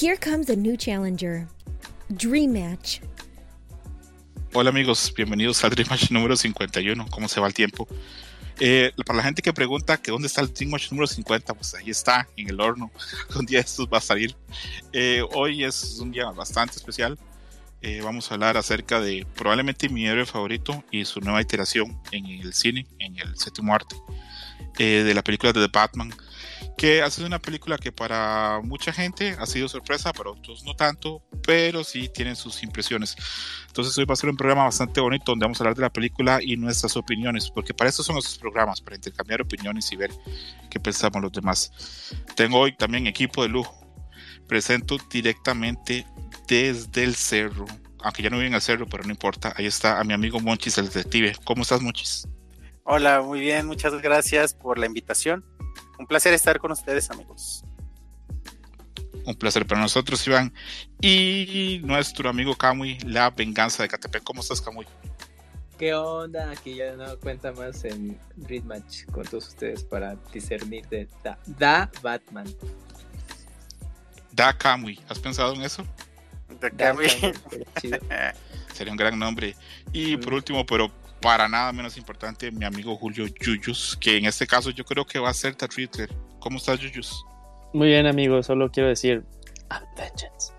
Here comes a new challenger. Dream Match. Hola amigos, bienvenidos al Dream Match número 51. ¿Cómo se va el tiempo? Eh, para la gente que pregunta que dónde está el Dream Match número 50, pues ahí está, en el horno. Un día estos va a salir. Eh, hoy es un día bastante especial. Eh, vamos a hablar acerca de probablemente mi héroe favorito y su nueva iteración en el cine, en el séptimo arte, de la película de The Batman que ha sido una película que para mucha gente ha sido sorpresa, para otros no tanto, pero sí tienen sus impresiones. Entonces hoy va a ser un programa bastante bonito donde vamos a hablar de la película y nuestras opiniones, porque para eso son nuestros programas, para intercambiar opiniones y ver qué pensamos los demás. Tengo hoy también equipo de lujo. Presento directamente desde el cerro, aunque ya no viven en el cerro, pero no importa. Ahí está a mi amigo Monchis, el detective. ¿Cómo estás, Monchis? Hola, muy bien, muchas gracias por la invitación. Un placer estar con ustedes, amigos. Un placer para nosotros, Iván. Y nuestro amigo Kamui, La Venganza de Catepec. ¿Cómo estás, Kamui? ¿Qué onda? Aquí ya no cuenta más en Read Match con todos ustedes para discernir de Da, Batman. Da Kamui. ¿Has pensado en eso? Da Kamui. Sería un gran nombre. Y por último, pero para nada menos importante, mi amigo Julio Yuyus, que en este caso yo creo que va a ser The Riddler. ¿Cómo estás, Yuyus? Muy bien, amigo, solo quiero decir Vengeance.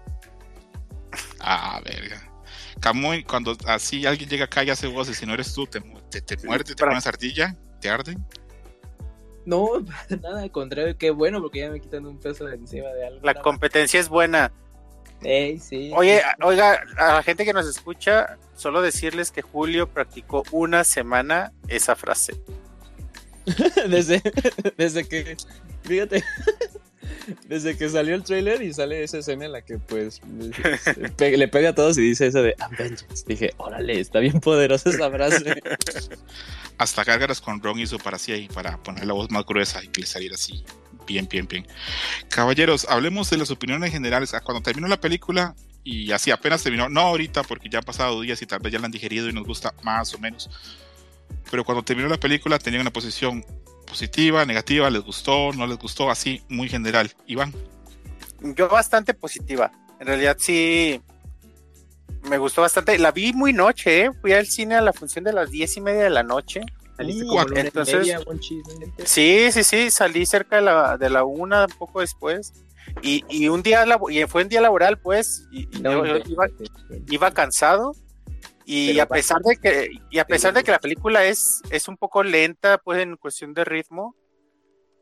Ah, verga. Camuy, cuando así alguien llega acá y hace voces, si no eres tú, te, te, te muerde, te pones ardilla, te arden. No, nada, al contrario, qué bueno, porque ya me quitan un peso de encima de algo. La competencia es buena. Ey, sí. Oye, oiga, a la gente que nos escucha, solo decirles que Julio practicó una semana esa frase. desde, desde que, fíjate, desde que salió el trailer y sale esa escena en la que pues le pega a todos y dice eso de Avengers. Dije, órale, está bien poderosa esa frase. Hasta cárgaras con Ron hizo para así ahí, para poner la voz más gruesa y que le saliera así. Bien, bien, bien. Caballeros, hablemos de las opiniones generales. Ah, cuando terminó la película, y así apenas terminó, no ahorita porque ya han pasado días y tal vez ya la han digerido y nos gusta más o menos, pero cuando terminó la película tenía una posición positiva, negativa, les gustó, no les gustó, así muy general. Iván. Yo bastante positiva, en realidad sí me gustó bastante, la vi muy noche, ¿eh? fui al cine a la función de las diez y media de la noche. Uh, entonces, sí, sí, sí, salí cerca de la, de la una, un poco después. Y, un día, y fue un día laboral, pues, y, iba, cansado. Y a pesar de que, y a pesar de que la película es, es un poco lenta, pues, en cuestión de ritmo,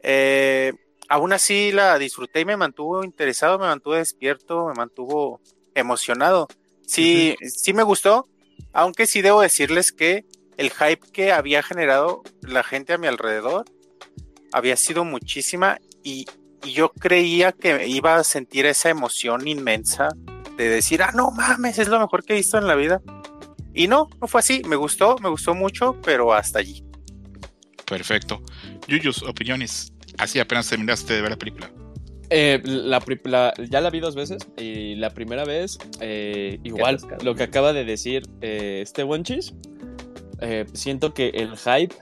eh, aún así la disfruté y me mantuvo interesado, me mantuvo despierto, me mantuvo emocionado. Sí, sí me gustó, aunque sí debo decirles que el hype que había generado la gente a mi alrededor había sido muchísima y, y yo creía que iba a sentir esa emoción inmensa de decir, ah, no mames, es lo mejor que he visto en la vida. Y no, no fue así, me gustó, me gustó mucho, pero hasta allí. Perfecto. Yuyus, opiniones. Así apenas terminaste de ver la película. Eh, la, ya la vi dos veces y la primera vez, eh, igual, lo que acaba de decir eh, este Wonchis, eh, siento que el hype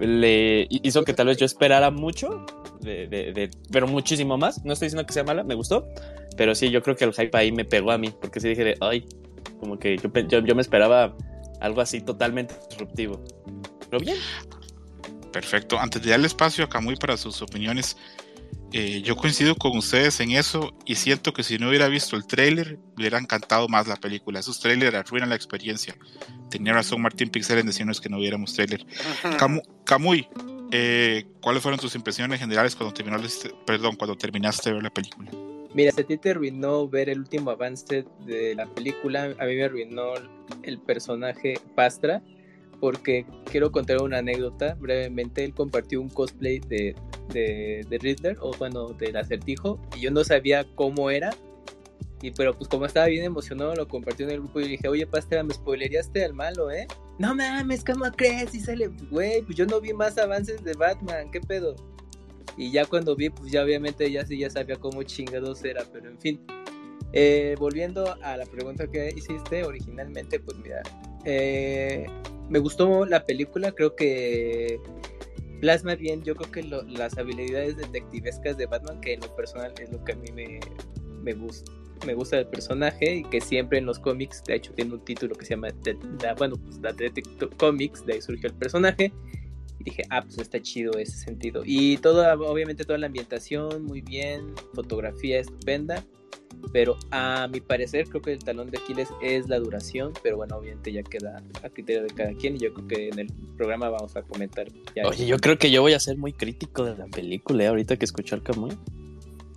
le hizo que tal vez yo esperara mucho de, pero muchísimo más. No estoy diciendo que sea mala, me gustó, pero sí, yo creo que el hype ahí me pegó a mí, porque sí dije de, ay, como que yo, yo, me esperaba algo así totalmente disruptivo. Pero bien. Perfecto. Antes de darle espacio a Camuy para sus opiniones, eh, yo coincido con ustedes en eso y siento que si no hubiera visto el trailer, me hubiera encantado más la película. Esos trailers arruinan la experiencia. Tenía razón Martín Pixel en decirnos que no hubiéramos trailer. Camuy, eh, ¿cuáles fueron tus impresiones generales cuando terminaste, perdón, cuando terminaste de ver la película? Mira, a ti te arruinó ver el último avance de la película, a mí me arruinó el personaje Pastra, porque quiero contar una anécdota brevemente. Él compartió un cosplay de, de, Riddler, o bueno, del acertijo, y yo no sabía cómo era, y pero pues como estaba bien emocionado, lo compartió en el grupo y dije, oye, Pastra, me spoileríaste al malo, ¿eh? No mames, ¿cómo crees? Y sale, güey, pues yo no vi más avances de Batman, ¿qué pedo? Y ya cuando vi, pues ya obviamente ya sí ya sabía cómo chingados era, pero en fin. Eh, volviendo a la pregunta que hiciste originalmente, pues mira, eh, me gustó la película, creo que plasma bien, yo creo que las habilidades detectivescas de Batman, que en lo personal es lo que a mí me, me gusta me gusta el personaje y que siempre en los cómics, de hecho, tiene un título que se llama, bueno, pues The Detective Comics, de ahí surgió el personaje. Y dije, ah, pues está chido ese sentido. Y toda, obviamente, toda la ambientación, muy bien, fotografía estupenda. Pero a mi parecer, creo que el talón de Aquiles es la duración. Pero bueno, obviamente ya queda a criterio de cada quien. Y yo creo que en el programa vamos a comentar. Oye, yo creo que yo voy a ser muy crítico de la película, ¿eh? ahorita que escuché al Camuy.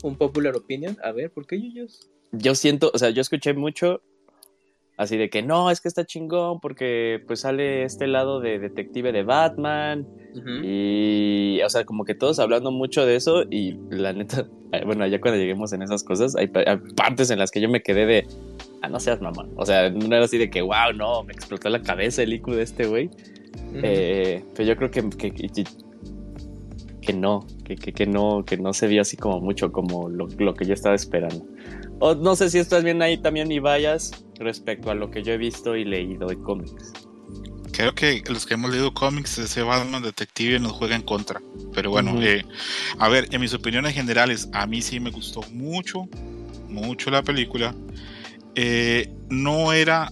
Un popular opinion. A ver, ¿por qué Yuyos? Yo siento, o sea, yo escuché mucho así de que no, es que está chingón porque pues sale este lado de detective de Batman y, o sea, como que todos hablando mucho de eso y la neta, bueno, ya cuando lleguemos en esas cosas, hay, partes en las que yo me quedé de, ah, no seas mamá, o sea, no era así de que, wow, no, me explotó la cabeza el IQ de este güey, eh, pero yo creo que, que, que, no, que, que, no, que no se vio así como mucho como lo, lo que yo estaba esperando. O no sé si estás bien ahí también y vayas respecto a lo que yo he visto y leído de cómics. Creo que los que hemos leído cómics, ese Batman Detective nos juega en contra. Pero bueno, eh, a ver, en mis opiniones generales, a mí sí me gustó mucho, mucho la película. Eh, no era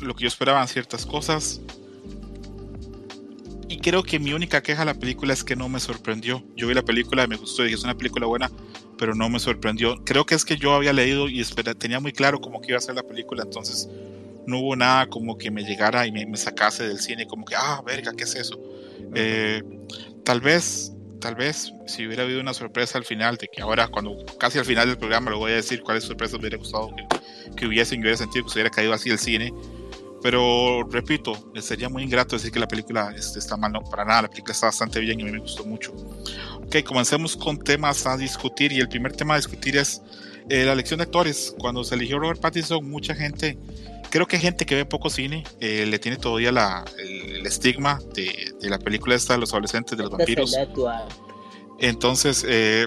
lo que yo esperaba en ciertas cosas. Y creo que mi única queja a la película es que no me sorprendió. Yo vi la película, me gustó, dije, es una película buena, pero no me sorprendió. Creo que es que yo había leído y tenía muy claro cómo que iba a ser la película, entonces no hubo nada como que me llegara y me, sacase del cine, como que, ah, verga, ¿qué es eso? Eh, tal vez, tal vez, si hubiera habido una sorpresa al final, de que ahora, cuando casi al final del programa, lo voy a decir cuáles sorpresas me hubiera gustado que, que hubiesen, yo hubiera sentido que se hubiera caído así el cine. Pero repito, sería muy ingrato decir que la película este, está mal, no, para nada, la película está bastante bien y a mí me gustó mucho. Ok, comencemos con temas a discutir y el primer tema a discutir es eh, la elección de actores. Cuando se eligió Robert Pattinson, mucha gente, creo que gente que ve poco cine, eh, le tiene todavía la, el, estigma de, de, la película esta de los adolescentes, de los vampiros. Entonces, eh,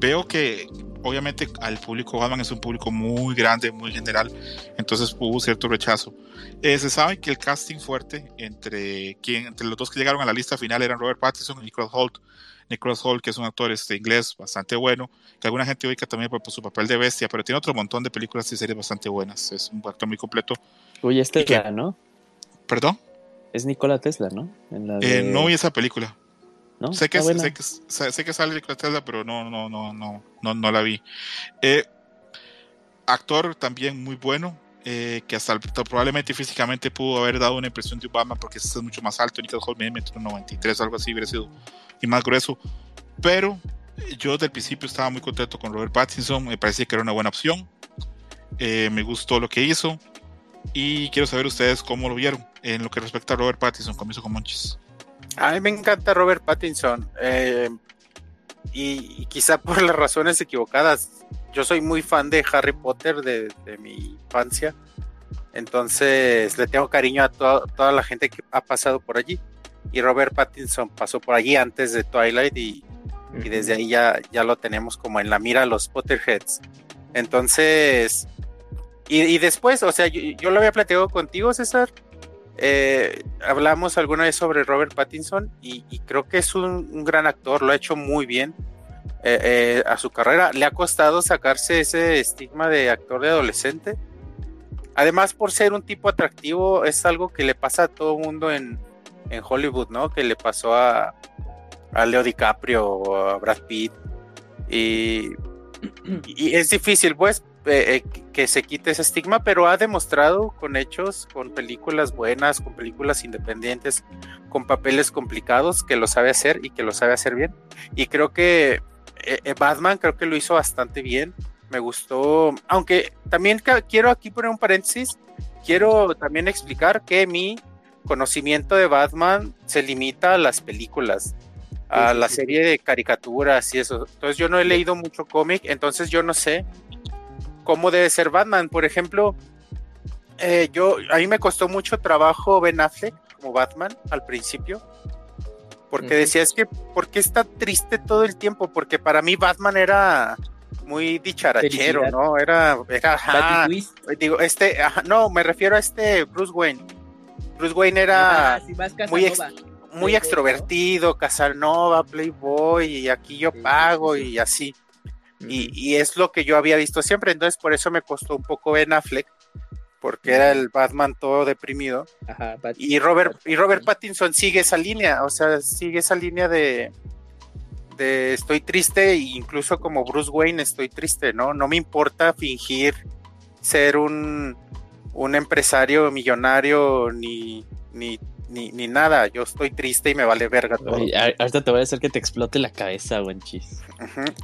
veo que obviamente al público Batman es un público muy grande, muy general, entonces hubo cierto rechazo. Eh, se sabe que el casting fuerte entre, quien, entre los dos que llegaron a la lista final eran Robert Pattinson y Nicholas Holt. Nicholas Holt, que es un actor este, inglés bastante bueno, que alguna gente ubica también por, su papel de bestia, pero tiene otro montón de películas y series bastante buenas. Es un actor muy completo. Uy, es Tesla, ¿no? ¿Perdón? Es Nikola Tesla, ¿no? Eh, no vi esa película. Sé, que, sé, que, sé, que, sale de Tesla, pero no, no, no, no, no, no la vi. Eh, actor también muy bueno, eh, que hasta probablemente físicamente pudo haber dado una impresión de Obama porque este es mucho más alto. Nicholas Holt mide 93 algo así, hubiera sido y más grueso. Pero yo desde el principio estaba muy contento con Robert Pattinson, me parecía que era una buena opción. Eh, me gustó lo que hizo y quiero saber ustedes cómo lo vieron en lo que respecta a Robert Pattinson. Comienzo con Monchis. A mí me encanta Robert Pattinson. Eh, y, quizá por las razones equivocadas. Yo soy muy fan de Harry Potter de, mi infancia. Entonces le tengo cariño a toda la gente que ha pasado por allí. Y Robert Pattinson pasó por allí antes de Twilight y, desde ahí ya, ya lo tenemos como en la mira los Potterheads. Entonces, y, después, o sea, yo, yo, lo había platicado contigo, César, eh, hablamos alguna vez sobre Robert Pattinson y, creo que es un, gran actor, lo ha hecho muy bien eh, eh, a su carrera. Le ha costado sacarse ese estigma de actor de adolescente. Además, por ser un tipo atractivo, es algo que le pasa a todo mundo en, Hollywood, ¿no? Que le pasó a, a Leo DiCaprio a Brad Pitt. Y, es difícil, pues, eh, que se quite ese estigma, pero ha demostrado con hechos, con películas buenas, con películas independientes, con papeles complicados, que lo sabe hacer y que lo sabe hacer bien. Y creo que eh, Batman creo que lo hizo bastante bien. Me gustó, aunque también quiero aquí poner un paréntesis, quiero también explicar que mi conocimiento de Batman se limita a las películas a la serie de caricaturas y eso. Entonces yo no he leído mucho cómic, entonces yo no sé cómo debe ser Batman. Por ejemplo, eh, yo, a mí me costó mucho trabajo Ben Affleck como Batman al principio. Porque decía, es que, ¿por qué está triste todo el tiempo? Porque para mí Batman era muy dicharachero, ¿no? Era, era digo, este, no, me refiero a este Bruce Wayne. Bruce Wayne era muy, muy extrovertido, Casanova, Playboy, y aquí yo pago y así. y, es lo que yo había visto siempre, entonces por eso me costó un poco Ben Affleck, porque era el Batman todo deprimido. y Robert, y Robert Pattinson sigue esa línea, o sea, sigue esa línea de, de estoy triste, e incluso como Bruce Wayne estoy triste, ¿no? No me importa fingir ser un, un empresario millonario ni, ni ni, ni nada, yo estoy triste y me vale verga todo. ahorita te voy a hacer que te explote la cabeza, buen chis.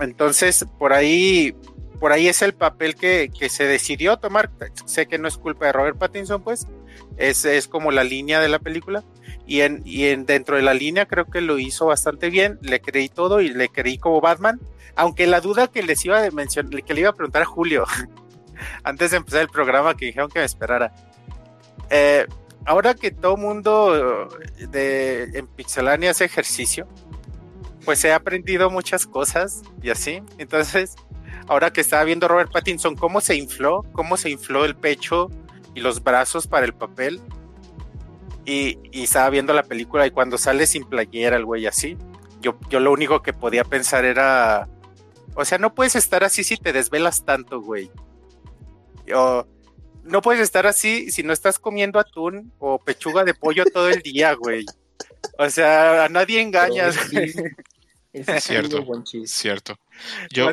Entonces, por ahí, por ahí es el papel que, se decidió tomar. Sé que no es culpa de Robert Pattinson, pues, es, es como la línea de la película. Y, en, y en, dentro de la línea creo que lo hizo bastante bien, le creí todo y le creí como Batman, aunque la duda que les iba a mencionar, que le iba a preguntar a Julio, antes de empezar el programa, que dijeron que me esperara. Eh, ahora que todo mundo de, en Pixelania hace ejercicio, pues he aprendido muchas cosas y así. Entonces, ahora que estaba viendo Robert Pattinson cómo se infló, cómo se infló el pecho y los brazos para el papel. Y, estaba viendo la película y cuando sale sin playera el güey así, yo, yo lo único que podía pensar era, o sea, no puedes estar así si te desvelas tanto, güey. Yo, no puedes estar así si no estás comiendo atún o pechuga de pollo todo el día, güey. O sea, a nadie engañas. Es cierto, cierto. Yo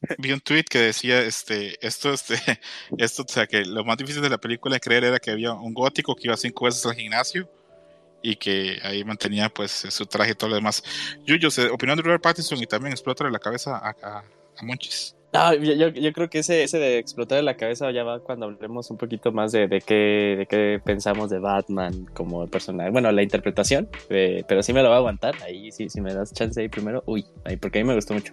vi, un tweet que decía, este, esto, este, esto, o sea, que lo más difícil de la película de creer era que había un gótico que iba cinco veces al gimnasio y que ahí mantenía pues su traje y todo lo demás. Yuyo, opinión de Robert Pattinson y también explota la cabeza a, a, a Monchis. No, yo, yo, creo que ese, ese de explotar la cabeza ya va cuando hablemos un poquito más de, de, qué, de qué pensamos de Batman como personaje. Bueno, la interpretación, eh, pero sí me lo va a aguantar. Ahí sí, si me das chance ahí primero. Uy, ahí porque a mí me gustó mucho.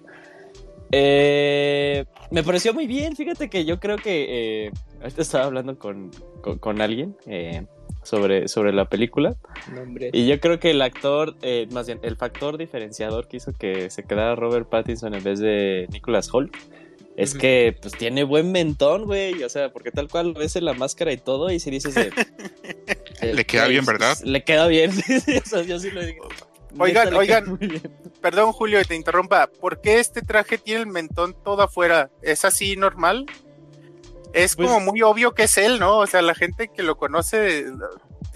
Eh, me pareció muy bien. Fíjate que yo creo que. Eh, ahorita estaba hablando con, con, con alguien. Eh, sobre, sobre la película. y yo creo que el actor, eh, más bien, el factor diferenciador que hizo que se quedara Robert Pattinson en vez de Nicholas Holt es que pues tiene buen mentón, güey. O sea, porque tal cual ves en la máscara y todo, y si dices de. le queda bien, ¿verdad? Le queda bien. yo sí lo digo. Oigan, oigan, perdón Julio que te interrumpa, ¿por qué este traje tiene el mentón todo afuera? ¿Es así normal? Es pues como muy obvio que es él, ¿no? O sea, la gente que lo conoce,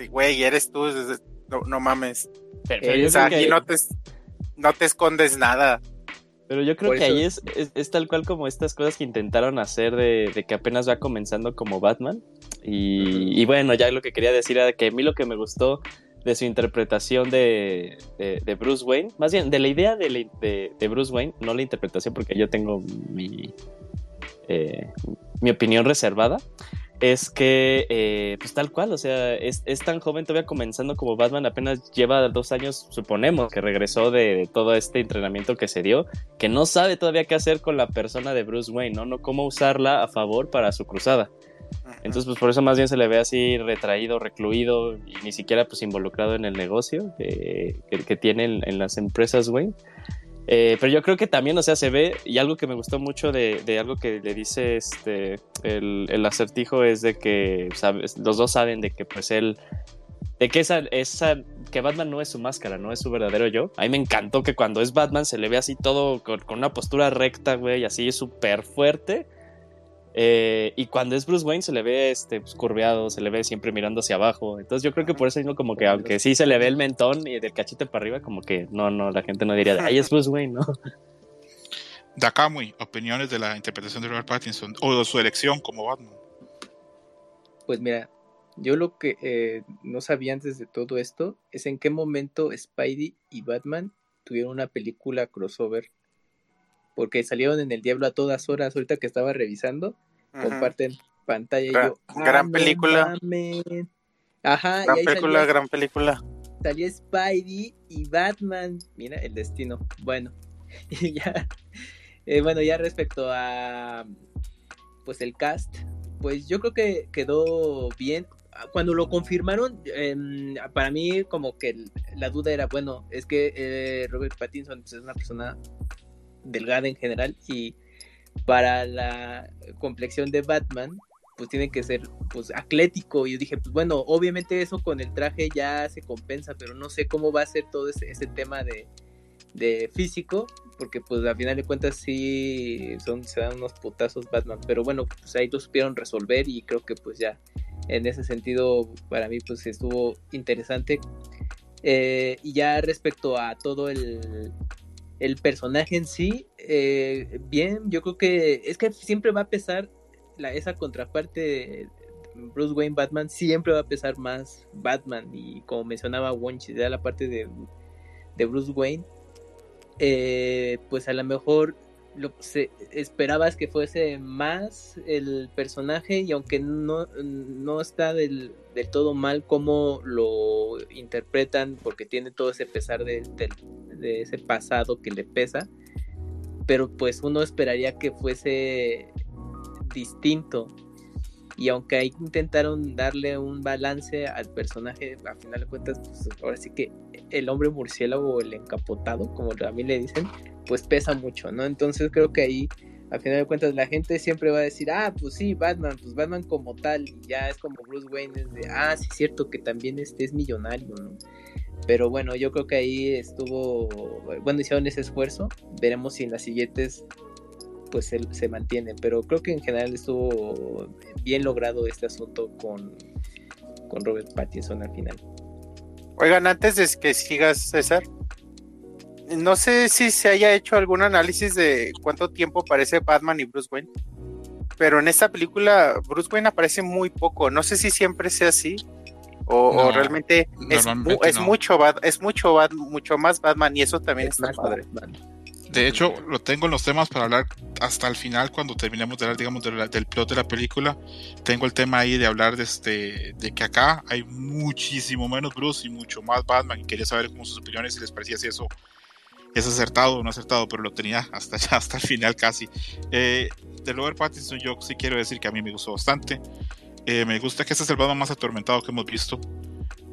güey, eres tú, no, mames. o sea, aquí no, te, no te escondes nada. Pero yo creo que ahí es, es, tal cual como estas cosas que intentaron hacer de, de que apenas va comenzando como Batman. Y, y, bueno, ya lo que quería decir era que a mí lo que me gustó de su interpretación de, de, Bruce Wayne, más bien de la idea de, de, Bruce Wayne, no la interpretación porque yo tengo mi, eh, mi opinión reservada, es que, eh, pues tal cual, o sea, es, tan joven todavía comenzando como Batman, apenas lleva dos años, suponemos, que regresó de, todo este entrenamiento que se dio, que no sabe todavía qué hacer con la persona de Bruce Wayne, ¿no? No cómo usarla a favor para su cruzada. Entonces, pues por eso más bien se le ve así retraído, recluido y ni siquiera pues involucrado en el negocio que, que, tiene en, las empresas Wayne. Eh, pero yo creo que también, o sea, se ve, y algo que me gustó mucho de, algo que le dice este, el, acertijo es de que los dos saben de que pues él, de que esa, esa, que Batman no es su máscara, no es su verdadero yo. A mí me encantó que cuando es Batman se le ve así todo con, con una postura recta, güey, así súper fuerte. Eh, y cuando es Bruce Wayne se le ve este, pues, curveado, se le ve siempre mirando hacia abajo. Entonces yo creo que por eso mismo como que aunque sí se le ve el mentón y del cachete para arriba, como que no, no, la gente no diría, ahí es Bruce Wayne, ¿no? Dakamui, opiniones de la interpretación de Robert Pattinson o de su elección como Batman. Pues mira, yo lo que eh, no sabía antes de todo esto es en qué momento Spidey y Batman tuvieron una película crossover. Porque salieron en El Diablo a todas horas, ahorita que estaba revisando, comparten pantalla. Gran, y yo, ah, gran película. Ajá, gran película, gran película. Salía Spidey y Batman. Mira el destino. Bueno, ya. Eh, bueno, ya respecto a pues el cast, pues yo creo que quedó bien. Cuando lo confirmaron, em, para mí como que la duda era, bueno, es que eh, Robert Pattinson pues, es una persona delgada en general y para la complexión de Batman, pues tiene que ser pues atlético. Y yo dije, pues bueno, obviamente eso con el traje ya se compensa, pero no sé cómo va a ser todo ese, tema de, de físico, porque pues a final de cuentas sí son, se dan unos putazos Batman, pero bueno, pues ahí lo supieron resolver y creo que pues ya en ese sentido para mí pues estuvo interesante. Eh, y ya respecto a todo el, el personaje en sí, eh, bien, yo creo que es que siempre va a pesar la, esa contraparte de Bruce Wayne Batman, siempre va a pesar más Batman y como mencionaba Wonch, ya la parte de, de Bruce Wayne eh, pues a lo mejor lo, se, esperabas que fuese más el personaje y aunque no, no está del, todo mal como lo interpretan porque tiene todo ese pesar de, de, ese pasado que le pesa, pero pues uno esperaría que fuese distinto y aunque ahí intentaron darle un balance al personaje, a final de cuentas, pues ahora sí que el hombre murciélago o el encapotado, como mí le dicen, pues pesa mucho, ¿no? Entonces creo que ahí, a final de cuentas, la gente siempre va a decir, ah, pues sí, Batman, pues Batman como tal, y ya es como Bruce Wayne, es de, ah, sí es cierto que también este es millonario, ¿no? Pero bueno, yo creo que ahí estuvo, bueno, hicieron ese esfuerzo, veremos si en las siguientes pues se, se mantienen. Pero creo que en general estuvo bien logrado este asunto con, con Robert Pattinson al final. Oigan, antes de que sigas, César, no sé si se haya hecho algún análisis de cuánto tiempo aparece Batman y Bruce Wayne, pero en esta película Bruce Wayne aparece muy poco. No sé si siempre sea así o, realmente es, es mucho es mucho mucho más Batman y eso también está padre. De hecho, lo tengo en los temas para hablar hasta el final, cuando terminemos de hablar, digamos, del plot de la película. Tengo el tema ahí de hablar de, este, de que acá hay muchísimo menos Bruce y mucho más Batman. Y quería saber cómo sus opiniones, si les parecía si eso es acertado o no acertado, pero lo tenía hasta hasta el final casi. Eh, de Robert Pattinson, yo sí quiero decir que a mí me gustó bastante. Eh, me gusta que este es el Batman más atormentado que hemos visto.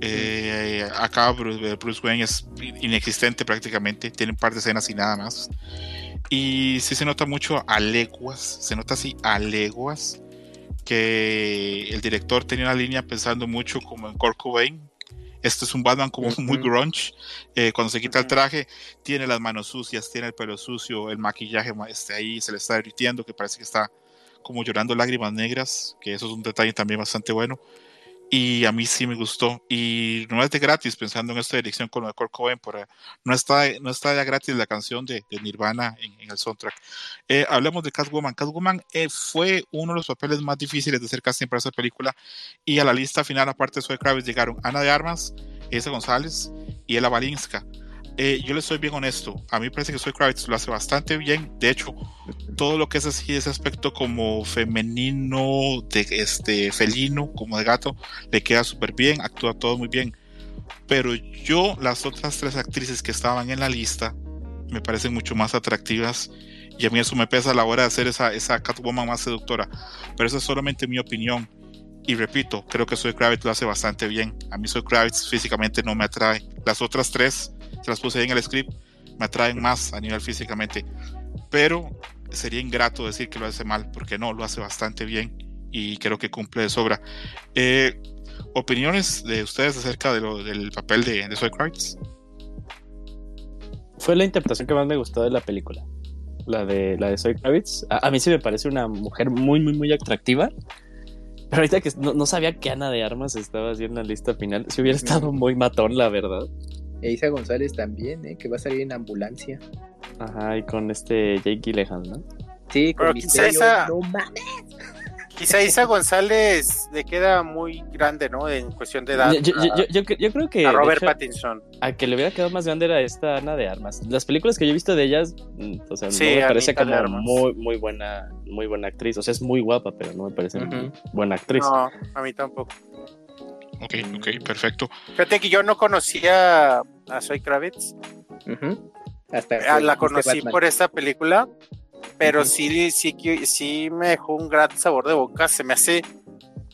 Eh, acá Bruce, Wayne es inexistente prácticamente, tiene un par de escenas y nada más. Y sí se nota mucho a leguas, se nota así a leguas que el director tenía una línea pensando mucho como en Kurt Cobain. Este es un Batman como muy grunge. Eh, cuando se quita el traje, tiene las manos sucias, tiene el pelo sucio, el maquillaje este, ahí se le está derritiendo, que parece que está como llorando lágrimas negras, que eso es un detalle también bastante bueno y a mí sí me gustó. Y no es de gratis, pensando en esta dirección con lo de Cobain, por, no, está, no está ya gratis la canción de, Nirvana en, el soundtrack. Eh, hablemos de Catwoman. Catwoman eh, fue uno de los papeles más difíciles de hacer casting para esa película. Y a la lista final, aparte de Zoe Kravitz, llegaron Ana de Armas, Esa González y Ella Balinska. Eh, yo le soy bien honesto. A mí parece que Soy Kravitz lo hace bastante bien. De hecho, todo lo que es así, ese aspecto como femenino, de este felino, como de gato, le queda súper bien, actúa todo muy bien. Pero yo, las otras tres actrices que estaban en la lista, me parecen mucho más atractivas. Y a mí eso me pesa a la hora de hacer esa, esa Catwoman más seductora. Pero eso es solamente mi opinión. Y repito, creo que Soy Kravitz lo hace bastante bien. A mí Soy Kravitz físicamente no me atrae. Las otras tres se las puse ahí en el script, me atraen más a nivel físicamente. Pero sería ingrato decir que lo hace mal, porque no, lo hace bastante bien y creo que cumple de sobra. Eh, ¿Opiniones de ustedes acerca de lo, del papel de, de Zoe Kravitz? Fue la interpretación que más me gustó de la película. La de, la de Zoe Kravitz. A, mí sí me parece una mujer muy, muy, muy atractiva. Pero ahorita que no, sabía que Ana de Armas estaba en la lista final, si hubiera estado muy matón, la verdad. E Isa González también, ¿eh? que va a salir en ambulancia. Ajá, y con este Jake Gyllenhaal, ¿no? Sí, con quizá Isa, no mames. Quizá Isa González le queda muy grande, ¿no? En cuestión de edad. Yo, yo, yo, creo que. A Robert Pattinson. A que le hubiera quedado más grande era esta Ana de Armas. Las películas que yo he visto de ellas, mm, o sea, no me parece como muy, muy buena, muy buena actriz. O sea, es muy guapa, pero no me parece buena actriz. No, a mí tampoco. Ok, ok, perfecto. Fíjate que yo no conocía a Soy Kravitz. Hasta ah, la conocí por esta película, pero sí, sí, sí me dejó un gran sabor de boca. Se me hace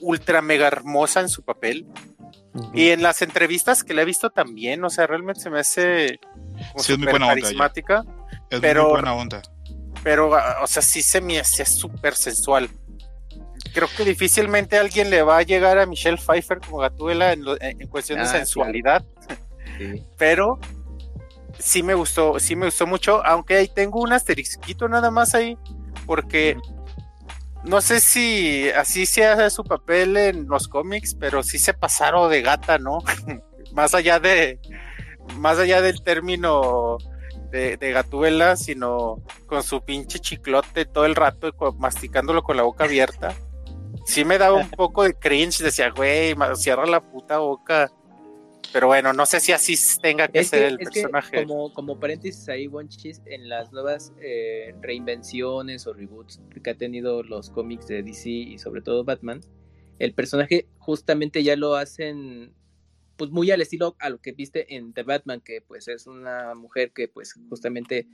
ultra mega hermosa en su papel. Y en las entrevistas que le he visto también, o sea, realmente se me hace sí, es muy buena carismática. Es pero, muy buena onda. Pero, o sea, sí se me hace súper sensual creo que difícilmente alguien le va a llegar a Michelle Pfeiffer como Gatuela en, cuestión de ah, sensualidad. Pero, sí me gustó, sí me gustó mucho, aunque ahí tengo un asterisquito nada más ahí, porque no sé si así sea su papel en los cómics, pero sí se pasaron de gata, ¿no? más allá de, más allá del término de, de, gatuela, sino con su pinche chiclote todo el rato masticándolo con la boca abierta. Sí me daba un poco de cringe, decía, güey, cierra la puta boca. Pero bueno, no sé si así tenga que ser el personaje. como, como paréntesis ahí, Wonchis, en las nuevas eh, reinvenciones o reboots que ha tenido los cómics de DC y sobre todo Batman, el personaje justamente ya lo hacen pues muy al estilo a lo que viste en The Batman, que pues es una mujer que pues justamente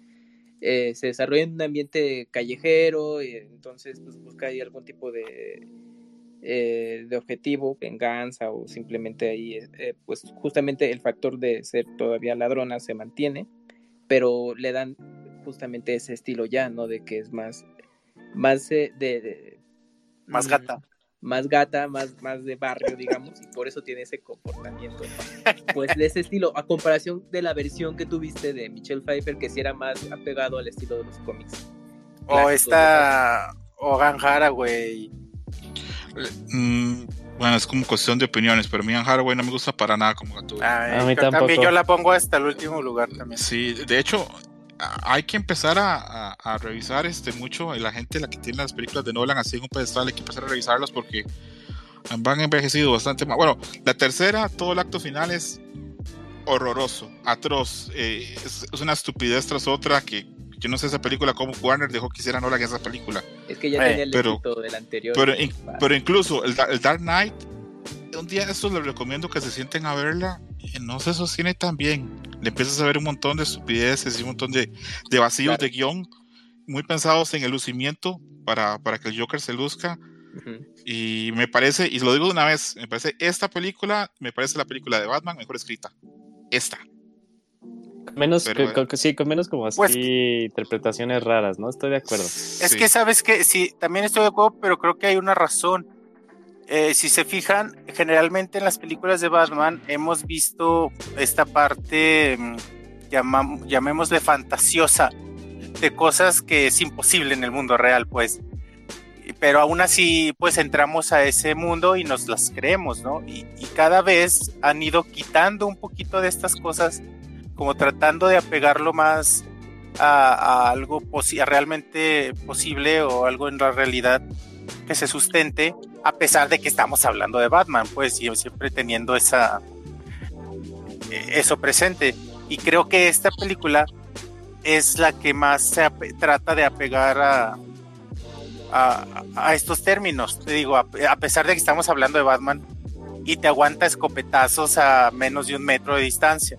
eh, se desarrolla en un ambiente callejero, y entonces pues busca ahí algún tipo de eh, de objetivo, venganza o simplemente ahí, eh, pues justamente el factor de ser todavía ladrona se mantiene, pero le dan justamente ese estilo ya, ¿no? De que es más, más de, más gata. Más gata, más, más de barrio, digamos, y por eso tiene ese comportamiento, pues de ese estilo, a comparación de la versión que tuviste de Michelle Pfeiffer, que sí era más apegado al estilo de los cómics. O esta, o Ganjara, güey Mm, bueno, es como cuestión de opiniones, pero a mí Anne Haraway no me gusta para nada como Gatúbela. a mí también yo la pongo hasta el último lugar también. Sí, de hecho, hay que empezar a, revisar este mucho la gente la que tiene las películas de Nolan así en un pedestal hay que empezar a revisarlas porque van envejecido bastante más bueno la tercera todo el acto final es horroroso atroz eh, es, una estupidez tras otra que yo no sé esa película cómo Warner dejó que hicieran Nolan esa película. Es que ya tenía el pero, del anterior. Pero, incluso el, Dark Knight, un día eso les recomiendo que se sienten a verla y no se sostiene tan bien. Le empiezas a ver un montón de estupideces y un montón de, de vacíos de guion muy pensados en el lucimiento para, para que el Joker se luzca. Y me parece, y lo digo de una vez, me parece esta película, me parece la película de Batman mejor escrita. Esta. Menos, sí, con menos como así pues interpretaciones raras, ¿no? Estoy de acuerdo. Es que sabes que sí, también estoy de acuerdo, pero creo que hay una razón. Eh, si se fijan, generalmente en las películas de Batman hemos visto esta parte, mm, llamémosle fantasiosa, de cosas que es imposible en el mundo real, pues. Pero aún así, pues entramos a ese mundo y nos las creemos, ¿no? Y, y cada vez han ido quitando un poquito de estas cosas como tratando de apegarlo más a, algo realmente posible o algo en la realidad que se sustente, a pesar de que estamos hablando de Batman, pues siempre teniendo esa e, eso presente. Y creo que esta película es la que más se trata de apegar a, a, estos términos. Te digo, a, pesar de que estamos hablando de Batman y te aguanta escopetazos a menos de un metro de distancia.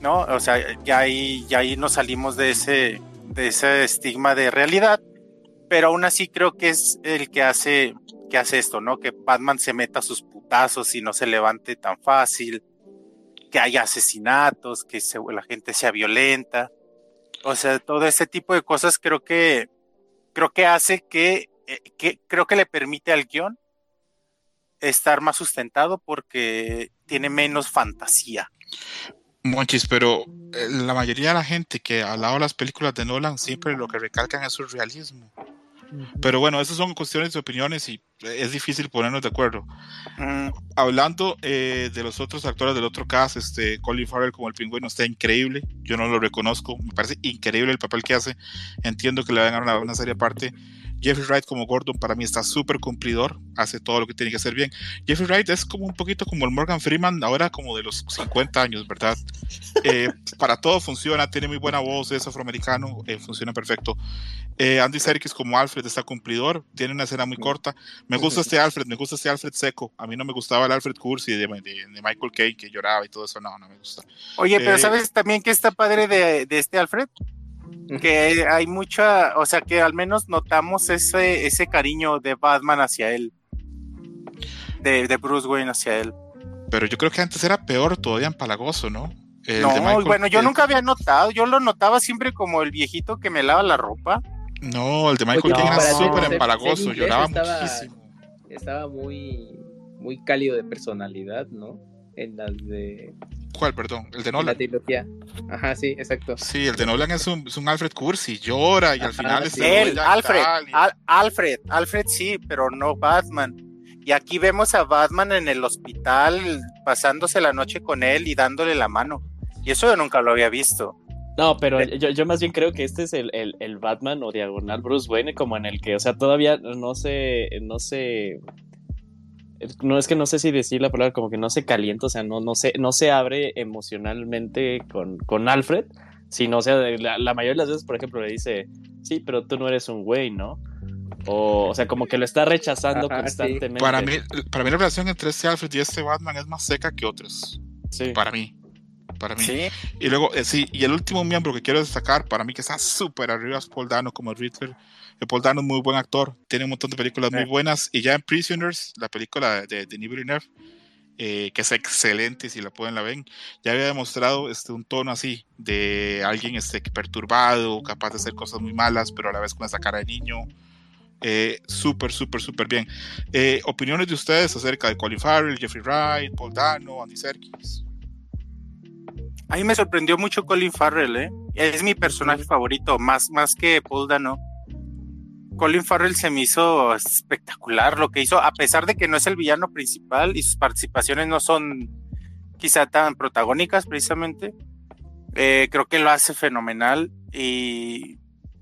¿no? O sea, ya ahí, ya ahí nos salimos de ese, de ese estigma de realidad, pero aún así creo que es el que hace, que hace esto, ¿no? Que Batman se meta sus putazos y no se levante tan fácil, que haya asesinatos, que la gente sea violenta. O sea, todo ese tipo de cosas creo que, creo que hace que, eh, creo que le permite al guion estar más sustentado porque tiene menos fantasía. Monchis, pero eh, la mayoría de la gente que ha hablado de las películas de Nolan siempre lo que recalcan es su realismo. Pero bueno, esas son cuestiones de opiniones y es difícil ponernos de acuerdo. Mm, hablando eh, de los otros actores del otro cast, este Colin Farrell como el pingüino está increíble. Yo no lo reconozco, me parece increíble el papel que hace. Entiendo que le van a dar una serie aparte. Jeffrey Wright como Gordon para mí está súper cumplidor, hace todo lo que tiene que hacer bien. Jeffrey Wright es como un poquito como el Morgan Freeman, ahora como de los 50 años, ¿verdad? Eh, para todo funciona, tiene muy buena voz, es afroamericano, eh, funciona perfecto. Eh, Andy Serkis como Alfred está cumplidor, tiene una escena muy corta. Me gusta este Alfred, me gusta este Alfred seco. A mí no me gustaba el Alfred Cursi de, Michael Caine que lloraba y todo eso, no, no me gusta. Oye, pero ¿sabes también que está padre de, de este Alfred? Que hay mucha, o sea, que al menos notamos ese, ese cariño de Batman hacia él, de, de Bruce Wayne hacia él. Pero yo creo que antes era peor todavía empalagoso, ¿no? no, bueno, yo nunca había notado, yo lo notaba siempre como el viejito que me lava la ropa. No, el de Michael Caine era súper empalagoso, lloraba muchísimo. Estaba muy, muy cálido de personalidad, ¿no? En las de ¿Cuál, perdón? El de Nolan. La trilogía. Ajá, sí, exacto. Sí, el de Nolan es un, es un Alfred Cursi, llora y al final es él, Alfred, Alfred, Alfred sí, pero no Batman. Y aquí vemos a Batman en el hospital pasándose la noche con él y dándole la mano. Y eso yo nunca lo había visto. No, pero yo, yo más bien creo que este es el, el, el, Batman o diagonal Bruce Wayne, como en el que, o sea, todavía no se, no se, no es que no sé si decir la palabra, como que no se calienta, o sea, no, no, se, no se abre emocionalmente con, con Alfred, sino, o sea, la, la, mayoría de las veces, por ejemplo, le dice, sí, pero tú no eres un güey, ¿no? O, o sea, como que lo está rechazando constantemente. Para, mí, para mí la relación entre este Alfred y este Batman es más seca que otros. Sí. Para mí para mí. Y luego, eh, sí, y el último miembro que quiero destacar, para mí que está súper arriba es Paul Dano como Riddler. Paul Dano es muy buen actor, tiene un montón de películas muy buenas. Y ya en Prisoners, la película de, de Denis eh, que es excelente si la pueden la ven, ya había demostrado este, un tono así de alguien este, perturbado, capaz de hacer cosas muy malas, pero a la vez con esa cara de niño. Eh, súper, súper, súper bien. Eh, opiniones de ustedes acerca de Colin Farrell, Jeffrey Wright, Paul Dano, Andy Serkis. A mí me sorprendió mucho Colin Farrell, ¿eh? Es mi personaje favorito, más, más que Paul Dano. Colin Farrell se me hizo espectacular lo que hizo, a pesar de que no es el villano principal y sus participaciones no son quizá tan protagónicas precisamente. Eh, creo que lo hace fenomenal y,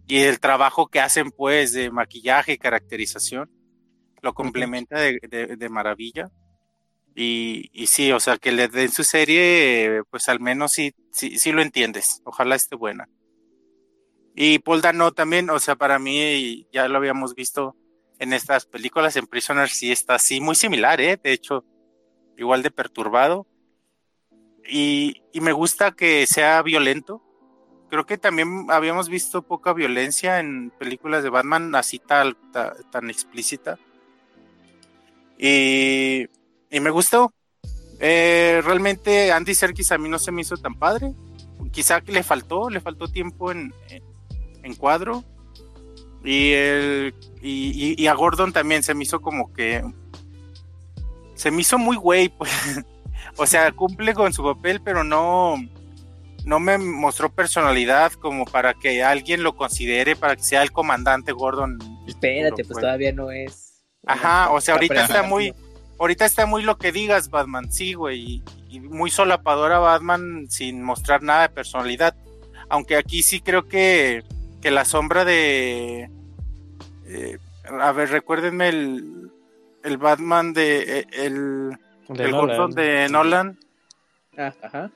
y, el trabajo que hacen pues de maquillaje y caracterización lo complementa de, de maravilla. Y, y, sí, o sea, que le den su serie, pues al menos sí, sí, sí lo entiendes. Ojalá esté buena. Y Paul Dano también, o sea, para mí ya lo habíamos visto en estas películas, en Prisoners sí está así, muy similar, ¿eh? De hecho, igual de perturbado. Y, y me gusta que sea violento. Creo que también habíamos visto poca violencia en películas de Batman así tal, tan explícita. Y y me gustó. Eh, realmente Andy Serkis a mí no se me hizo tan padre. Quizá que le faltó, le faltó tiempo en, en, cuadro. Y, el, y, a Gordon también se me hizo como que. Se me hizo muy güey, pues. o sea, cumple con su papel, pero no. No me mostró personalidad como para que alguien lo considere, para que sea el comandante Gordon. Espérate, pues todavía no es. Ajá, o sea, ahorita está muy ahorita está muy lo que digas, Batman, sí, güey, y, muy solapadora Batman sin mostrar nada de personalidad. Aunque aquí sí creo que, que la sombra de... Eh, a ver, recuérdenme el, el Batman de... Eh, el, de el Nolan. de Nolan. Ah, ajá.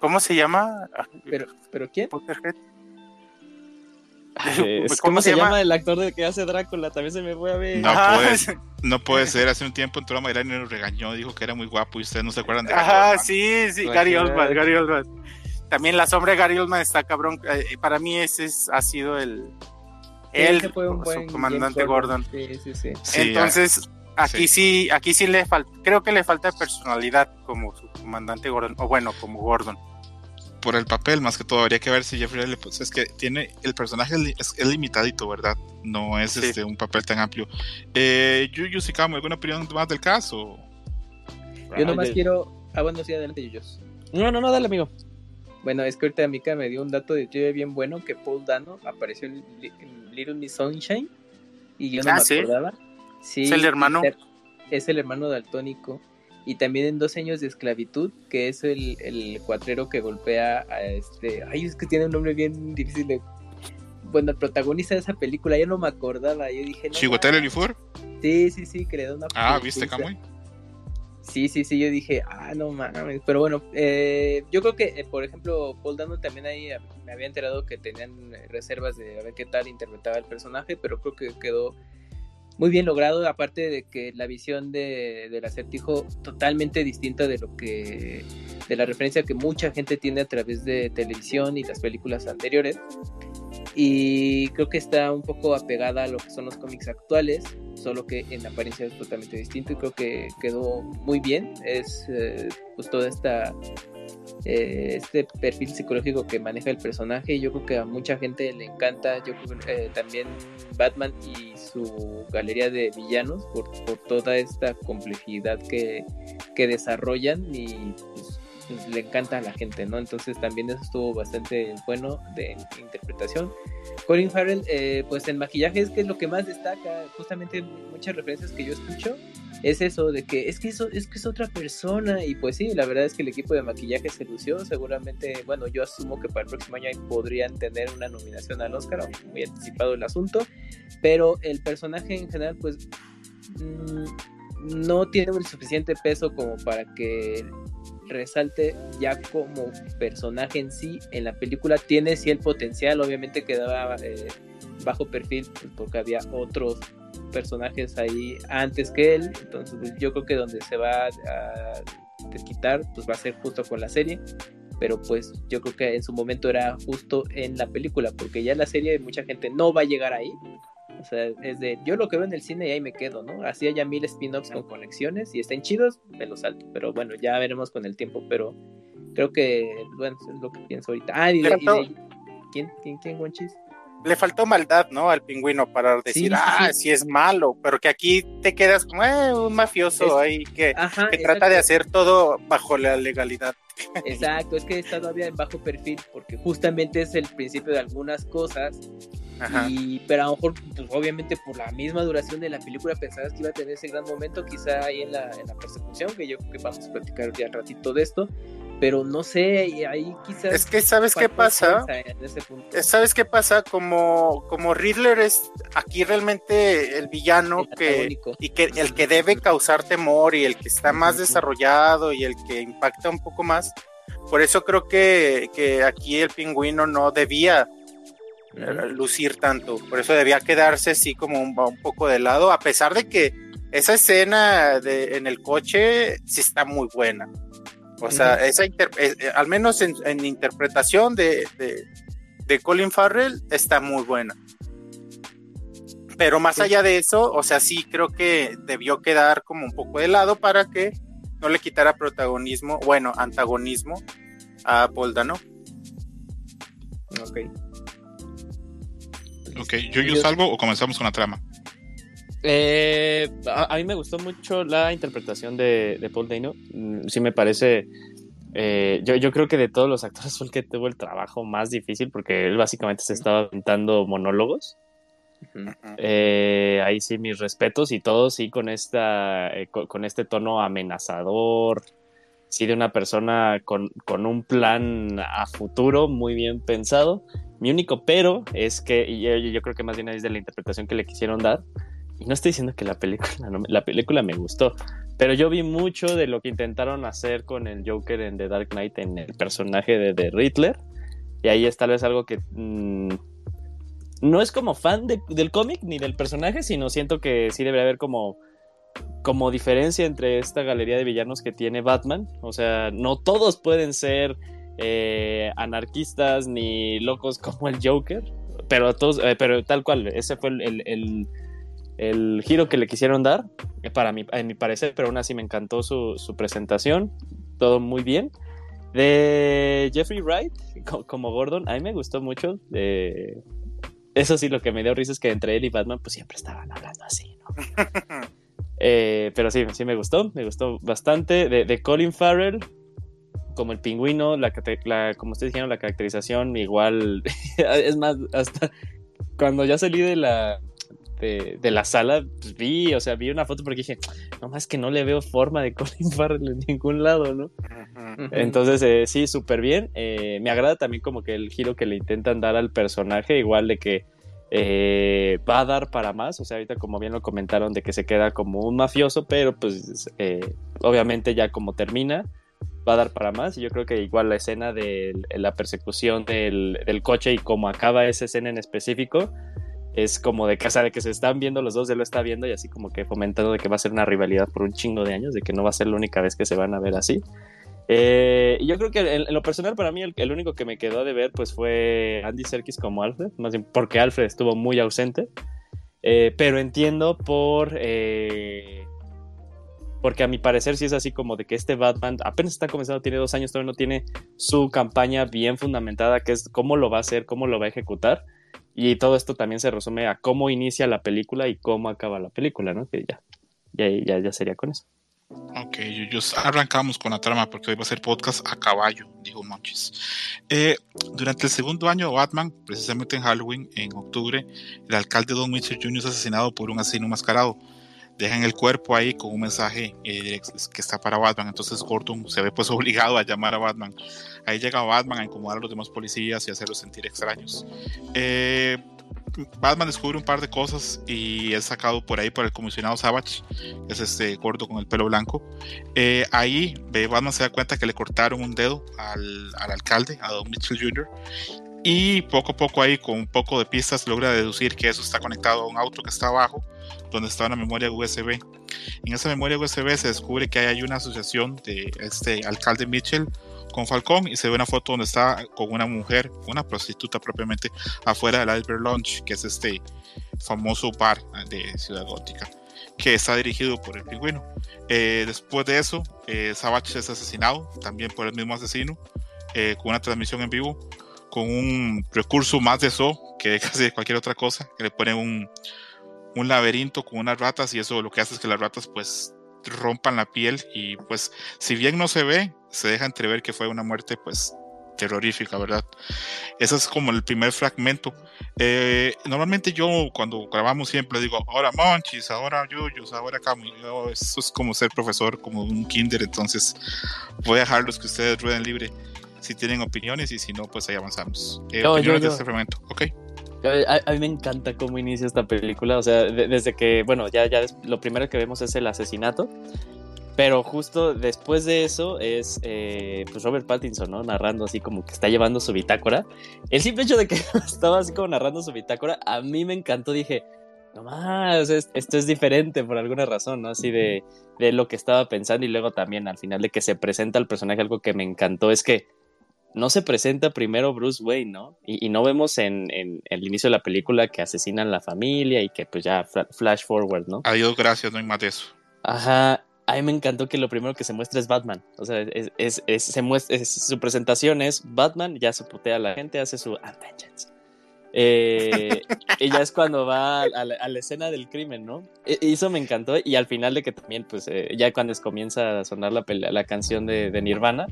¿Cómo se llama? ¿Pero, ¿pero quién? Pues, ¿Cómo, se, llama? el actor de que hace Drácula? También se me fue a ver. No, puede, no puede ser. Hace un tiempo entró a Mayrán y nos regañó. Dijo que era muy guapo y ustedes no se acuerdan de Ajá, sí, sí, Gary Oldman, Gary Oldman. También la sombra de Gary Oldman está cabrón. Eh, para mí ese ha sido el... él, fue un buen su comandante Gordon. Sí, sí, sí. Entonces, aquí sí. aquí sí le falta, creo que le falta personalidad como su comandante Gordon, o bueno, como Gordon por el papel, más que todo. Habría que ver si Jeffrey pues, es que tiene el personaje es, limitadito, ¿verdad? No es este un papel tan amplio. Eh, Yuyu Sikamo, ¿alguna opinión más del caso? Yo nomás quiero. Ah, bueno, sí, adelante, Yuyos. No, no, no, dale, amigo. Bueno, es que ahorita Mika me dio un dato de TV bien bueno que Paul Dano apareció en, Little Miss Sunshine y yo no ah, me acordaba. Sí, es el hermano. Es el hermano daltónico y también en Dos años de esclavitud, que es el, el cuatrero que golpea a este... Ay, es que tiene un nombre bien difícil de... Bueno, el protagonista de esa película, ya no me acordaba, yo dije... No, Sí, sí, sí, que le da una... Ah, ¿viste, Camuy? Sí, sí, sí, yo dije, ah, no mames, pero bueno, eh, yo creo que, eh, por ejemplo, Paul Dano también ahí me había enterado que tenían reservas de a ver qué tal interpretaba el personaje, pero creo que quedó muy bien logrado, aparte de que la visión de, del acertijo totalmente distinta de lo que de la referencia que mucha gente tiene a través de televisión y las películas anteriores. Y creo que está un poco apegada a lo que son los cómics actuales, solo que en apariencia es totalmente distinto y creo que quedó muy bien, es eh, pues toda esta eh, este perfil psicológico que maneja el personaje. Yo creo que a mucha gente le encanta. Yo creo eh, también Batman y su galería de villanos por, toda esta complejidad que, que desarrollan y pues, pues, le encanta a la gente, ¿no? Entonces también eso estuvo bastante bueno de interpretación. Colin Farrell, eh, pues en maquillaje es que es lo que más destaca, justamente muchas referencias que yo escucho es eso de que es que eso es que es otra persona y pues sí, la verdad es que el equipo de maquillaje se lució, seguramente, bueno, yo asumo que para el próximo año podrían tener una nominación al Oscar, aunque muy anticipado el asunto, pero el personaje en general pues mm, no tiene el suficiente peso como para que resalte ya como personaje en sí en la película tiene sí el potencial obviamente quedaba eh, bajo perfil pues, porque había otros personajes ahí antes que él entonces pues, yo creo que donde se va a, quitar pues va a ser justo con la serie pero pues yo creo que en su momento era justo en la película porque ya la serie mucha gente no va a llegar ahí o sea, es de yo lo que veo en el cine y ahí me quedo, ¿no? Así haya mil spin-offs con conexiones y estén chidos, me los salto. Pero bueno, ya veremos con el tiempo. Pero creo que, bueno, es lo que pienso ahorita. Ah, y, de, ¿quién, quién, quién, Gonchis? Le faltó maldad, ¿no? Al pingüino para decir, ah, sí, es malo, pero que aquí te quedas como eh, un mafioso ahí que, que trata de hacer todo bajo la legalidad. Exacto, es que está todavía en bajo perfil porque justamente es el principio de algunas cosas y, pero a lo mejor, pues, obviamente por la misma duración de la película pensabas que iba a tener ese gran momento, quizá ahí en la, en la persecución, que yo creo que vamos a platicar ya un ratito de esto, pero no sé, ahí quizás... Es que sabes qué pasa, sabes qué pasa, como, como Riddler es aquí realmente el villano que, y que el que debe causar temor y el que está más desarrollado y el que impacta un poco más, por eso creo que, que aquí el pingüino no debía lucir tanto. Por eso debía quedarse así como un, poco de lado, a pesar de que esa escena de, en el coche sí está muy buena. O sea, esa eh, eh, al menos en, interpretación de, de, Colin Farrell está muy buena. Pero más allá de eso, o sea, sí creo que debió quedar como un poco de lado para que no le quitara protagonismo, bueno, antagonismo a Paul Dano. Ok. Ok, ¿yo, yo salgo o comenzamos con la trama? Eh, a, mí me gustó mucho la interpretación de, Paul Dano. Mm, sí me parece. Eh, yo, yo, creo que de todos los actores fue el que tuvo el trabajo más difícil porque él básicamente se estaba pintando monólogos. Eh, ahí sí mis respetos y todo sí con esta con, este tono amenazador sí de una persona con, con, un plan a futuro muy bien pensado. Mi único pero es que, yo, yo creo que más bien es de la interpretación que le quisieron dar, y no estoy diciendo que la película, la película me gustó, pero yo vi mucho de lo que intentaron hacer con el Joker en The Dark Knight, en el personaje de, de Riddler, y ahí es tal vez algo que mm, no es como fan del cómic ni del personaje, sino siento que sí debería haber como como diferencia entre esta galería de villanos que tiene Batman. O sea, no todos pueden ser eh, anarquistas ni locos como el Joker, pero, todos, eh, pero tal cual, ese fue el, el, giro que le quisieron dar, eh, para mí, en mi parecer, pero aún así me encantó su, presentación, todo muy bien. De Jeffrey Wright como Gordon, a mí me gustó mucho. eso sí, lo que me dio risa es que entre él y Batman, pues siempre estaban hablando así, pero sí, sí me gustó, me gustó bastante. De, de Colin Farrell, como el pingüino, la, como ustedes dijeron, la caracterización igual, es más, hasta cuando ya salí de la, de, la sala, pues vi, o sea, vi una foto porque dije, no más que no le veo forma de Colin Farrell en ningún lado, ¿no? Entonces, eh, sí, súper bien. Eh, me agrada también como que el giro que le intentan dar al personaje, igual de que eh, va a dar para más, o sea, ahorita como bien lo comentaron, de que se queda como un mafioso, pero pues obviamente ya como termina, va a dar para más. Y yo creo que igual la escena de la persecución del, coche y cómo acaba esa escena en específico es como de casa de que se están viendo los dos, él lo está viendo y así como que fomentando de que va a ser una rivalidad por un chingo de años, de que no va a ser la única vez que se van a ver así. Eh, y yo creo que en, lo personal para mí el, único que me quedó de ver pues fue Andy Serkis como Alfred, más bien porque Alfred estuvo muy ausente, eh, pero entiendo por eh, porque a mi parecer sí es así como de que este Batman apenas está comenzando, tiene dos años, todavía no tiene su campaña bien fundamentada, que es cómo lo va a hacer, cómo lo va a ejecutar. Y todo esto también se resume a cómo inicia la película y cómo acaba la película, ¿no? Que ya, ya, ya, sería con eso. Ok. Ok, yo, arrancamos con la trama porque hoy va a ser podcast a caballo, dijo Monchis. Eh, durante el segundo año de Batman, precisamente en Halloween, en octubre, el alcalde Don Mitchell Jr. es asesinado por un asesino mascarado. Dejan el cuerpo ahí con un mensaje eh, que está para Batman. Entonces Gordon se ve pues obligado a llamar a Batman. Ahí llega Batman a incomodar a los demás policías y hacerlos sentir extraños. Eh, Batman descubre un par de cosas y es sacado por ahí por el comisionado Savage, que es este gordo con el pelo blanco. Eh, ahí Batman se da cuenta que le cortaron un dedo al, al, alcalde, a Don Mitchell Jr. Y poco a poco ahí, con un poco de pistas, logra deducir que eso está conectado a un auto que está abajo, donde está una memoria USB. En esa memoria USB se descubre que hay una asociación de este alcalde Mitchell con Falcón y se ve una foto donde está con una mujer, una prostituta propiamente, afuera del Albert Lounge, que es este famoso bar de Ciudad Gótica, que está dirigido por el pingüino. Eh, después de eso, eh, Savage es asesinado también por el mismo asesino, eh, con una transmisión en vivo, con un recurso más de eso que casi cualquier otra cosa, que le ponen un, un laberinto con unas ratas y eso lo que hace es que las ratas pues rompan la piel y pues si bien no se ve, se deja entrever que fue una muerte pues terrorífica, ¿verdad? Ese es como el primer fragmento. Eh, normalmente yo cuando grabamos siempre digo, ahora Monchis, ahora Yuyos, ahora Camus. Eso es como ser profesor, como un kinder, entonces voy a dejarlos que ustedes rueden libre si tienen opiniones y si no, pues ahí avanzamos. Eh, opiniones de este fragmento, ok. A, mí me encanta cómo inicia esta película, o sea, desde que, bueno, ya, ya lo primero que vemos es el asesinato, pero justo después de eso es eh, pues Robert Pattinson, ¿no? Narrando así como que está llevando su bitácora. El simple hecho de que estaba así como narrando su bitácora, a mí me encantó, dije, no más, esto es diferente por alguna razón, ¿no? Así de, de lo que estaba pensando y luego también al final de que se presenta el personaje, algo que me encantó es que no se presenta primero Bruce Wayne, ¿no? Y, no vemos en, el inicio de la película que asesinan la familia y que pues ya flash forward, ¿no? Adiós, gracias, no hay más de eso. Ajá, a mí me encantó que lo primero que se muestra es Batman. O sea, es, se muestra, su presentación es Batman, ya se putea a la gente, hace su. Eh, y ya es cuando va a la, escena del crimen, ¿no? E, y eso me encantó. Y al final de que también, pues, eh, ya cuando comienza a sonar la, la canción de, de Nirvana,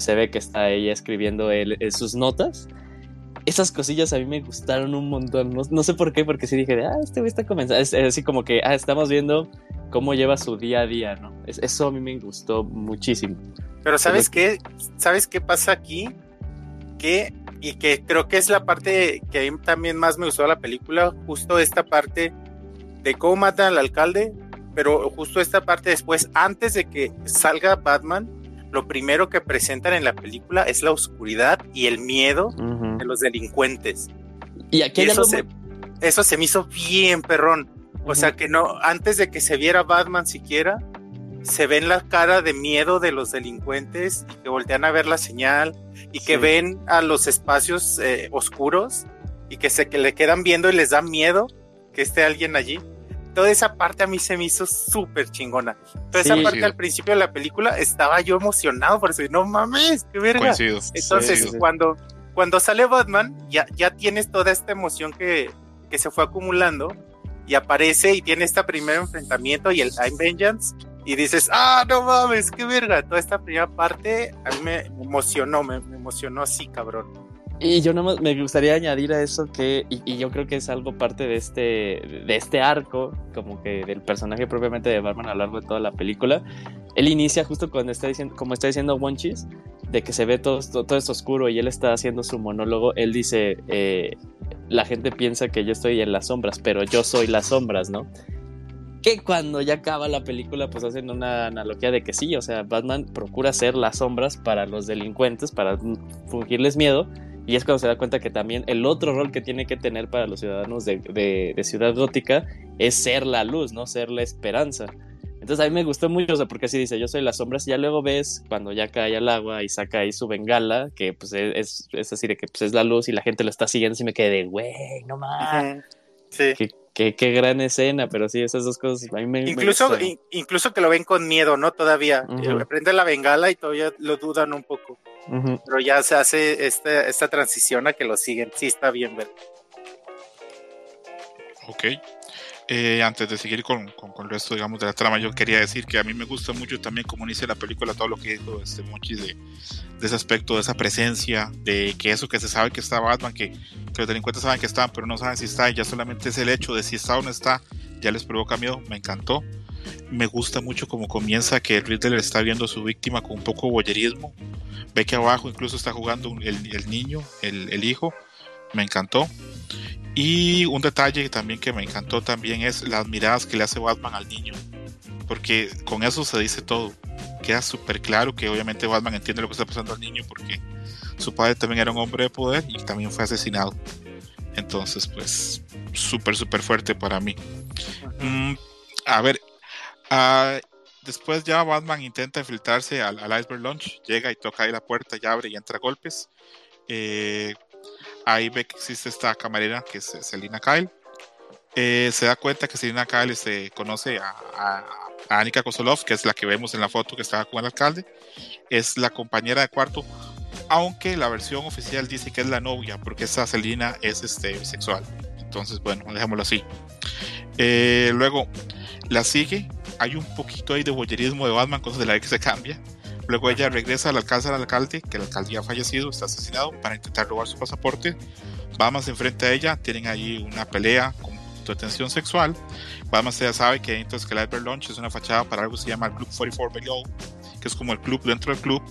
se ve que está ella escribiendo sus notas. Esas cosillas a mí me gustaron un montón. No, sé por qué, porque sí dije, ah, este güey está comenzando. Es, así como que, ah, estamos viendo cómo lleva su día a día, ¿no? eso a mí me gustó muchísimo. Pero ¿sabes qué? ¿Sabes qué pasa aquí? Que, y que creo que es la parte que a mí también más me gustó de la película, justo esta parte de cómo matan al alcalde, pero justo esta parte después, antes de que salga Batman, lo primero que presentan en la película es la oscuridad y el miedo de los delincuentes. Y aquí eso, se, eso se me hizo bien perrón. O sea que no, antes de que se viera Batman siquiera, se ven la cara de miedo de los delincuentes y que voltean a ver la señal y que ven a los espacios eh, oscuros y que se que le quedan viendo y les da miedo que esté alguien allí toda esa parte a mí se me hizo súper chingona. Toda esa parte al principio de la película estaba yo emocionado por eso, no mames, qué verga. Entonces, cuando, cuando sale Batman, ya, ya tienes toda esta emoción que, que se fue acumulando y aparece y tiene este primer enfrentamiento y el Time Vengeance y dices, ah, no mames, qué verga. Toda esta primera parte a mí me emocionó, me, me emocionó así, cabrón. Y yo no me gustaría añadir a eso que, y, yo creo que es algo parte de este, de este arco, como que del personaje propiamente de Batman a lo largo de toda la película. Él inicia justo cuando está diciendo, como está diciendo Wonchis, de que se ve todo, todo, esto oscuro y él está haciendo su monólogo. Él dice, eh, la gente piensa que yo estoy en las sombras, pero yo soy las sombras, ¿no? Que cuando ya acaba la película, pues hacen una analogía de que sí, o sea, Batman procura ser las sombras para los delincuentes, para fungirles miedo, y es cuando se da cuenta que también el otro rol que tiene que tener para los ciudadanos de, Ciudad Gótica es ser la luz, ¿no? Ser la esperanza. Entonces a mí me gustó mucho, o porque así dice, yo soy las sombras, y ya luego ves cuando ya cae al agua y saca ahí su bengala, que pues es, es, así de que pues, es la luz y la gente lo está siguiendo, y me quedé de, güey, no más. Sí. Qué, qué, gran escena, pero sí, esas dos cosas a mí me Incluso, incluso que lo ven con miedo, ¿no? Todavía. Uh Prende la bengala y todavía lo dudan un poco. Pero ya se hace esta, esta transición a que lo siguen. Sí, está bien ver. Ok. Eh, antes de seguir con, con, el resto, digamos, de la trama, yo quería decir que a mí me gusta mucho también como inicia la película todo lo que dijo este Mochi de, de, ese aspecto, de esa presencia, de que eso que se sabe que está Batman, que, que los delincuentes saben que están, pero no saben si está, y ya solamente es el hecho de si está o no está, ya les provoca miedo, me encantó. Me gusta mucho como comienza que Riddler está viendo a su víctima con un poco de boyerismo. Ve que abajo incluso está jugando el, el niño, el, el hijo. Me encantó. Y un detalle también que me encantó también es las miradas que le hace Batman al niño. Porque con eso se dice todo. Queda súper claro que obviamente Batman entiende lo que está pasando al niño porque su padre también era un hombre de poder y también fue asesinado. Entonces, pues, súper, súper fuerte para mí. Mm, a ver, uh, después ya Batman intenta infiltrarse al, al, Iceberg Launch, llega y toca ahí la puerta y abre y entra a golpes. Eh, ahí ve que existe esta camarera que es Selina Kyle. Eh, se da cuenta que Selina Kyle se conoce a, a, a, Anika Kosolov, que es la que vemos en la foto que estaba con el alcalde. Es la compañera de cuarto, aunque la versión oficial dice que es la novia, porque esa Selina es este, bisexual. Entonces, bueno, dejémoslo así. Eh, luego la sigue. Hay un poquito ahí de boyerismo de Batman, cosas de la que se cambia. Luego ella regresa a la casa del alcalde, que el alcalde ya ha fallecido, está asesinado, para intentar robar su pasaporte. Batman se enfrenta a ella, tienen ahí una pelea con de tensión sexual. Batman ya sabe que que el Iber Launch es una fachada para algo que se llama el Club 44 Below, que es como el club dentro del club,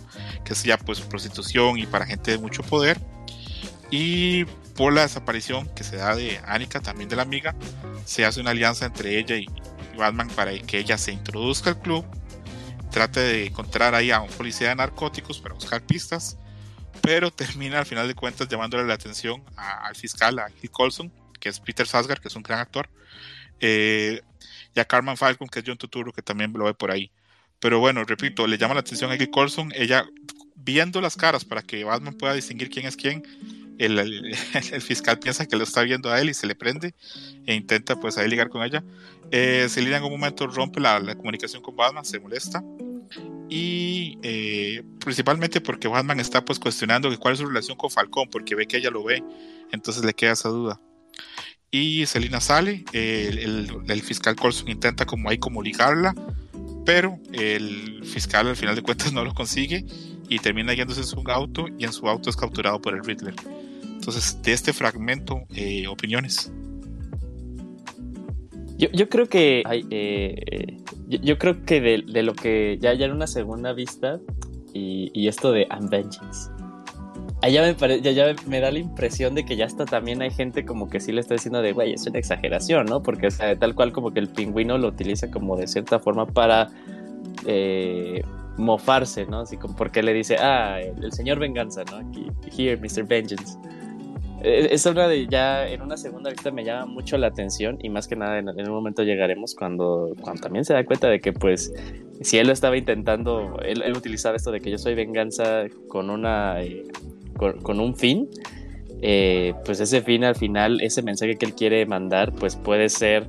que es ya pues prostitución y para gente de mucho poder. Y por la desaparición que se da de Annika, también de la amiga, se hace una alianza entre ella y Batman para que ella se introduzca al club trate de encontrar ahí a un policía de narcóticos para buscar pistas, pero termina al final de cuentas llamándole la atención al fiscal, a Hill Colson, es Peter Sasgar, que es un gran actor, eh, y a Carmen Falcon, que es John Turturro, que también lo ve por ahí. Pero bueno, repito, le llama la atención a Hill Colson, ella viendo las caras para que Batman pueda distinguir quién es quién, el, fiscal piensa que lo está viendo a él y se le prende e intenta pues ahí ligar con ella. Eh, Selina en un momento rompe la, la, comunicación con Batman, se molesta y eh, principalmente porque Batman está pues cuestionando cuál es su relación con Falcón porque ve que ella lo ve, entonces le queda esa duda. Y Selina sale, el, fiscal Colson intenta como ahí como ligarla, pero el fiscal al final de cuentas no lo consigue y termina yéndose en su auto y en su auto es capturado por el Riddler. Entonces, de este fragmento, eh, opiniones. Yo, yo, creo que hay, eh, yo, creo que de, de, lo que ya, ya en una segunda vista y, y esto de Unvengeance, allá me, pare, ya, me da la impresión de que ya hasta también hay gente como que sí le está diciendo de, güey, es una exageración, ¿no? Porque sea, tal cual como que el pingüino lo utiliza como de cierta forma para eh, mofarse, ¿no? Así como porque le dice, ah, el, señor venganza, ¿no? Aquí, here, Mr. Vengeance. Es una de ya en una segunda vista me llama mucho la atención y más que nada en, en, un momento llegaremos cuando, cuando también se da cuenta de que pues si él lo estaba intentando, él, él utilizaba esto de que yo soy venganza con una eh, con, con, un fin, eh, pues ese fin al final, ese mensaje que él quiere mandar pues puede ser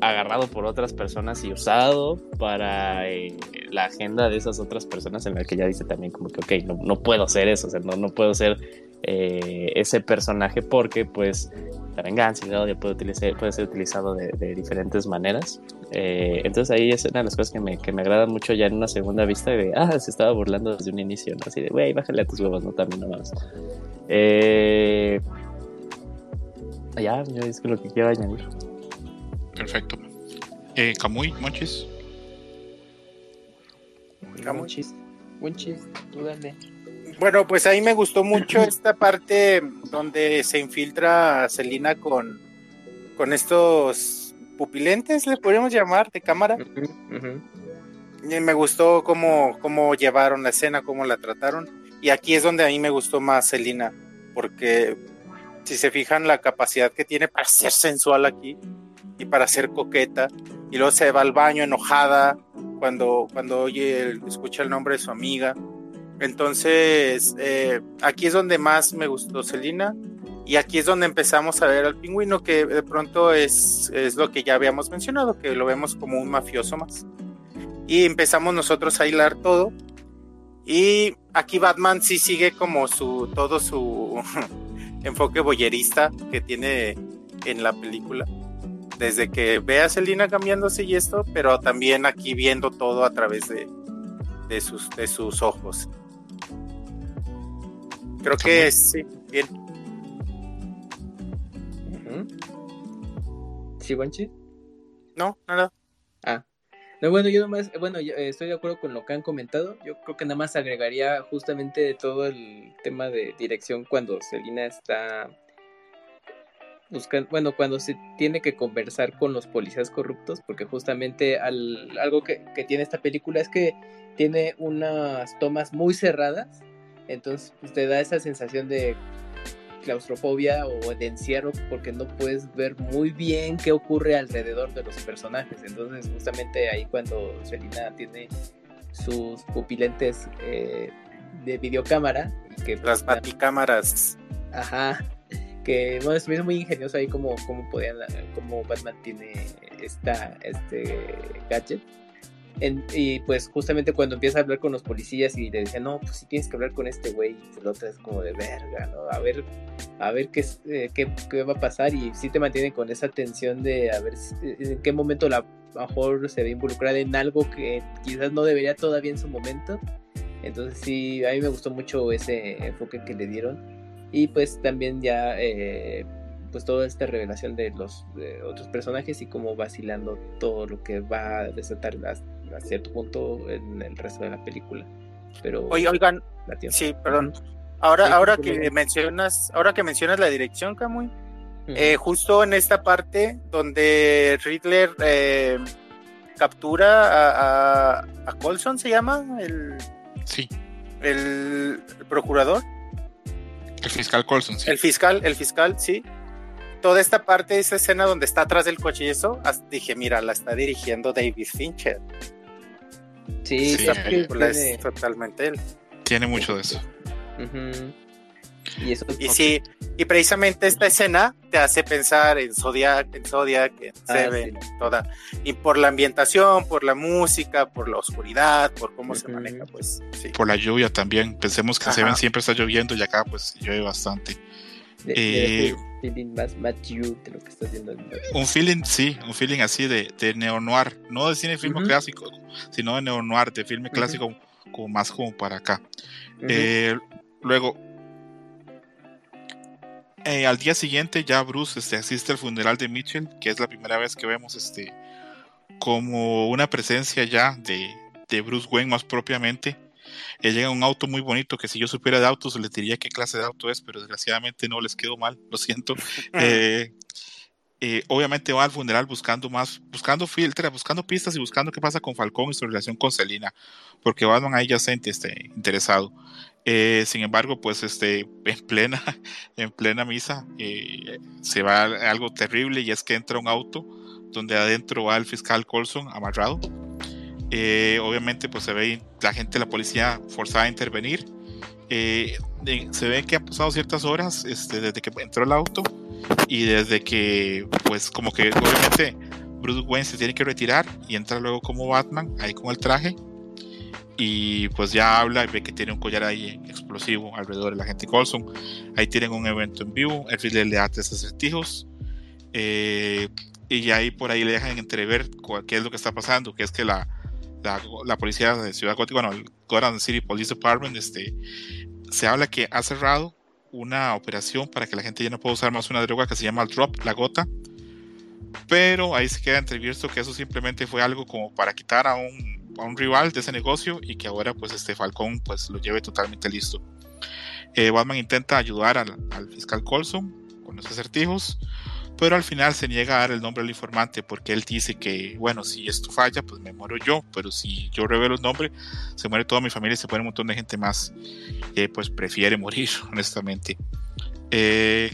agarrado por otras personas y usado para eh, la agenda de esas otras personas en la que ya dice también como que ok, no, no puedo ser eso, o sea, no, no puedo ser eh, ese personaje porque pues la venganza y el odio puede, utilizar, puede ser utilizado de, de diferentes maneras. Eh, entonces ahí es una de las cosas que me, que me agrada mucho ya en una segunda vista de, ah, se estaba burlando desde un inicio, ¿no? Así de, güey, bájale a tus huevos, ¿no? También nomás. Eh, ya, yo es lo que quiero añadir. Perfecto. Eh, Camuy, Monchis. Camuchis. Monchis, tú dale. Bueno, pues ahí me gustó mucho esta parte donde se infiltra Celina con, con estos pupilentes, le podríamos llamar, de cámara. Uh -huh. Y me gustó cómo, cómo llevaron la escena, cómo la trataron. Y aquí es donde a mí me gustó más Celina, porque si se fijan la capacidad que tiene para ser sensual aquí y para ser coqueta, y luego se va al baño enojada cuando, cuando oye, escucha el nombre de su amiga entonces, eh, aquí es donde más me gustó Selina. Y aquí es donde empezamos a ver al pingüino, que de pronto es, es, lo que ya habíamos mencionado, que lo vemos como un mafioso más. Y empezamos nosotros a hilar todo. Y aquí Batman sí sigue como su todo su enfoque boyerista que tiene en la película. desde que ve a Selina cambiándose y esto, pero también aquí viendo todo a través de, de, sus, de sus ojos. Creo que sí, bien. ¿Sí, Banchi? No, nada. Ah. No, bueno, yo nomás, bueno, eh, estoy de acuerdo con lo que han comentado. Yo creo que nada más agregaría justamente todo el tema de dirección cuando Selina está buscando, bueno, cuando se tiene que conversar con los policías corruptos, porque justamente algo que, tiene esta película es que tiene unas tomas muy cerradas, entonces pues, te da esa sensación de claustrofobia o de encierro porque no puedes ver muy bien qué ocurre alrededor de los personajes. Entonces justamente ahí cuando Selina tiene sus pupilentes eh, de videocámara y que las pues, baticámaras ajá que bueno es muy ingenioso ahí como, como podían como Batman tiene esta este gadget y pues justamente cuando empieza a hablar con los policías y le dice, no, pues si tienes que hablar con este güey, y el otro es como de verga, ¿no? A ver, a ver qué, eh, qué, qué, va a pasar y sí te mantiene con esa tensión de a ver eh, en qué momento la mejor se ve involucrada en algo que quizás no debería todavía en su momento. Entonces sí, a mí me gustó mucho ese enfoque que le dieron. Y pues también ya... Eh, pues toda esta revelación de los otros personajes y como vacilando todo lo que va a desatar las, a cierto punto en el resto de la película. Pero oigan, sí, perdón. Ahora, ahora que mencionas, ahora que mencionas la dirección, Camuy, eh, justo en esta parte donde Riddler eh, captura a, a, Colson, se llama el, sí, el, procurador, el fiscal Colson, sí. el fiscal, el fiscal, sí. Toda esta parte, esa escena donde está atrás del coche y eso, dije, mira, la está dirigiendo David Fincher. Sí, es totalmente él. Tiene mucho de eso. Y, eso y sí, y precisamente esta escena te hace pensar en Zodiac, en Zodiac, en ah, Seven, toda. Y por la ambientación, por la música, por la oscuridad, por cómo se maneja, pues sí. Por la lluvia también. Pensemos que Seven siempre está lloviendo y acá pues llueve bastante. Eh, feeling más, you de lo que estás viendo. Un feeling, sí, un feeling así de, de neo-noir, no de cine film clásico, sino de neo-noir, de filme clásico, como más como para acá. Eh, luego, eh, al día siguiente ya Bruce este, asiste al funeral de Mitchell, que es la primera vez que vemos este como una presencia ya de, de Bruce Wayne más propiamente llega un auto muy bonito que si yo supiera de autos les diría qué clase de auto es, pero desgraciadamente no les quedó mal, lo siento. Eh, eh, obviamente va al funeral buscando más, buscando filtros, buscando pistas y buscando qué pasa con Falcón y su relación con Selina, porque Batman ahí ya se este, interesado. Eh, sin embargo, pues este, en plena, en plena misa se va algo terrible y es que entra un auto donde adentro va el fiscal Colson amarrado eh, obviamente, pues se ve la gente, la policía forzada a intervenir. Eh, se ve que han pasado ciertas horas este, desde que entró el auto y desde que, pues, como que obviamente Bruce Wayne se tiene que retirar y entra luego como Batman, ahí con el traje. Y pues ya habla y ve que tiene un collar ahí explosivo alrededor de la gente Colson. Ahí tienen un evento en vivo. El Riddler le da tres acertijos. Eh, y ahí por ahí le dejan entrever qué es lo que está pasando, que es que la, la, policía de Ciudad Gótica, bueno, el Gotham City Police Department, este, se habla que ha cerrado una operación para que la gente ya no pueda usar más una droga que se llama el drop, la gota. Pero ahí se queda entrevisto que eso simplemente fue algo como para quitar a un, a un rival de ese negocio y que ahora pues este Falcón pues lo lleve totalmente listo. Eh, Batman intenta ayudar al, al fiscal Colson con los acertijos, pero al final se niega a dar el nombre del informante porque él dice que, bueno, si esto falla, pues me muero yo, pero si yo revelo el nombre, se muere toda mi familia y se muere un montón de gente más, eh, pues prefiere morir, honestamente. Eh,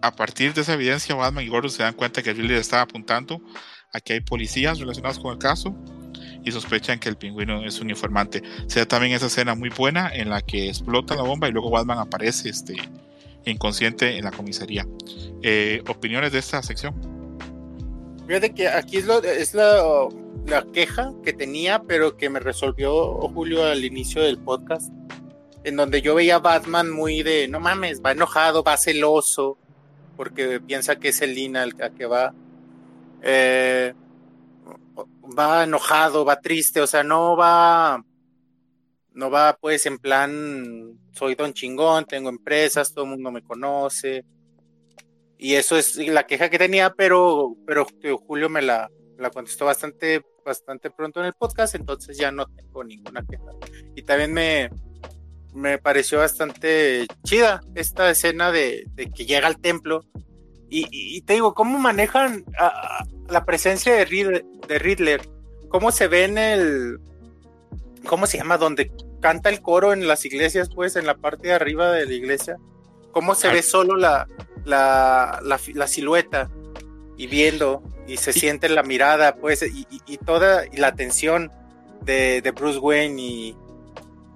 a partir de esa evidencia, Batman y Gordon se dan cuenta que Ridley estaba apuntando a que hay policías relacionados con el caso y sospechan que el pingüino es un informante. Se da también esa escena muy buena en la que explota la bomba y luego Batman aparece este, inconsciente en la comisaría. Eh, ¿Opiniones de esta sección? Fíjate que aquí es, lo, la, queja que tenía, pero que me resolvió Julio al inicio del podcast, en donde yo veía a Batman muy de, no mames, va enojado, va celoso, porque piensa que es el Lina el que va. eh, va enojado, va triste, o sea, no va, no va pues en plan, soy don chingón, tengo empresas, todo el mundo me conoce. Y eso es la queja que tenía, pero, pero Julio me la, la contestó bastante, bastante pronto en el podcast, entonces ya no tengo ninguna queja. Y también me, me pareció bastante chida esta escena de, que llega al templo. Y, te digo, ¿cómo manejan la presencia de, de Riddler? ¿Cómo se ve en el... ¿Cómo se llama? Donde canta el coro en las iglesias, pues, en la parte de arriba de la iglesia. ¿Cómo se ve solo la, la, la, silueta? Y viendo, y se siente la mirada, pues, y, toda la atención de, de Bruce Wayne y,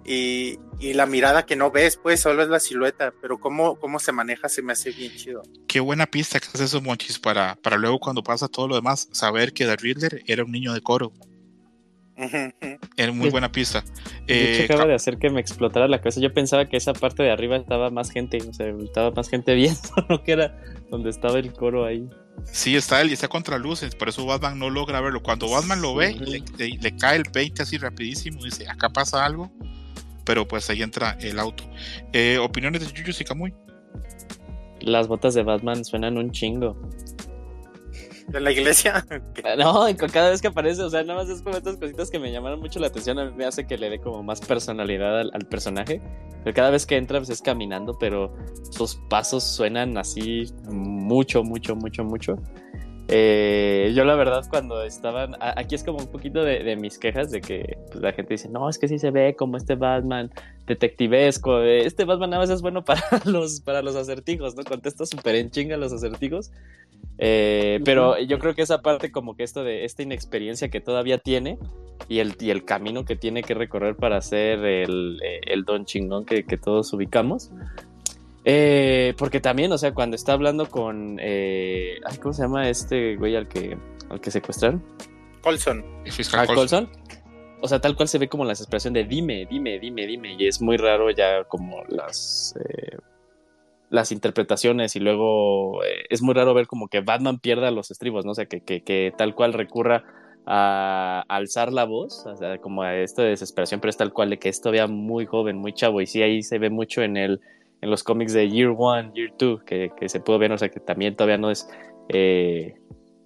y, la mirada que no ves, pues solo es la silueta, pero cómo, cómo se maneja se me hace bien chido. Qué buena pista que hace esos monchis para, para luego cuando pasa todo lo demás, saber que The Riddler era un niño de coro. Era muy buena pista. Eh, acaba de hacer que me explotara la cabeza. Yo pensaba que esa parte de arriba estaba más gente, o sea, estaba más gente viendo, ¿no? Que era donde estaba el coro ahí. Sí, está él y está contra luces, por eso Batman no logra verlo. Cuando Batman lo ve, le, le, cae el 20 así rapidísimo, dice, acá pasa algo pero pues ahí entra el auto. Eh, ¿Opiniones de Yuyu y Kamui? Las botas de Batman suenan un chingo. ¿De la iglesia? No, cada vez que aparece, o sea, nada más es como estas cositas que me llamaron mucho la atención, a mí me hace que le dé como más personalidad al, personaje. Pero cada vez que entra, pues es caminando, pero sus pasos suenan así mucho, mucho, mucho, mucho. Eh, yo la verdad cuando estaban, aquí es como un poquito de, mis quejas de que pues, la gente dice, no, es que sí se ve como este Batman detectivesco, este Batman nada más es bueno para los, para los acertijos, ¿no? Contesta súper en chinga los acertijos. Eh, pero yo creo que esa parte como que esto de esta inexperiencia que todavía tiene y el, y el camino que tiene que recorrer para ser el, el don chingón que, que todos ubicamos, eh, porque también, o sea, cuando está hablando con. Eh, ¿Cómo se llama este güey al que, al que secuestraron? Colson. Ah, Colson. O sea, tal cual se ve como la desesperación de dime, dime, dime, dime. Y es muy raro ya como las. Eh, las interpretaciones y luego eh, es muy raro ver como que Batman pierda los estribos, ¿no? O sea, que, que, que tal cual recurra a alzar la voz, o sea, como a esta desesperación, pero es tal cual de que es todavía muy joven, muy chavo, y sí ahí se ve mucho en el, en los cómics de Year One, Year Two, que, se puede ver, o sea que también todavía no es, eh,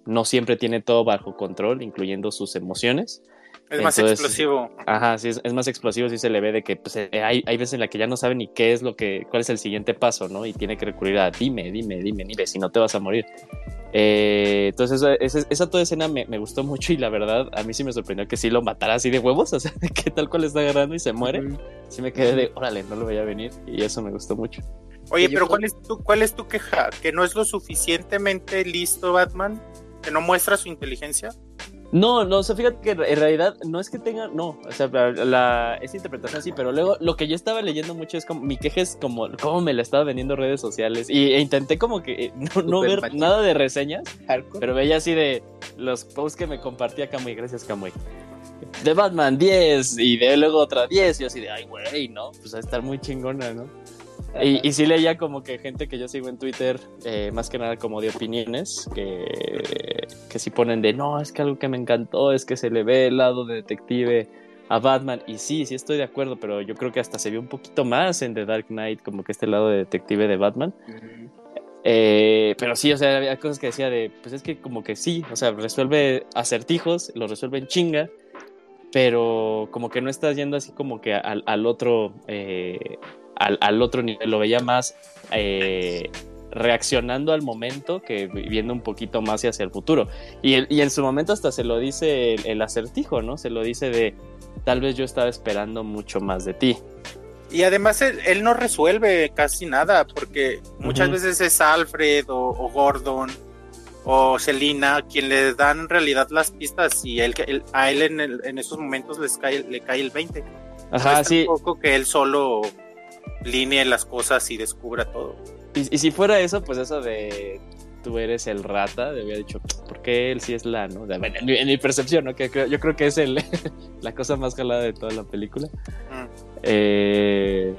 no siempre tiene todo bajo control, incluyendo sus emociones. Es más explosivo. Ajá, sí, es, más explosivo, sí se le ve de que pues, eh, hay, hay, veces en la que ya no sabe ni qué es lo que, cuál es el siguiente paso, ¿no? Y tiene que recurrir a dime, dime, dime, dime, si no te vas a morir. Eh, entonces esa, esa, toda escena me, me, gustó mucho y la verdad a mí sí me sorprendió que sí lo matara así de huevos, o sea, que tal cual está agarrando y se muere. Sí me quedé de, órale, no lo voy a venir y eso me gustó mucho. Oye, pero ¿cuál es, tu, ¿cuál es tu queja? ¿Que no es lo suficientemente listo Batman? ¿Que no muestra su inteligencia? No, no, o sea, fíjate que en realidad no es que tenga, no, o sea, la, esa interpretación sí, pero luego lo que yo estaba leyendo mucho es como, mi queja es como, cómo me la estaba vendiendo redes sociales y, e intenté como que eh, no, ver nada de reseñas, pero veía así de los posts que me compartía Camuy, gracias Camuy. De Batman 10 y de luego otra 10 y así de, ay, güey, ¿no? Pues a estar muy chingona, ¿no? Y, y, sí leía como que gente que yo sigo en Twitter, eh, más que nada como de opiniones, que, que sí ponen de, no, es que algo que me encantó es que se le ve el lado de detective a Batman. Y sí, sí estoy de acuerdo, pero yo creo que hasta se vio un poquito más en The Dark Knight, como que este lado de detective de Batman. Eh, pero sí, o sea, había cosas que decía de, pues es que como que sí, o sea, resuelve acertijos, lo resuelve en chinga, pero como que no estás yendo así como que al, al otro... Eh, al, otro nivel, lo veía más eh, reaccionando al momento que viendo un poquito más hacia el futuro. Y, en su momento hasta se lo dice el, acertijo, ¿no? Se lo dice de, tal vez yo estaba esperando mucho más de ti. Y además él, no resuelve casi nada, porque muchas veces es Alfred o, Gordon o Selina quien le dan en realidad las pistas y él, a él en, esos momentos les cae, le cae el 20. Ajá, sí. poco que él solo línea las cosas y descubra todo. Y, si fuera eso, pues eso de tú eres el rata, le había dicho, ¿por qué él sí es la, no? en, mi, percepción, ¿no? Que, yo creo que es el, la cosa más jalada de toda la película. Mm. Eh,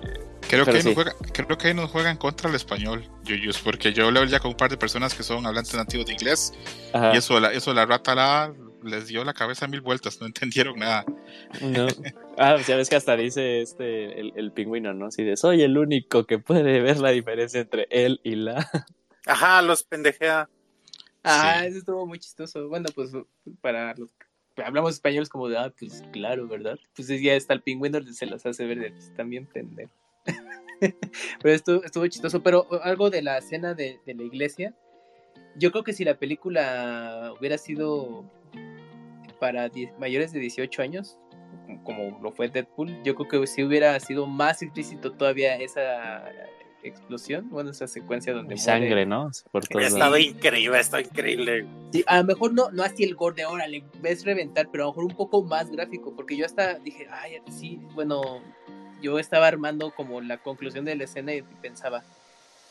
Creo que, ahí juega, creo que ahí nos juegan contra el español, Yuyus, porque yo leo ya con un par de personas que son hablantes nativos de inglés y eso, la, eso la rata la, les dio la cabeza mil vueltas, no entendieron nada. No. Ah, ya ves que hasta dice este el, el pingüino, ¿no? Así de soy el único que puede ver la diferencia entre él y la. Ajá, los pendejea. Ah, eso estuvo muy chistoso. Bueno, pues para los que hablamos españoles como de, ah, pues claro, ¿verdad? Pues ya está el pingüino, se los hace ver, pues, también pendejo. pero esto estuvo chistoso. Pero algo de la escena de, de la iglesia, yo creo que si la película hubiera sido para mayores de 18 años, como lo fue Deadpool, yo creo que si hubiera sido más explícito todavía esa explosión, bueno, esa secuencia donde sangre, ¿no? Por todo estado increíble, está increíble. Sí, a lo mejor no, no así el gore de ahora, le ves reventar, pero a lo mejor un poco más gráfico, porque yo hasta dije, ay, sí, bueno, yo estaba armando como la conclusión de la escena y pensaba,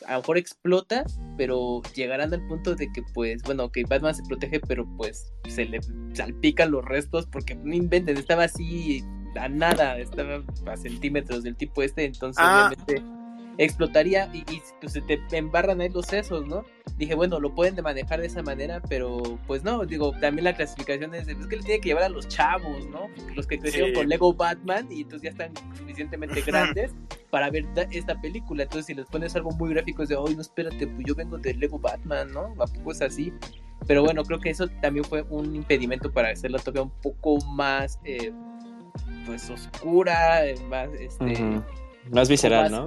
a lo mejor explota, pero llegarán al punto de que, pues, bueno, que Batman se protege, pero pues se le salpican los restos porque no inventen, estaba así a nada, estaba a centímetros del tipo este, entonces ah. obviamente explotaría y, pues se te embarran ahí los sesos, ¿no? Dije, bueno, lo pueden de manejar de esa manera, pero pues no, digo, también la clasificación es, es que le tiene que llevar a los chavos, ¿no? Los que crecieron con Lego Batman y entonces ya están suficientemente grandes para ver esta película. Entonces, si les pones algo muy gráfico, es de, oye, no, espérate, pues yo vengo de Lego Batman, ¿no? ¿A poco es así? Pero bueno, creo que eso también fue un impedimento para hacerla todavía un poco más, eh, pues, oscura, más, este... Más visceral, ¿no?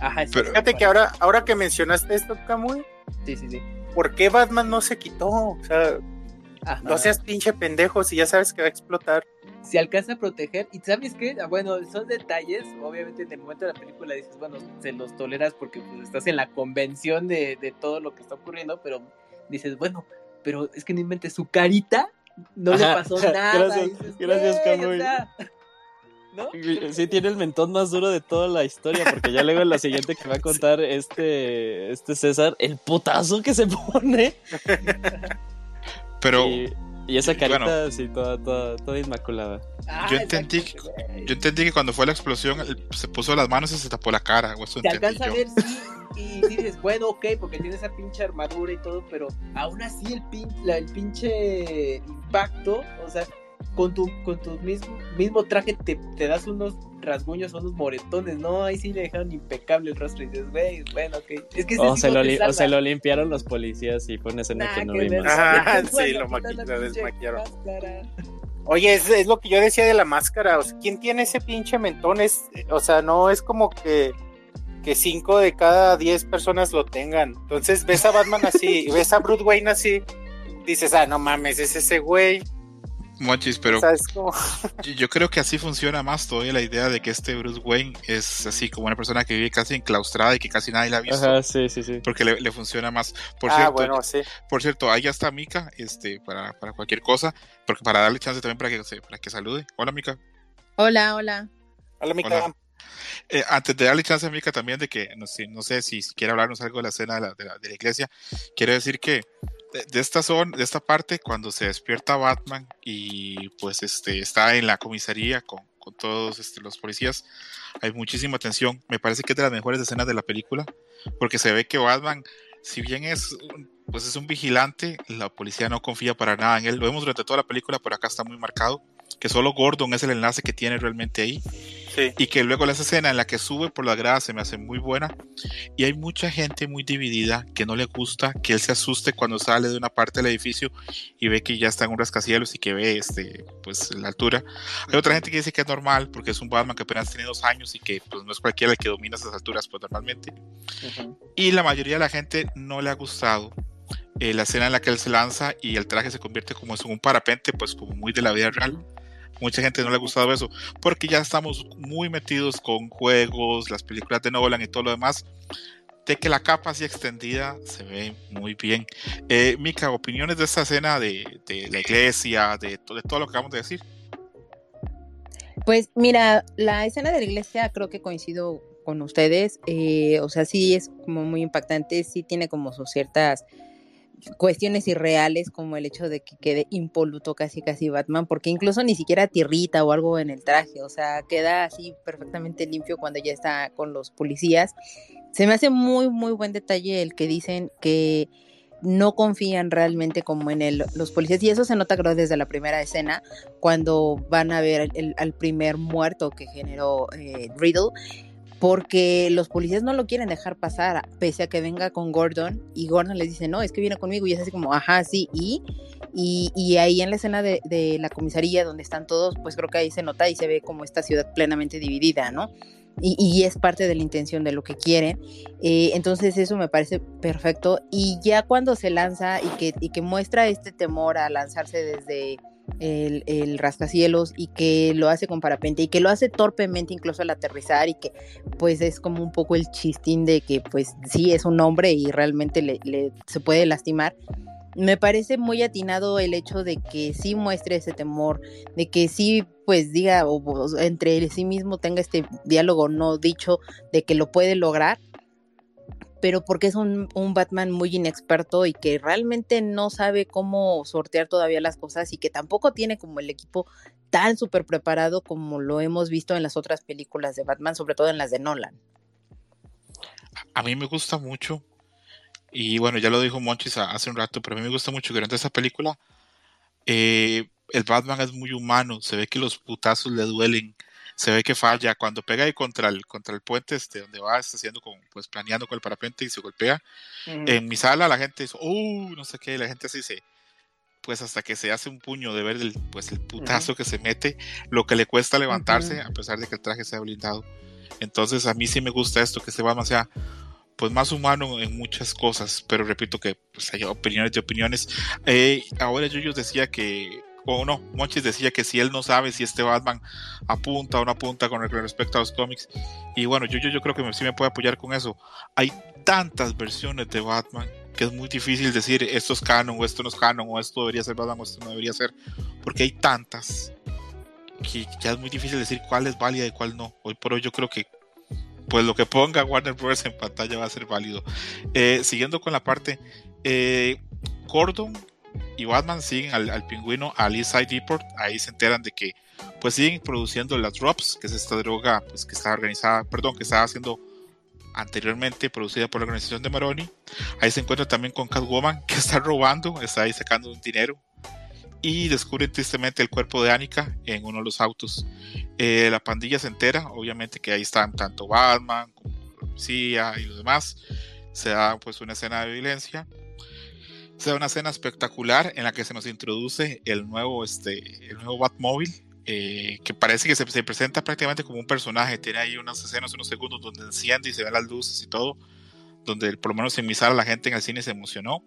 Ajá, Fíjate que ahora, ahora que mencionaste esto, Camuy, sí, sí, sí. ¿por qué Batman no se quitó? O sea, no seas pinche pendejo si ya sabes que va a explotar. Se alcanza a proteger, y ¿sabes qué? Ah, bueno, son detalles, obviamente en el momento de la película dices, bueno, se los toleras porque pues, estás en la convención de, de todo lo que está ocurriendo, pero dices, bueno, pero es que no inventes su carita, no le pasó nada. Gracias, gracias, Camuy. Sí, tiene el mentón más duro de toda la historia, porque ya luego en la siguiente que va a contar este, este César, el putazo que se pone. Pero. Y, esa carita, sí, toda, toda, toda inmaculada. yo, entendí, yo entendí que cuando fue la explosión se puso las manos y se tapó la cara. Te alcanza a ver, sí, y dices, bueno, ok, porque tiene esa pinche armadura y todo, pero aún así el, pin, el pinche impacto, o sea, con tu, con tu mismo, mismo traje te, te das unos rasguños, unos moretones, ¿no? Ahí sí le dejaron impecable el rostro y dices, güey, bueno, ok. Es que o, se lo o se lo limpiaron los policías y fue una escena que no vimos. Ah, sí, lo, desmaquillaron. Oye, es, es, lo que yo decía de la máscara, o sea, ¿quién tiene ese pinche mentón? Es, o sea, no es como que que cinco de cada diez personas lo tengan. Entonces ves a Batman así, ves a Bruce Wayne así, dices, ah, no mames, es ese güey. Mochis, pero yo creo que así funciona más todavía la idea de que este Bruce Wayne es así como una persona que vive casi enclaustrada y que casi nadie la ha visto. sí, sí, sí. Porque le, funciona más. Por ah, cierto, por cierto, ahí ya está Mika, este, para, para cualquier cosa, porque para darle chance también para que, para que salude. Hola, Mika. Hola, hola. Hola, Mika. Eh, antes de darle chance a Mika también de que, no sé, no sé si, quiere hablarnos algo de la escena de la, de la, de la iglesia, quiero decir que de, esta zona, de esta parte, cuando se despierta Batman y pues este está en la comisaría con, con todos este, los policías, hay muchísima tensión. Me parece que es de las mejores escenas de la película, porque se ve que Batman, si bien es pues es un vigilante, la policía no confía para nada en él. Lo vemos durante toda la película, pero acá está muy marcado que solo Gordon es el enlace que tiene realmente ahí. Y que luego la escena en la que sube por la grada se me hace muy buena. Y hay mucha gente muy dividida que no le gusta que él se asuste cuando sale de una parte del edificio y ve que ya está en un rascacielos y que ve este, pues, la altura. Hay otra gente que dice que es normal porque es un Batman que apenas tiene dos años y que pues, no es cualquiera el que domina esas alturas pues, normalmente. Y la mayoría de la gente no le ha gustado eh, la escena en la que él se lanza y el traje se convierte como en un parapente, pues como muy de la vida real mucha gente no le ha gustado eso, porque ya estamos muy metidos con juegos, las películas de Nolan y todo lo demás, de que la capa así extendida se ve muy bien. Eh, Mika, opiniones de esta escena de, la iglesia, de, de todo lo que acabamos de decir. Pues mira, la escena de la iglesia creo que coincido con ustedes, eh, o sea, sí es como muy impactante, sí tiene como sus ciertas cuestiones irreales como el hecho de que quede impoluto casi casi Batman, porque incluso ni siquiera tierrita o algo en el traje, o sea, queda así perfectamente limpio cuando ya está con los policías. Se me hace muy, muy buen detalle el que dicen que no confían realmente como en el, los policías y eso se nota creo desde la primera escena cuando van a ver el, al primer muerto que generó eh, Riddle porque los policías no lo quieren dejar pasar, pese a que venga con Gordon, y Gordon les dice, no, es que viene conmigo, y es así como, ajá, sí, y, y, ahí en la escena de, de, la comisaría donde están todos, pues creo que ahí se nota y se ve como esta ciudad plenamente dividida, ¿no? Y, y es parte de la intención de lo que quieren. Eh, entonces eso me parece perfecto. Y ya cuando se lanza y que, y que muestra este temor a lanzarse desde el, el, rascacielos y que lo hace con parapente y que lo hace torpemente incluso al aterrizar y que pues es como un poco el chistín de que pues sí es un hombre y realmente le, se puede lastimar. Me parece muy atinado el hecho de que sí muestre ese temor, de que sí pues diga o, entre sí mismo tenga este diálogo no dicho de que lo puede lograr pero porque es un, Batman muy inexperto y que realmente no sabe cómo sortear todavía las cosas y que tampoco tiene como el equipo tan súper preparado como lo hemos visto en las otras películas de Batman, sobre todo en las de Nolan. A mí me gusta mucho, y bueno, ya lo dijo Monchis hace un rato, pero a mí me gusta mucho que durante esa película eh, el Batman es muy humano, se ve que los putazos le duelen, se ve que falla. Cuando pega ahí contra el, contra el puente, este, donde va, está haciendo como, pues planeando con el parapente y se golpea. En mi sala la gente dice, uh, no sé qué, la gente así se, pues hasta que se hace un puño de ver el, pues el putazo que se mete, lo que le cuesta levantarse, a pesar de que el traje sea blindado. Entonces a mí sí me gusta esto, que se va sea pues más humano en muchas cosas, pero repito que pues, hay opiniones de opiniones. Eh, ahora yo decía que o no, Monchis decía que si él no sabe si este Batman apunta o no apunta con respecto a los cómics. Y bueno, yo, yo, yo creo que sí me puede apoyar con eso. Hay tantas versiones de Batman que es muy difícil decir esto es canon o esto no es canon o esto debería ser Batman o esto no debería ser, porque hay tantas que ya es muy difícil decir cuál es válida y cuál no. Hoy por hoy yo creo que pues lo que ponga Warner Bros. en pantalla va a ser válido. Eh, siguiendo con la parte, eh, Gordon y Batman siguen al, pingüino al East Side Depot. Ahí se enteran de que pues siguen produciendo las drops, que es esta droga pues, que está organizada, perdón, que estaba haciendo anteriormente producida por la organización de Maroni. Ahí se encuentra también con Catwoman, que está robando, está ahí sacando un dinero. Y descubren tristemente el cuerpo de Annika en uno de los autos. Eh, la pandilla se entera, obviamente que ahí están tanto Batman como la policía y los demás. Se da pues una escena de violencia se da una escena espectacular en la que se nos introduce el nuevo, este, el nuevo Batmobile, eh, que parece que se, presenta prácticamente como un personaje. Tiene ahí unas escenas, unos segundos donde enciende y se ven las luces y todo, donde por lo menos en mi sala la gente en el cine se emocionó.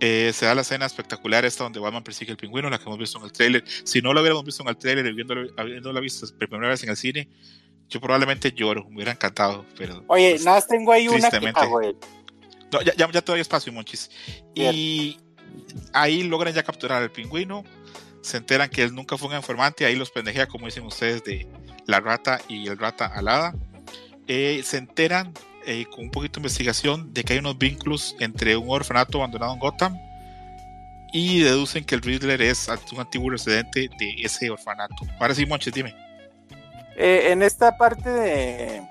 Eh, se da la escena espectacular esta donde Batman persigue el pingüino, la que hemos visto en el trailer. Si no lo hubiéramos visto en el trailer, viendo la vista por primera vez en el cine, yo probablemente lloro, me hubiera encantado. Pero, Oye, pues, nada, tengo ahí una güey. No, ya, ya, ya te doy espacio, Monchis. Y ahí logran ya capturar al pingüino. Se enteran que él nunca fue un informante. Ahí los pendejea, como dicen ustedes, de la rata y el rata alada. Eh, se enteran eh, con un poquito de investigación de que hay unos vínculos entre un orfanato abandonado en Gotham y deducen que el Riddler es un antiguo residente de ese orfanato. Ahora sí, Monchis, dime. Eh, en esta parte de,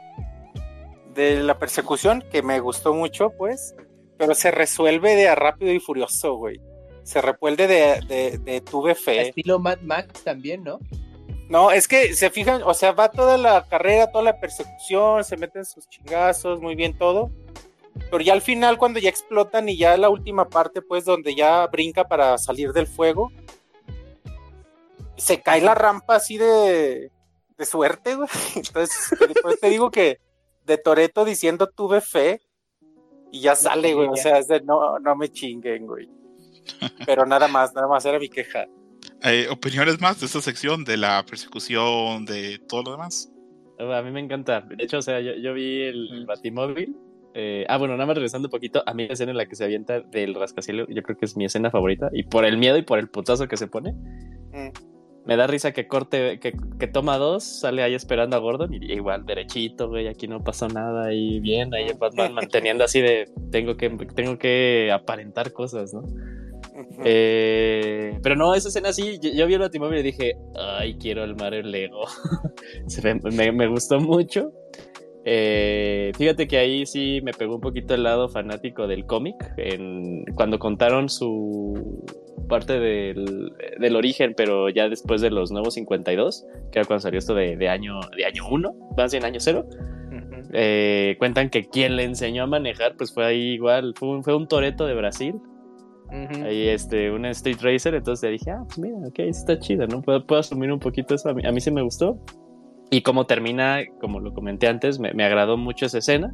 de la persecución, que me gustó mucho, pues, pero se resuelve de a rápido y furioso, güey. Se resuelve de, de, de tuve fe. Estilo Mad Max también, ¿no? No, es que se fijan, o sea, va toda la carrera, toda la persecución, se meten sus chingazos, muy bien todo. Pero ya al final, cuando ya explotan y ya la última parte, pues, donde ya brinca para salir del fuego, se cae la rampa así de, de suerte, güey. Entonces, después te digo que de Toreto diciendo tuve fe y ya sale, güey. O sea, es de no, no me chinguen, güey. Pero nada más, nada más era mi queja. Eh, ¿Opiniones más de esta sección, de la persecución, de todo lo demás? A mí me encanta. De hecho, o sea, yo, vi el, Batimóvil. Eh, ah, bueno, nada más regresando un poquito, a mí la escena en la que se avienta del rascacielos, yo creo que es mi escena favorita. Y por el miedo y por el putazo que se pone. Mm. Me da risa que corte, que, que, toma dos, sale ahí esperando a Gordon y igual derechito, güey, aquí no pasó nada y bien, ahí Batman manteniendo así de tengo que, tengo que aparentar cosas, ¿no? Eh, pero no, esa escena sí, yo, vi el Batimóvil y dije, ay, quiero el Mario Lego. me, me, gustó mucho. Eh, fíjate que ahí sí me pegó un poquito el lado fanático del cómic, cuando contaron su parte del, del, origen, pero ya después de los nuevos 52, que era cuando salió esto de, de año de año 1, más bien año 0. Eh, cuentan que quien le enseñó a manejar, pues fue ahí igual, fue un, fue un Toreto de Brasil, Ahí este, una Street Racer, entonces dije, ah, pues mira, ok, está chida, ¿no? Puedo, puedo asumir un poquito eso, a mí, a mí sí me gustó. Y como termina, como lo comenté antes, me, me agradó mucho esa escena.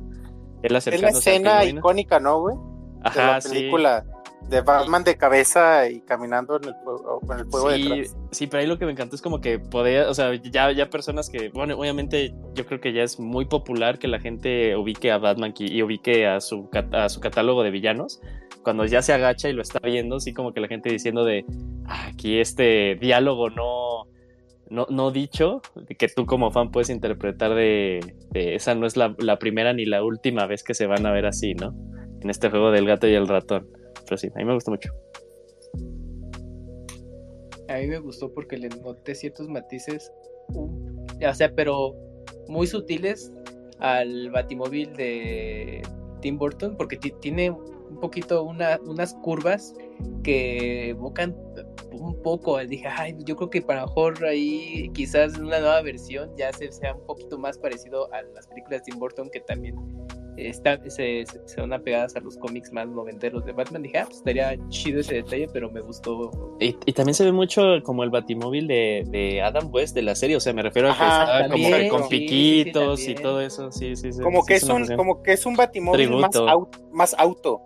Es la escena icónica, ¿no, güey? Ajá, de la película de Batman de cabeza y caminando en el con el fuego sí, detrás. Sí, pero ahí lo que me encantó es como que podía, o sea, ya, ya personas que, bueno, obviamente yo creo que ya es muy popular que la gente ubique a Batman y ubique a su, a su catálogo de villanos. Cuando ya se agacha y lo está viendo, sí como que la gente diciendo de, ah, aquí este diálogo no, no, no dicho, que tú como fan puedes interpretar de, esa no es la, la primera ni la última vez que se van a ver así, ¿no? En este juego del gato y el ratón. Pero sí, a mí me gustó mucho. A mí me gustó porque le noté ciertos matices, o sea, pero muy sutiles al batimóvil de Tim Burton, porque tiene un poquito unas curvas que evocan un poco. Dije, ay, yo creo que para mejor ahí quizás una nueva versión ya se sea un poquito más parecido a las películas de Tim Burton que también está, se, se, van apegadas a los cómics más noventeros de Batman. Dije, ah, pues estaría chido ese detalle, pero me gustó. Y, también se ve mucho como el batimóvil de, de, Adam West de la serie, o sea, me refiero a que está como que con piquitos y todo eso. Sí, sí, como, que es un, como que es un batimóvil más, más auto.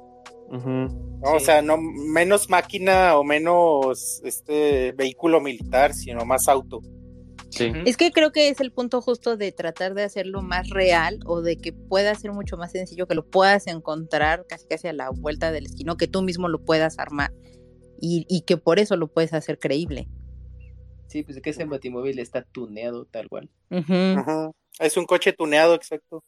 O sea, no menos máquina o menos este vehículo militar, sino más auto. Es que creo que es el punto justo de tratar de hacerlo más real o de que pueda ser mucho más sencillo, que lo puedas encontrar casi casi a la vuelta del esquino, que tú mismo lo puedas armar y, que por eso lo puedes hacer creíble. Sí, pues es que ese batimóvil está tuneado tal cual. Es un coche tuneado, exacto.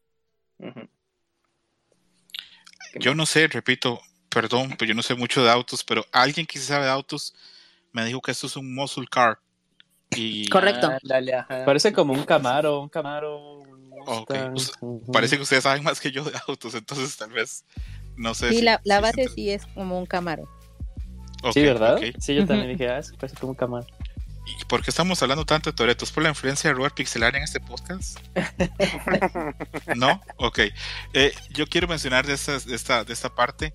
Yo no sé, repito, perdón, pues yo no sé mucho de autos, pero alguien que sabe de autos me dijo que esto es un muscle car Correcto. Parece como un Camaro, un Camaro. Pues, parece que ustedes saben más que yo de autos, entonces tal vez no sé. Sí, la, base sí es como un Camaro. sí, ¿verdad? Sí, yo también dije, ah, parece como un Camaro. ¿Y por qué estamos hablando tanto de Toreto? ¿Es por la influencia de Robert Pixelar en este podcast? ¿No? Ok. Eh, yo quiero mencionar de esta, de, esta, de esta parte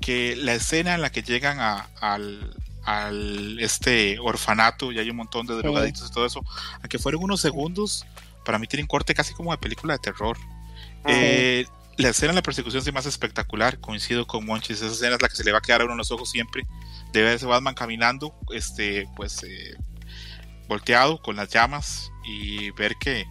que la escena en la que llegan a, al, al este orfanato y hay un montón de drogaditos y todo eso, aunque fueron unos segundos, para mí tienen corte casi como de película de terror. Eh, la escena de la persecución es más espectacular, coincido con Monchis, esa escena es la que se le va a quedar a uno en los ojos siempre, de ver ese Batman caminando, este, pues, eh, volteado con las llamas y ver que,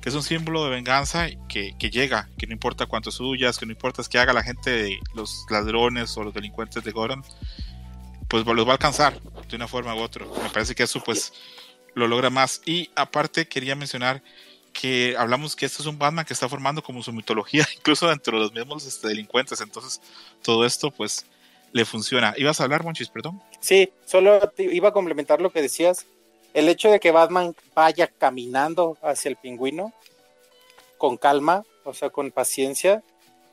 que es un símbolo de venganza que, que, llega, que no importa cuánto suyas, que no importa que haga la gente los ladrones o los delincuentes de Goran, pues los va a alcanzar de una forma u otra. Me parece que eso pues lo logra más. Y aparte quería mencionar que hablamos que esto es un Batman que está formando como su mitología, incluso dentro de los mismos este, delincuentes. Entonces todo esto pues le funciona. ¿Ibas a hablar, Monchis, perdón? Sí, solo iba a complementar lo que decías. El hecho de que Batman vaya caminando hacia el pingüino con calma, o sea, con paciencia,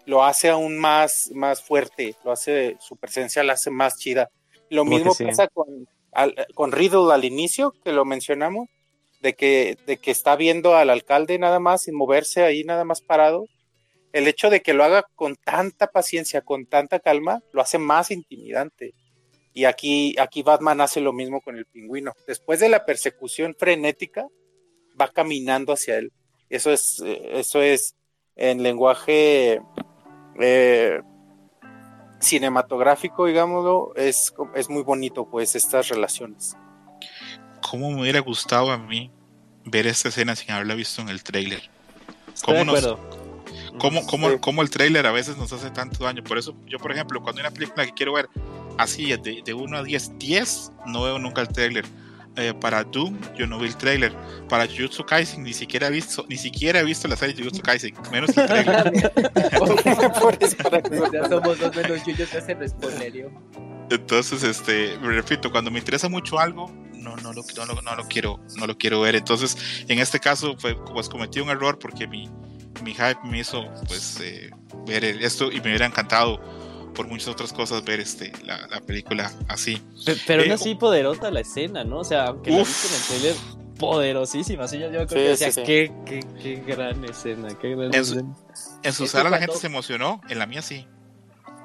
lo hace aún más, más fuerte, lo hace, su presencia la hace más chida. Lo mismo pasa con, con Riddle al inicio, que lo mencionamos, de que, de que está viendo al alcalde nada más sin moverse ahí nada más parado. El hecho de que lo haga con tanta paciencia, con tanta calma, lo hace más intimidante. Y aquí, aquí Batman hace lo mismo con el pingüino. Después de la persecución frenética, va caminando hacia él. Eso es, eh, eso es en lenguaje eh, cinematográfico, digámoslo, es, es muy bonito, pues, estas relaciones. ¿Cómo me hubiera gustado a mí ver esta escena sin haberla visto en el trailer? ¿Cómo, nos, cómo, cómo, cómo, el trailer a veces nos hace tanto daño? Por eso, yo, por ejemplo, cuando hay una película que quiero ver así, de, de 1 a 10, 10, no veo nunca el trailer. eh, para Doom yo no vi el trailer. Para Jujutsu Kaisen ni siquiera he visto, ni siquiera he visto la serie Jujutsu Kaisen, menos el trailer. ya somos dos menos Jujutsu ese spoilerio. Entonces, este, repito, cuando me interesa mucho algo, no, no, lo, no, lo, no lo quiero, no lo quiero ver. Entonces, en este caso, fue, pues cometí un error porque mi, mi hype me hizo pues eh, ver esto y me hubiera encantado por muchas otras cosas ver este la, la película así. Pero, no eh, así poderosa la escena, ¿no? O sea, aunque la viste en el trailer, poderosísima. Así yo, yo creo que decía, qué, qué, qué, gran escena, qué gran en escena. Su, en su sala la gente se emocionó, en la mía sí.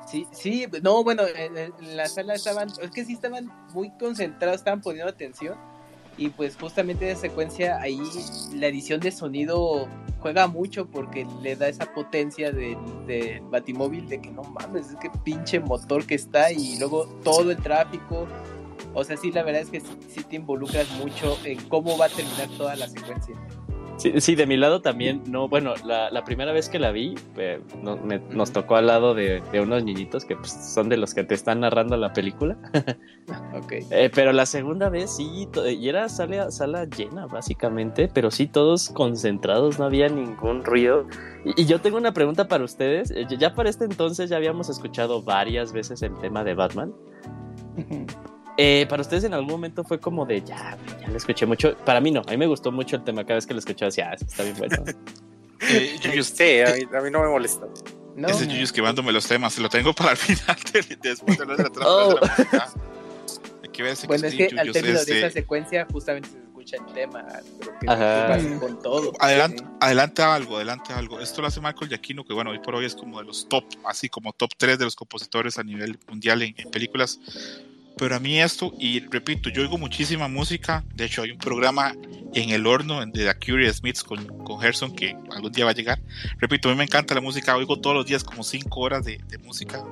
Sí, sí, no, bueno, en, la sala estaban, es que sí estaban muy concentrados, estaban poniendo atención y pues justamente esa secuencia ahí la edición de sonido juega mucho porque le da esa potencia del de batimóvil de que no mames, es que pinche motor que está y luego todo el tráfico. O sea, sí, la verdad es que sí te involucras mucho en cómo va a terminar toda la secuencia. Sí, de mi lado también, no, bueno, la, primera vez que la vi, eh, nos tocó al lado de, unos niñitos que pues, son de los que te están narrando la película. ok. Eh, pero la segunda vez sí, y era sala, sala llena básicamente, pero sí todos concentrados, no había ningún ruido. Y, y yo tengo una pregunta para ustedes, eh, ya para este entonces ya habíamos escuchado varias veces el tema de Batman. Eh, para ustedes en algún momento fue como de ya, ya lo escuché mucho. Para mí no, a mí me gustó mucho el tema. Cada vez que lo escuché decía, ah, está bien bueno. eh, sí, a mí, a mí, no me molesta. No. Ese Yuyu esquivándome los temas, lo tengo para el final de, después de la, de la, oh. de la música. que ver bueno, es que al término este... de esa secuencia justamente se escucha el tema, pero que Ajá. con todo. Adelante, adelante algo, adelante algo. Esto lo hace Michael Giacchino, que bueno, hoy por hoy es como de los top, así como top 3 de los compositores a nivel mundial en, en películas pero a mí esto, y repito, yo oigo muchísima música. De hecho, hay un programa en el horno de The Curious Smiths con, con Gerson que algún día va a llegar. Repito, a mí me encanta la música. Oigo todos los días como 5 horas de, de, música.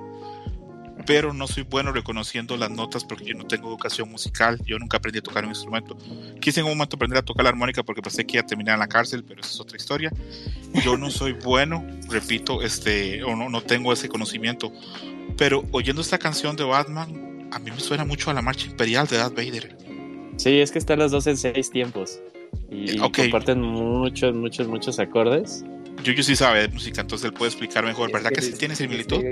Pero no soy bueno reconociendo las notas porque yo no tengo educación musical. Yo nunca aprendí a tocar un instrumento. Quise en un momento aprender a tocar la armónica porque pensé que iba a terminar en la cárcel, pero eso es otra historia. Yo no soy bueno, repito, este, o no, no tengo ese conocimiento. Pero oyendo esta canción de Batman, a mí me suena mucho a la marcha imperial de Darth Vader. Sí, es que están los dos en seis tiempos. Y comparten muchos, muchos, muchos acordes. Yuyu sí sabe de música, entonces él puede explicar mejor, ¿verdad que sí tiene similitud?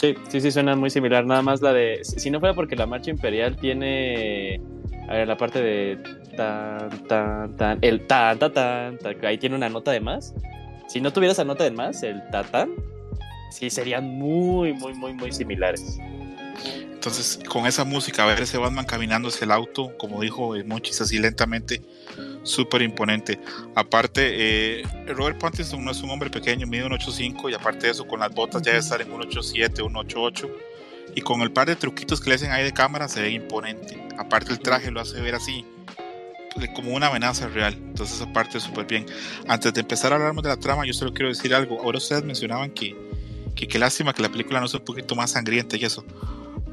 Sí, sí, sí, suena muy similar. Nada más la de. Si no fuera porque la marcha imperial tiene. A ver, la parte de. Tan, tan, tan. El tan, tan, tan. tan ahí tiene una nota de más. Si no tuviera esa nota de más, el ta, tan. Sí, serían muy, muy, muy, muy similares. Entonces, con esa música, ver ese Batman caminando hacia el auto, como dijo Monchis, así lentamente, súper imponente. Aparte, eh, Robert Pattinson no es un hombre pequeño, mide 1.85 y aparte de eso, con las botas ya debe estar en 1.87, 1.88. Y con el par de truquitos que le hacen ahí de cámara, se ve imponente. Aparte, el traje lo hace ver así, como una amenaza real. Entonces, aparte, súper bien. Antes de empezar a hablar de la trama, yo solo quiero decir algo. Ahora ustedes mencionaban que, que qué lástima que la película no sea un poquito más sangrienta y eso.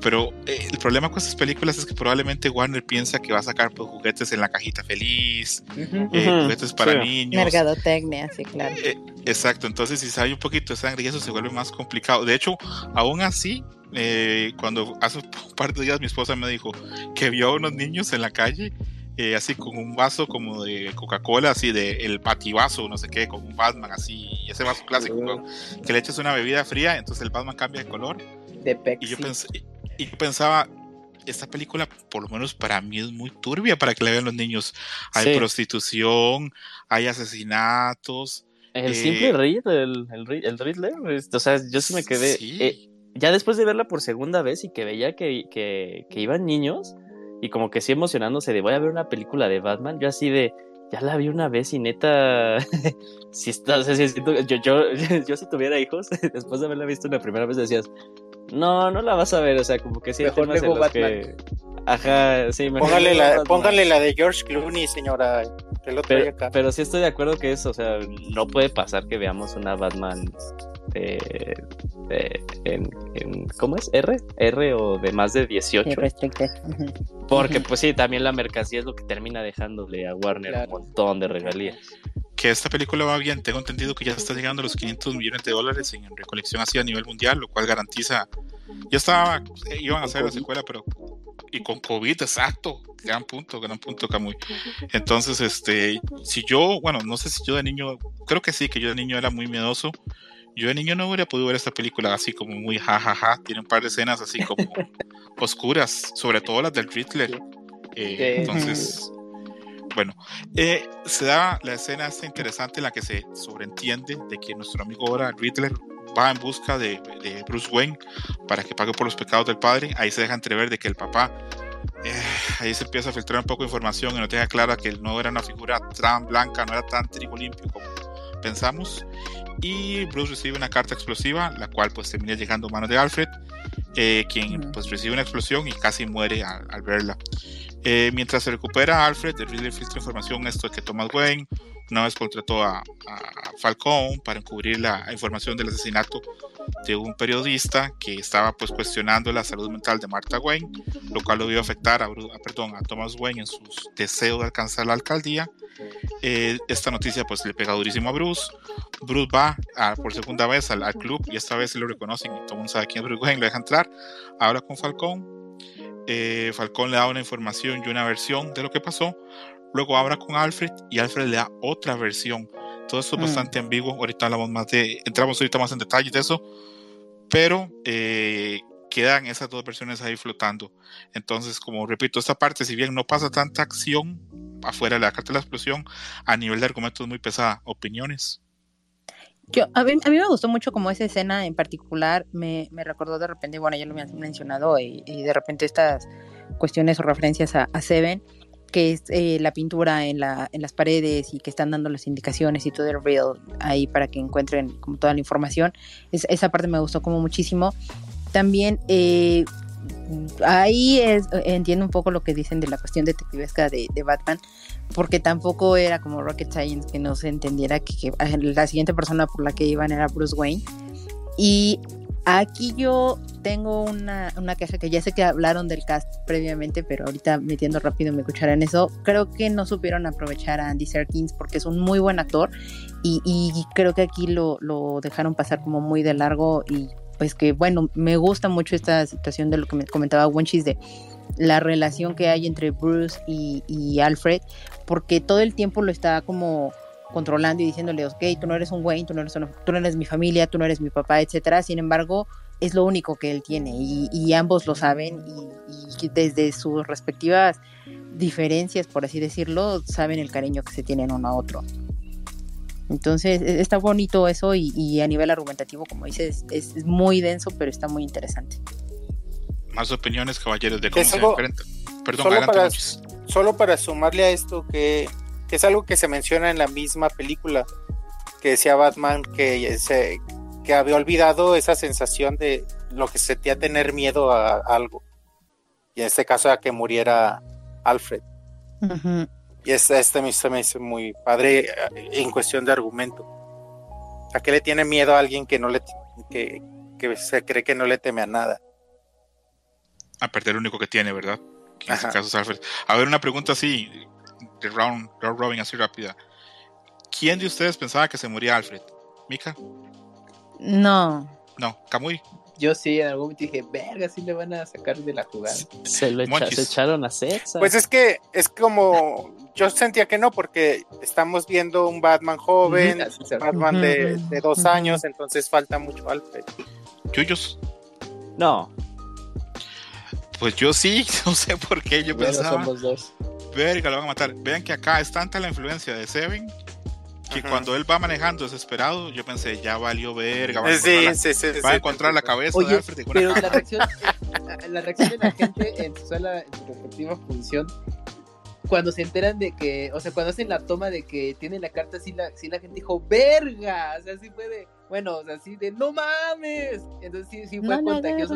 Pero eh, el problema con estas películas es que probablemente Warner piensa que va a sacar pues, juguetes en la cajita feliz, eh, juguetes para niños. Mercadotecnia, sí, claro. Eh, exacto, entonces si sale un poquito de sangre y eso se vuelve más complicado. De hecho, aún así, cuando hace un par de días mi esposa me dijo que vio a unos niños en la calle eh, así con un vaso como de Coca-Cola, así de el pativaso, no sé qué, con un Batman así, ese vaso clásico, que le echas una bebida fría, entonces el Batman cambia de color. De y yo pensé, y yo pensaba, esta película, por lo menos para mí, es muy turbia para que la vean los niños. Hay prostitución, hay asesinatos. El eh, simple Reed, el, el, el Riddler, o sea, yo sí me quedé. Eh, ya después de verla por segunda vez y que veía que, que, que, iban niños y como que sí emocionándose de voy a ver una película de Batman, yo así de. Ya la vi una vez y neta, si está, si, yo, yo, yo, si tuviera hijos, después de haberla visto una primera vez decías, no, no la vas a ver, o sea, como que sí. Mejor luego Batman. Que... Ajá, sí, mejor póngale, la, póngale la de George Clooney, señora. Que lo pero, acá. pero sí estoy de acuerdo que eso, o sea, no puede pasar que veamos una Batman eh, eh, en, en, ¿cómo es? ¿R? ¿R o de más de 18? Porque pues sí, también la mercancía es lo que termina dejándole a Warner claro. un montón de regalías que esta película va bien. Tengo entendido que ya está llegando a los 500 millones de dólares en recolección así a nivel mundial, lo cual garantiza. Ya estaba, eh, iban a hacer la secuela, pero y con COVID, exacto. Gran punto, gran punto, Camuy. Entonces, este, si yo, bueno, no sé si yo de niño, creo que sí, que yo de niño era muy miedoso. Yo de niño no hubiera podido ver esta película así como muy jajaja. Tiene un par de escenas así como oscuras, sobre todo las del Riddler. Eh, entonces, bueno, eh, se da la escena esta interesante en la que se sobreentiende de que nuestro amigo ahora Riddler va en busca de, Bruce Wayne para que pague por los pecados del padre. Ahí se deja entrever de que el papá, eh, ahí se empieza a filtrar un poco de información y no deja clara que él no era una figura tan blanca, no era tan trigo limpio como pensamos. Y Bruce recibe una carta explosiva, la cual pues termina llegando a manos de Alfred, eh, quien pues recibe una explosión y casi muere al, verla. Eh, mientras se recupera Alfred, el Riddler filtra información esto de que Thomas Wayne una vez contrató a, Falcón para encubrir la información del asesinato de un periodista que estaba pues cuestionando la salud mental de Martha Wayne, lo cual lo vio afectar a, perdón, a Thomas Wayne en sus deseos de alcanzar la alcaldía. Eh, esta noticia pues le pega durísimo a Bruce. Bruce va por segunda vez al, club y esta vez se lo reconocen y todo el mundo sabe quién es Bruce Wayne, lo deja entrar. Habla con Falcón. Eh, Falcón le da una información y una versión de lo que pasó, Luego habla con Alfred y Alfred le da otra versión. Todo esto es mm. bastante ambiguo. Ahorita hablamos más de, entramos ahorita más en detalles de eso, pero eh, quedan esas dos versiones ahí flotando. Entonces, como repito, esta parte, si bien no pasa tanta acción afuera de la carta de la explosión, a nivel de argumento es muy pesada. ¿Opiniones? Yo, a, mí, a mí me gustó mucho como esa escena en particular, me, me recordó de repente, bueno, ya lo habían mencionado, y, de repente estas cuestiones o referencias a, a Seven, que es eh, la pintura en, la, en las paredes y que están dando las indicaciones y todo el reel ahí para que encuentren como toda la información. esa parte me gustó como muchísimo. También eh, ahí entiendo un poco lo que dicen de la cuestión detectivesca de, de, Batman, porque tampoco era como Rocket Science que no se entendiera que, que la siguiente persona por la que iban era Bruce Wayne. Y Aquí yo tengo una, una queja que ya sé que hablaron del cast previamente, pero ahorita metiendo rápido me escucharán eso. Creo que no supieron aprovechar a Andy Serkins porque es un muy buen actor y, creo que aquí lo, lo, dejaron pasar como muy de largo y pues que bueno, me gusta mucho esta situación de lo que me comentaba Wenchis de la relación que hay entre Bruce y, y Alfred porque todo el tiempo lo está como controlando y diciéndole, ok, tú no eres un Wayne, tú no eres, tú no eres mi familia, tú no eres mi papá, etcétera. Sin embargo, es lo único que él tiene y, ambos lo saben y, desde sus respectivas diferencias, por así decirlo, saben el cariño que se tienen uno a otro. Entonces, e, está bonito eso y, a nivel argumentativo, como dices, es, muy denso, pero está muy interesante. Más opiniones, caballeros, de cómo se enfrentan. Perdón, solo para, solo para sumarle a esto que que es algo que se menciona en la misma película, que decía Batman que, se, que había olvidado esa sensación de lo que sentía tener miedo a, algo. Y en este caso a que muriera Alfred. Y este, este me, me hizo muy padre eh, en cuestión de argumento. ¿A qué le tiene miedo a alguien que no le que, que se cree que no le teme a nada? A perder lo único que tiene, ¿verdad? en este caso es Alfred. A ver, una pregunta así, de round, robin así rápida. ¿Quién de ustedes pensaba que se moría Alfred? ¿Mika? No. No, Camuy. Yo sí, en algún momento dije, verga, sí le van a sacar de la jugada. Se lo echaron a César. Pues es que es como, yo sentía que no, porque estamos viendo un Batman joven, Batman de, dos años, entonces falta mucho Alfred. ¿Chuyos? No. Pues yo sí, no sé por qué yo pensaba. Somos dos verga, lo van a matar. Vean que acá es tanta la influencia de Seven que cuando él va manejando desesperado, yo pensé, ya valió verga. Va a encontrar, la, sí, sí, va a encontrar la cabeza de Alfred. Pero la reacción, la reacción de la gente en su, en su respectiva función cuando se enteran de que, o sea, cuando hacen la toma de que tienen la carta, sí la, sí la gente dijo, verga, o sea, sí fue de, bueno, o sea, sí de, no mames, entonces sí, sí fue contagioso.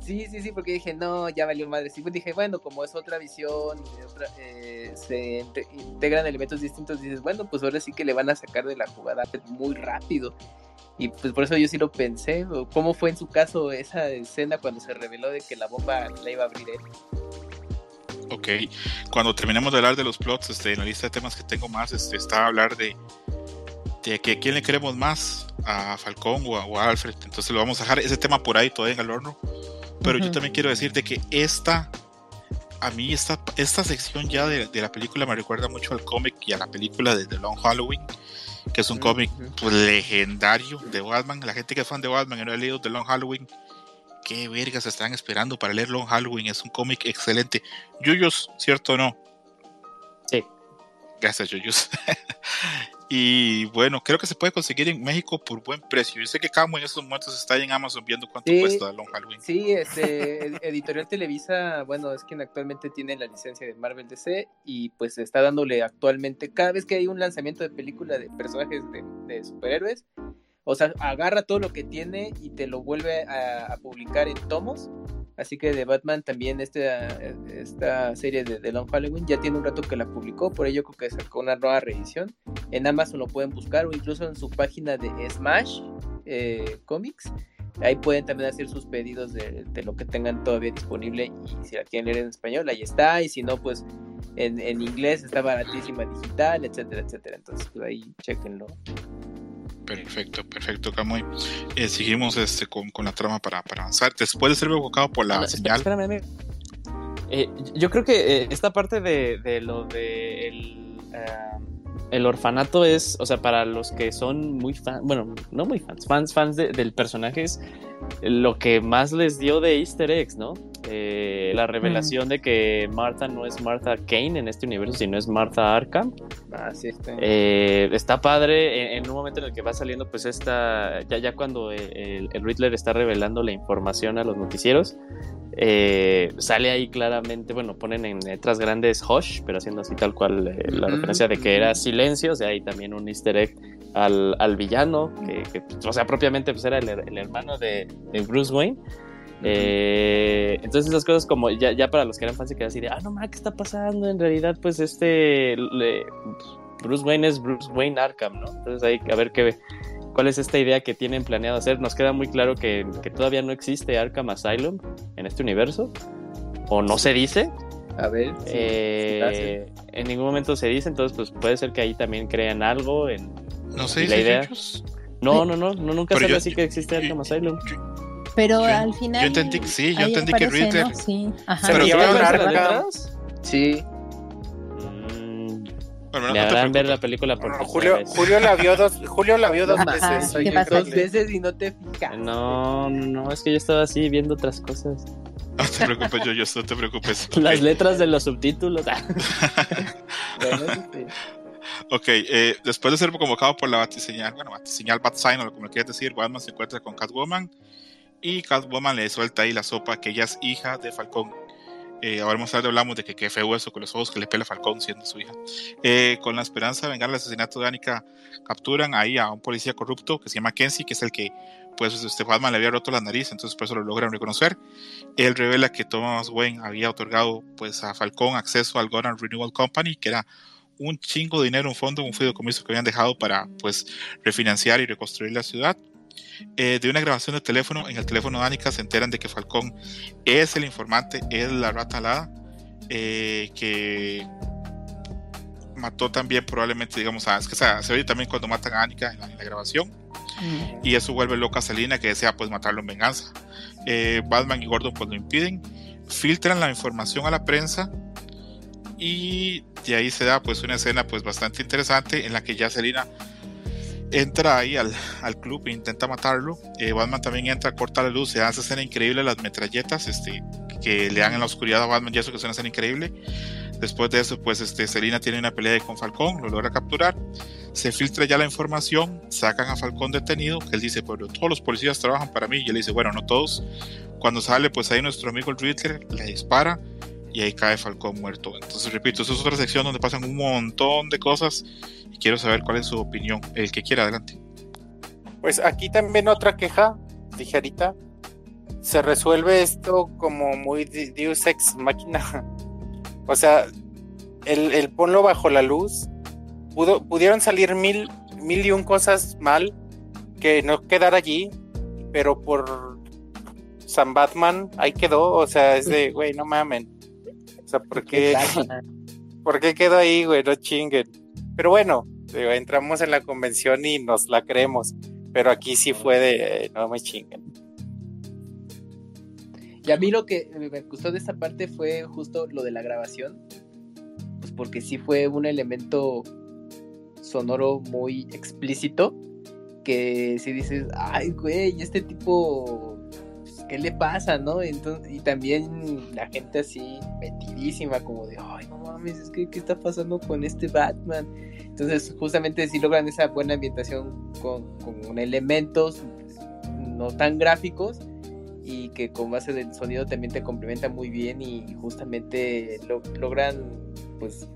sí, sí, sí, porque dije, no, ya valió madre, sí, pues dije, bueno, como es otra visión, eh, se integran elementos distintos, dices, bueno, pues ahora sí que le van a sacar de la jugada muy rápido. Y pues por eso yo sí lo pensé, ¿cómo fue en su caso esa escena cuando se reveló de que la bomba la iba a abrir él? Ok, cuando terminemos de hablar de los plots, este, en la lista de temas que tengo más, este, está a hablar de, de que a quién le queremos más, a Falcón o a, Alfred. Entonces lo vamos a dejar ese tema por ahí todavía en el horno. Pero yo también quiero decir de que esta a mí esta, esta sección ya de, la película me recuerda mucho al cómic y a la película de The Long Halloween, que es un cómic pues, legendario de Batman. La gente que es fan de Batman y no ha leído The Long Halloween, qué vergas están esperando para leer Long Halloween. Es un cómic excelente. Yuyos, ¿cierto o no? Sí. Gracias, Yuyos. Y bueno, creo que se puede conseguir en México por buen precio. Yo sé que Camo en estos momentos está en Amazon viendo cuánto cuesta Long Halloween. Sí, este, Editorial Televisa, bueno, es quien actualmente tiene la licencia de Marvel DC y pues está dándole actualmente, cada vez que hay un lanzamiento de película de personajes de, superhéroes, o sea, agarra todo lo que tiene y te lo vuelve a publicar en tomos Así que de Batman también este, esta serie de, The Long Halloween ya tiene un rato que la publicó, por ello creo que sacó una nueva reedición. En Amazon lo pueden buscar o incluso en su página de Smash eh, Comics. Ahí pueden también hacer sus pedidos de, lo que tengan todavía disponible y si la quieren leer en español, ahí está. Y si no, pues en, en inglés está baratísima digital, etcétera, etcétera. Entonces, pues ahí chequenlo. Perfecto, perfecto, Camuy. Eh, seguimos este, con, la trama para, avanzar. Después de ser evocado por la señal. Espérame, eh, yo creo que eh, esta parte de, lo de el, el, orfanato es, o sea, para los que son muy fans, bueno, no muy fans, fans, fans del personaje es lo que más les dio de easter eggs, ¿no? Eh, la revelación de que Martha no es Martha Kane en este universo, sino es Martha Arkham. Ah, sí, está. Eh, está padre en, un momento en el que va saliendo, pues esta, ya, ya cuando el, Riddler está revelando la información a los noticieros, eh, sale ahí claramente, bueno, ponen en letras grandes Hush, pero haciendo así tal cual la referencia de que era silencio, o sea, hay también un easter egg al, villano, que, o sea, propiamente pues era el, hermano de, Bruce Wayne. Eh, entonces esas cosas como ya, ya para los que eran fans se quedan así de, ah, no mames, ¿qué está pasando? En realidad, pues este, Bruce Wayne es Bruce Wayne Arkham, ¿no? Entonces hay que ver qué, cuál es esta idea que tienen planeado hacer. Nos queda muy claro que, todavía no existe Arkham Asylum en este universo, o no se dice. A ver. Eh, en ningún momento se dice, entonces pues puede ser que ahí también crean algo en, no sé la idea. No, no, no, no, nunca se así que existe Arkham Asylum. Pero al final. Yo entendí que sí, yo entendí que Riddler. Sí, ajá. Pero llevan. Sí. Mm, Me harán ver la película por Julio, Julio la vio dos, Julio la vio dos veces. dos veces y no te fijas. No, no, es que yo estaba así viendo otras cosas. No te preocupes, yo, yo, no te preocupes. Las letras de los subtítulos. bueno, sí. Ok, eh, después de ser convocado por la batiseñal, bueno, batiseñal Batsign o como lo quieras decir, Batman se encuentra con Catwoman y Catwoman le suelta ahí la sopa que ella es hija de Falcón. Eh, ahora más tarde hablamos de que qué feo eso con los ojos que le pela Falcón siendo su hija. Eh, con la esperanza de vengar el asesinato de Annika, capturan ahí a un policía corrupto que se llama Kenzie, que es el que pues este Batman le había roto la nariz, entonces por eso lo logran reconocer. Él revela que Thomas Wayne había otorgado pues a Falcón acceso al Gotham Renewal Company, que era un chingo de dinero, un fondo, un fideicomiso que habían dejado para pues refinanciar y reconstruir la ciudad. Eh, de una grabación de teléfono, en el teléfono de Anika se enteran de que Falcón es el informante, es la rata alada, eh, que mató también probablemente, digamos, a, es que se oye también cuando matan a Anika en la, grabación, mm. y eso vuelve loca a Selina que desea pues matarlo en venganza. Eh, Batman y Gordon pues lo impiden, filtran la información a la prensa y de ahí se da pues una escena pues bastante interesante en la que ya Selina entra ahí al, al club e intenta matarlo. Eh, Batman también entra, corta la luz, se hace escena increíble las metralletas este, que le dan en la oscuridad a Batman y eso que es una escena increíble. Después de eso, pues este, Selina tiene una pelea con Falcón, lo logra capturar. Se filtra ya la información, sacan a Falcón detenido, que él dice, pero todos los policías trabajan para mí. Y él dice, bueno, no todos. Cuando sale, pues ahí nuestro amigo el Riddler le dispara y ahí cae Falcón muerto. Entonces, repito, eso es otra sección donde pasan un montón de cosas y quiero saber cuál es su opinión. El que quiera, adelante. Pues aquí también otra queja, ligerita. Se resuelve esto como muy Deus Ex Máquina. o sea, el, el, ponlo bajo la luz. Pudo, pudieron salir mil, mil y un cosas mal que no quedar allí, pero por San Batman ahí quedó. O sea, es de, güey, no mamen. O sea, ¿por qué, ¿por qué quedó ahí, güey? No chinguen. Pero bueno, entramos en la convención y nos la creemos. Pero aquí sí fue de, no me chinguen. Y a mí lo que me gustó de esta parte fue justo lo de la grabación, pues porque sí fue un elemento sonoro muy explícito, que si dices, ay, güey, este tipo, ¿qué le pasa, no? Entonces, y también la gente así metidísima, como de, ay, no mames, es que, ¿qué está pasando con este Batman? Entonces, justamente si logran esa buena ambientación con, con elementos no tan gráficos, y que con base del sonido también te complementa muy bien y justamente logran pues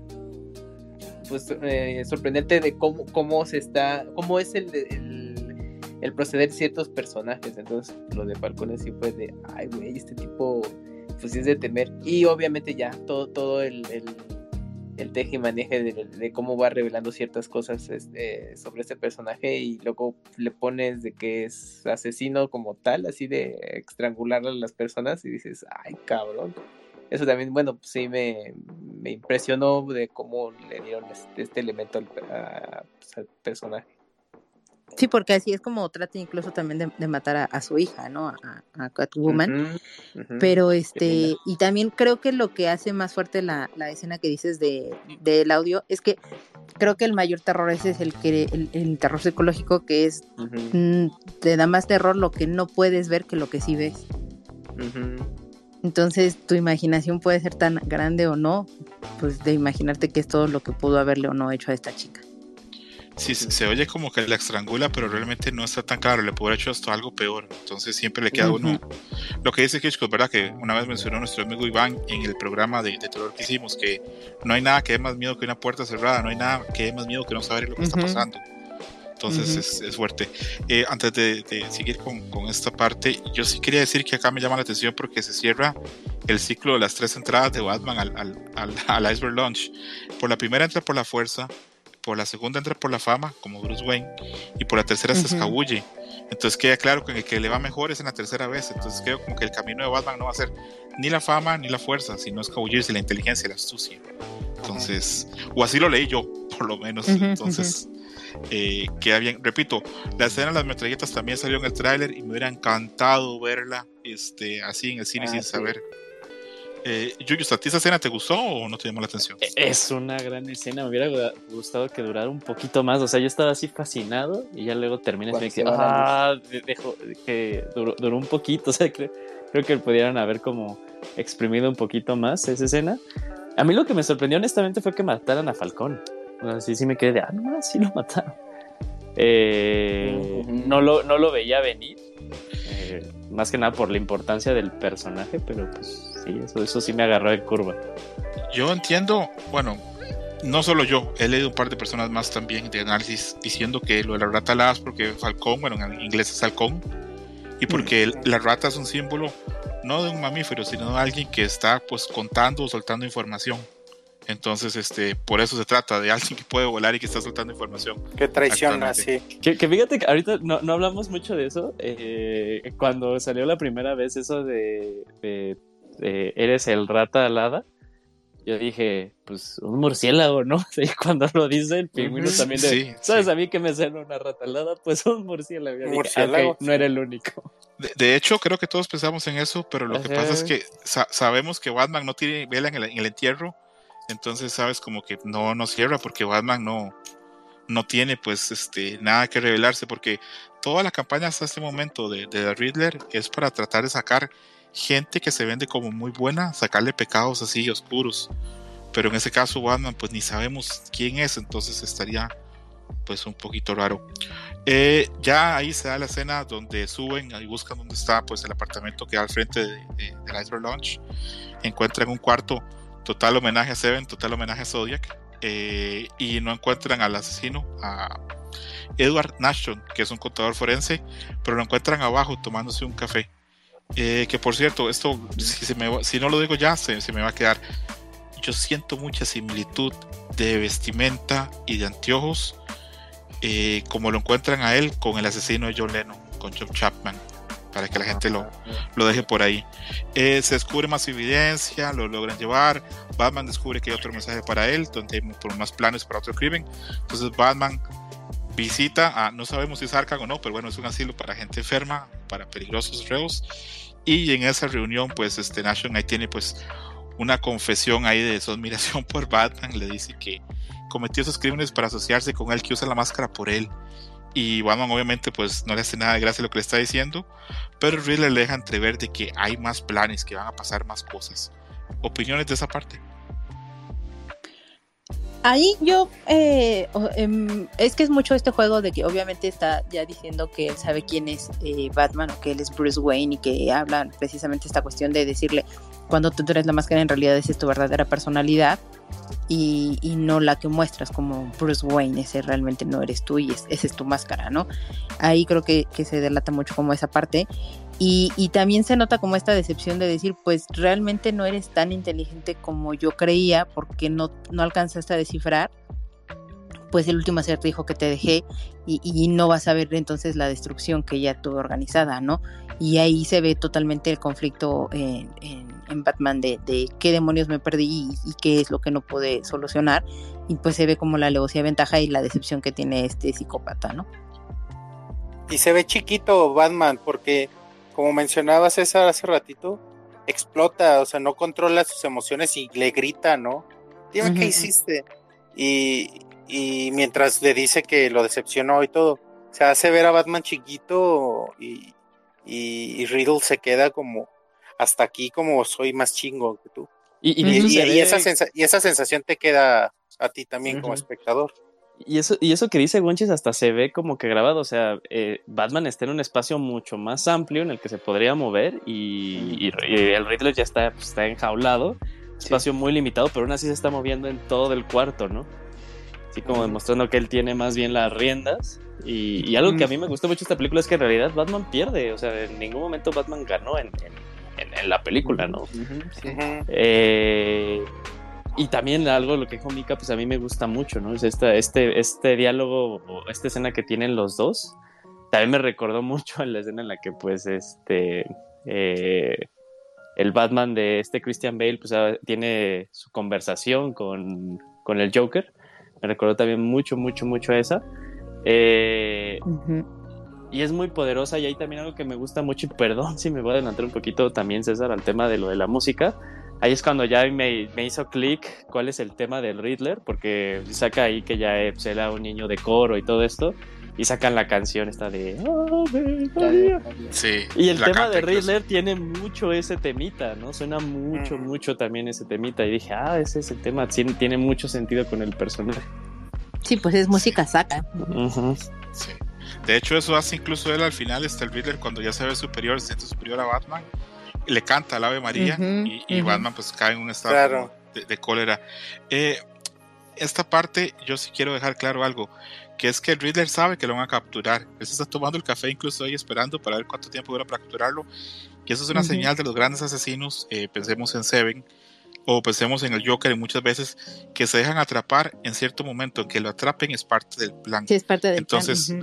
pues eh, sorprenderte de cómo, cómo se está, cómo es el, el, proceder de ciertos personajes. Entonces, lo de Falcone sí fue de, ay, güey, este tipo, pues es de temer. Y obviamente ya, todo, todo el, el teje y maneje de, cómo va revelando ciertas cosas este, sobre este personaje y luego le pones de que es asesino como tal, así de estrangular a las personas y dices, ay cabrón. Eso también, bueno, pues sí me, impresionó de cómo le dieron este, este elemento al pues, personaje. Sí, porque así es como trata incluso también de, matar a, su hija, ¿no? A, Catwoman. Pero este, y también creo que lo que hace más fuerte la, escena que dices de, del audio es que creo que el mayor terror ese es el que el, terror psicológico que es mm, te da más terror lo que no puedes ver que lo que sí ves. Entonces tu imaginación puede ser tan grande o no, pues de imaginarte que es todo lo que pudo haberle o no hecho a esta chica. Sí, se, oye como que la estrangula, pero realmente no está tan claro. Le pudo haber hecho hasta algo peor. Entonces siempre le queda uno. Lo que dice Hitchcock, ¿verdad? Que una vez mencionó nuestro amigo Iván en el programa de, terror que hicimos, que no hay nada que dé más miedo que una puerta cerrada, no hay nada que dé más miedo que no saber lo que está pasando. Entonces es, fuerte. Eh, antes de, seguir con, con, esta parte, yo sí quería decir que acá me llama la atención porque se cierra el ciclo de las tres entradas de Batman al, al, al, al Iceberg Launch. Por la primera entra por la fuerza, por la segunda entra por la fama, como Bruce Wayne, y por la tercera se escabulle. Entonces queda claro que el que le va mejor es en la tercera vez. Entonces creo como que el camino de Batman no va a ser ni la fama ni la fuerza, sino escabullirse, la inteligencia, la astucia. Entonces, o así lo leí yo, por lo menos. Entonces, eh, queda bien. Repito, la escena de las metralletas también salió en el tráiler y me hubiera encantado verla este, así en el cine ah, sin saber eh, Yuyu, ¿a ti esa escena te gustó o no te llamó la atención? E, es una gran escena, me hubiera gustado que durara un poquito más. O sea, yo estaba así fascinado y ya luego termina y que, ah, dejo, que duró, un poquito. O sea, creo, creo que pudieran haber como exprimido un poquito más esa escena. A mí lo que me sorprendió honestamente fue que mataran a Falcón. O sea, sí, sí me quedé de, ah, no, sí lo mataron. Eh, no, lo, no lo veía venir. Eh, más que nada por la importancia del personaje, pero pues sí, eso, eso sí me agarró de curva. Yo entiendo, bueno, no solo yo, he leído un par de personas más también de análisis diciendo que lo de la rata las porque Falcón, bueno, en inglés es halcón, y porque mm. la rata es un símbolo no de un mamífero, sino de alguien que está pues contando o soltando información. Entonces, este, por eso se trata de alguien que puede volar y que está soltando información. Que traiciona, sí. Que, fíjate que ahorita no, hablamos mucho de eso. Eh, cuando salió la primera vez eso de eres el rata alada, yo dije, pues un murciélago, ¿no? Sí, cuando lo dice el pingüino también de, ¿sabes a mí que me sale una rata alada? Pues un murciélago. murciélago. no era el único. De, hecho, creo que todos pensamos en eso, pero lo que pasa es que sabemos que Batman no tiene vela en el, entierro, entonces sabes como que no, no cierra porque Batman no, no tiene pues este nada que revelarse porque toda la campaña hasta este momento de, de Riddler es para tratar de sacar gente que se vende como muy buena, sacarle pecados así oscuros. Pero en ese caso Batman pues ni sabemos quién es, entonces estaría pues un poquito raro. Eh, ya ahí se da la escena donde suben y buscan dónde está pues el apartamento que da al frente de, del Iceberg Launch. Encuentran un cuarto total homenaje a Seven, total homenaje a Zodiac. Eh, y no encuentran al asesino, a Edward Nashton, que es un contador forense, pero lo encuentran abajo tomándose un café. Eh, que por cierto, esto, si, no lo digo ya, se, me va a quedar. Yo siento mucha similitud de vestimenta y de anteojos, eh, como lo encuentran a él con el asesino de John Lennon, con John Chapman, para que la gente lo, lo deje por ahí. Eh, se descubre más evidencia, lo logran llevar. Batman descubre que hay otro mensaje para él, donde hay más planes para otro crimen. Entonces Batman visita a, no sabemos si es Arkham o no, pero bueno, es un asilo para gente enferma, para peligrosos reos Y en esa reunión, pues, este Nation ahí tiene pues una confesión ahí de su admiración por Batman. Le dice que cometió esos crímenes para asociarse con él, que usa la máscara por él. Y Batman obviamente pues no le hace nada de gracia lo que le está diciendo, pero Riddler le deja entrever de que hay más planes, que van a pasar más cosas. ¿Opiniones de esa parte? Ahí yo, eh, em, es que es mucho este juego de que obviamente está ya diciendo que él sabe quién es eh, Batman o que él es Bruce Wayne y que hablan precisamente esta cuestión de decirle, cuando tú eres la máscara en realidad es tu verdadera personalidad y, no la que muestras como Bruce Wayne, ese realmente no eres tú y esa es tu máscara, ¿no? Ahí creo que, que se delata mucho como esa parte y, también se nota como esta decepción de decir, pues realmente no eres tan inteligente como yo creía porque no, no alcanzaste a descifrar pues el último acertijo que te dejé y, no vas a ver entonces la destrucción que ya tuve organizada, ¿no? Y ahí se ve totalmente el conflicto en, Batman de, qué demonios me perdí y, qué es lo que no pude solucionar. Y pues se ve como la alevosía ventaja y la decepción que tiene este psicópata, ¿no? Y se ve chiquito Batman porque como mencionaba César hace ratito, explota, o sea, no controla sus emociones y le grita, ¿no? Dime qué hiciste. Y, mientras le dice que lo decepcionó y todo, se hace ver a Batman chiquito y, y, Riddle se queda como hasta aquí como soy más chingo que tú. Y, esa, sensación te queda a ti también como espectador. Y eso, y eso que dice Gonchis hasta se ve como que grabado, o sea, eh, Batman está en un espacio mucho más amplio en el que se podría mover y, el Riddler ya está, pues, está enjaulado, espacio muy limitado, pero aún así se está moviendo en todo el cuarto, ¿no? Así como demostrando que él tiene más bien las riendas. Y, algo que a mí me gustó mucho de esta película es que en realidad Batman pierde, o sea, en ningún momento Batman ganó en, en, la película, ¿no? eh, y también algo lo que dijo Mika, pues a mí me gusta mucho, ¿no? Es esta, este, este diálogo esta escena que tienen los dos. También me recordó mucho a la escena en la que, pues, este. Eh, el Batman de este Christian Bale, pues ah, tiene su conversación con, con, el Joker. Me recordó también mucho, mucho, mucho a esa. Eh, y es muy poderosa. Y hay también algo que me gusta mucho. Y perdón si me voy a adelantar un poquito también, César, al tema de lo de la música ahí es cuando ya me, hizo clic cuál es el tema del Riddler, porque saca ahí que ya pues, era un niño de coro y todo esto, y sacan la canción esta de... Sí, y el tema de Riddler tiene mucho ese temita, ¿no? Suena mucho, mm. mucho también ese temita, y dije, ah, ese es el tema, tiene mucho sentido con el personaje. Sí, pues es música saca. Sí. De hecho, eso hace incluso él al final, está el Riddler cuando ya se ve superior, se siente superior a Batman le canta al Ave María y, Batman pues cae en un estado de, cólera. Eh, esta parte yo sí quiero dejar claro algo, que es que el Riddler sabe que lo van a capturar. Él se está tomando el café incluso ahí esperando para ver cuánto tiempo dura para capturarlo. Y eso es una señal de los grandes asesinos, eh, pensemos en Seven, o pensemos en el Joker muchas veces, que se dejan atrapar en cierto momento, que lo atrapen es parte del plan. Sí, es parte del Entonces,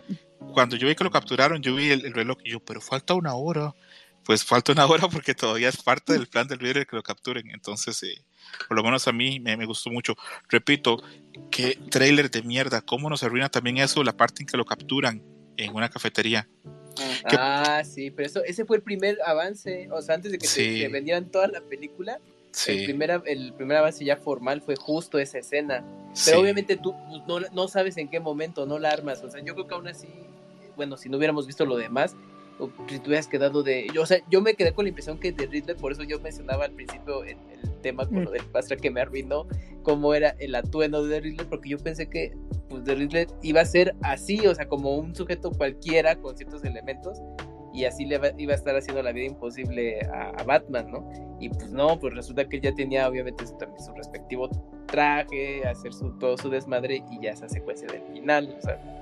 cuando yo vi que lo capturaron, yo vi el reloj y yo, pero falta una hora pues falta una hora porque todavía es parte del plan del líder que lo capturen. Entonces, eh, por lo menos a mí me, gustó mucho. Repito, qué trailer de mierda, cómo nos arruina también eso, la parte en que lo capturan en una cafetería. Ah, sí, pero eso, ese fue el primer avance, o sea, antes de que te, vendieran toda la película, el, primer, el primer avance ya formal fue justo esa escena. Pero obviamente tú no, no sabes en qué momento, no la armas, o sea, yo creo que aún así, bueno, si no hubiéramos visto lo demás, o si te hubieras quedado de. Yo, o sea, yo me quedé con la impresión que de Riddler, por eso yo mencionaba al principio el, el tema con lo mm. del pastra que me arruinó, cómo era el atuendo de Riddler, porque yo pensé que pues, de Riddler iba a ser así, o sea, como un sujeto cualquiera con ciertos elementos, y así le iba a estar haciendo la vida imposible a, Batman, ¿no? Y pues no, pues resulta que él ya tenía obviamente su, también su respectivo traje, hacer su, todo su desmadre y ya esa secuencia del final, o sea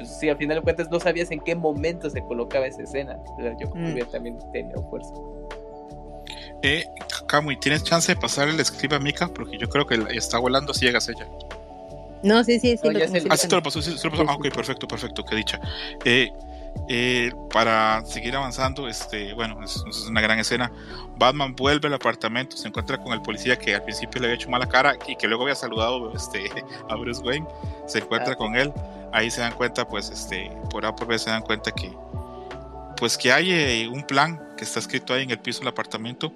pues sí, al final de cuentas no sabías en qué momento se colocaba esa escena. Yo creo que mm. también tenido fuerza. Eh, Kamui, ¿tienes chance de pasar el escriba a Mika? Porque yo creo que está volando si llegas ella. No, sí, sí, sí. lo ah, sí te lo pasó, sí, lo pasó. Ah, ok, perfecto, perfecto, qué dicha. Eh, eh, para seguir avanzando, este, bueno, es, una gran escena. Batman vuelve al apartamento, se encuentra con el policía que al principio le había hecho mala cara y que luego había saludado este, a Bruce Wayne. Se encuentra ah, con él ahí se dan cuenta, pues, este, por A por B se dan cuenta que, pues que hay eh, un plan que está escrito ahí en el piso del apartamento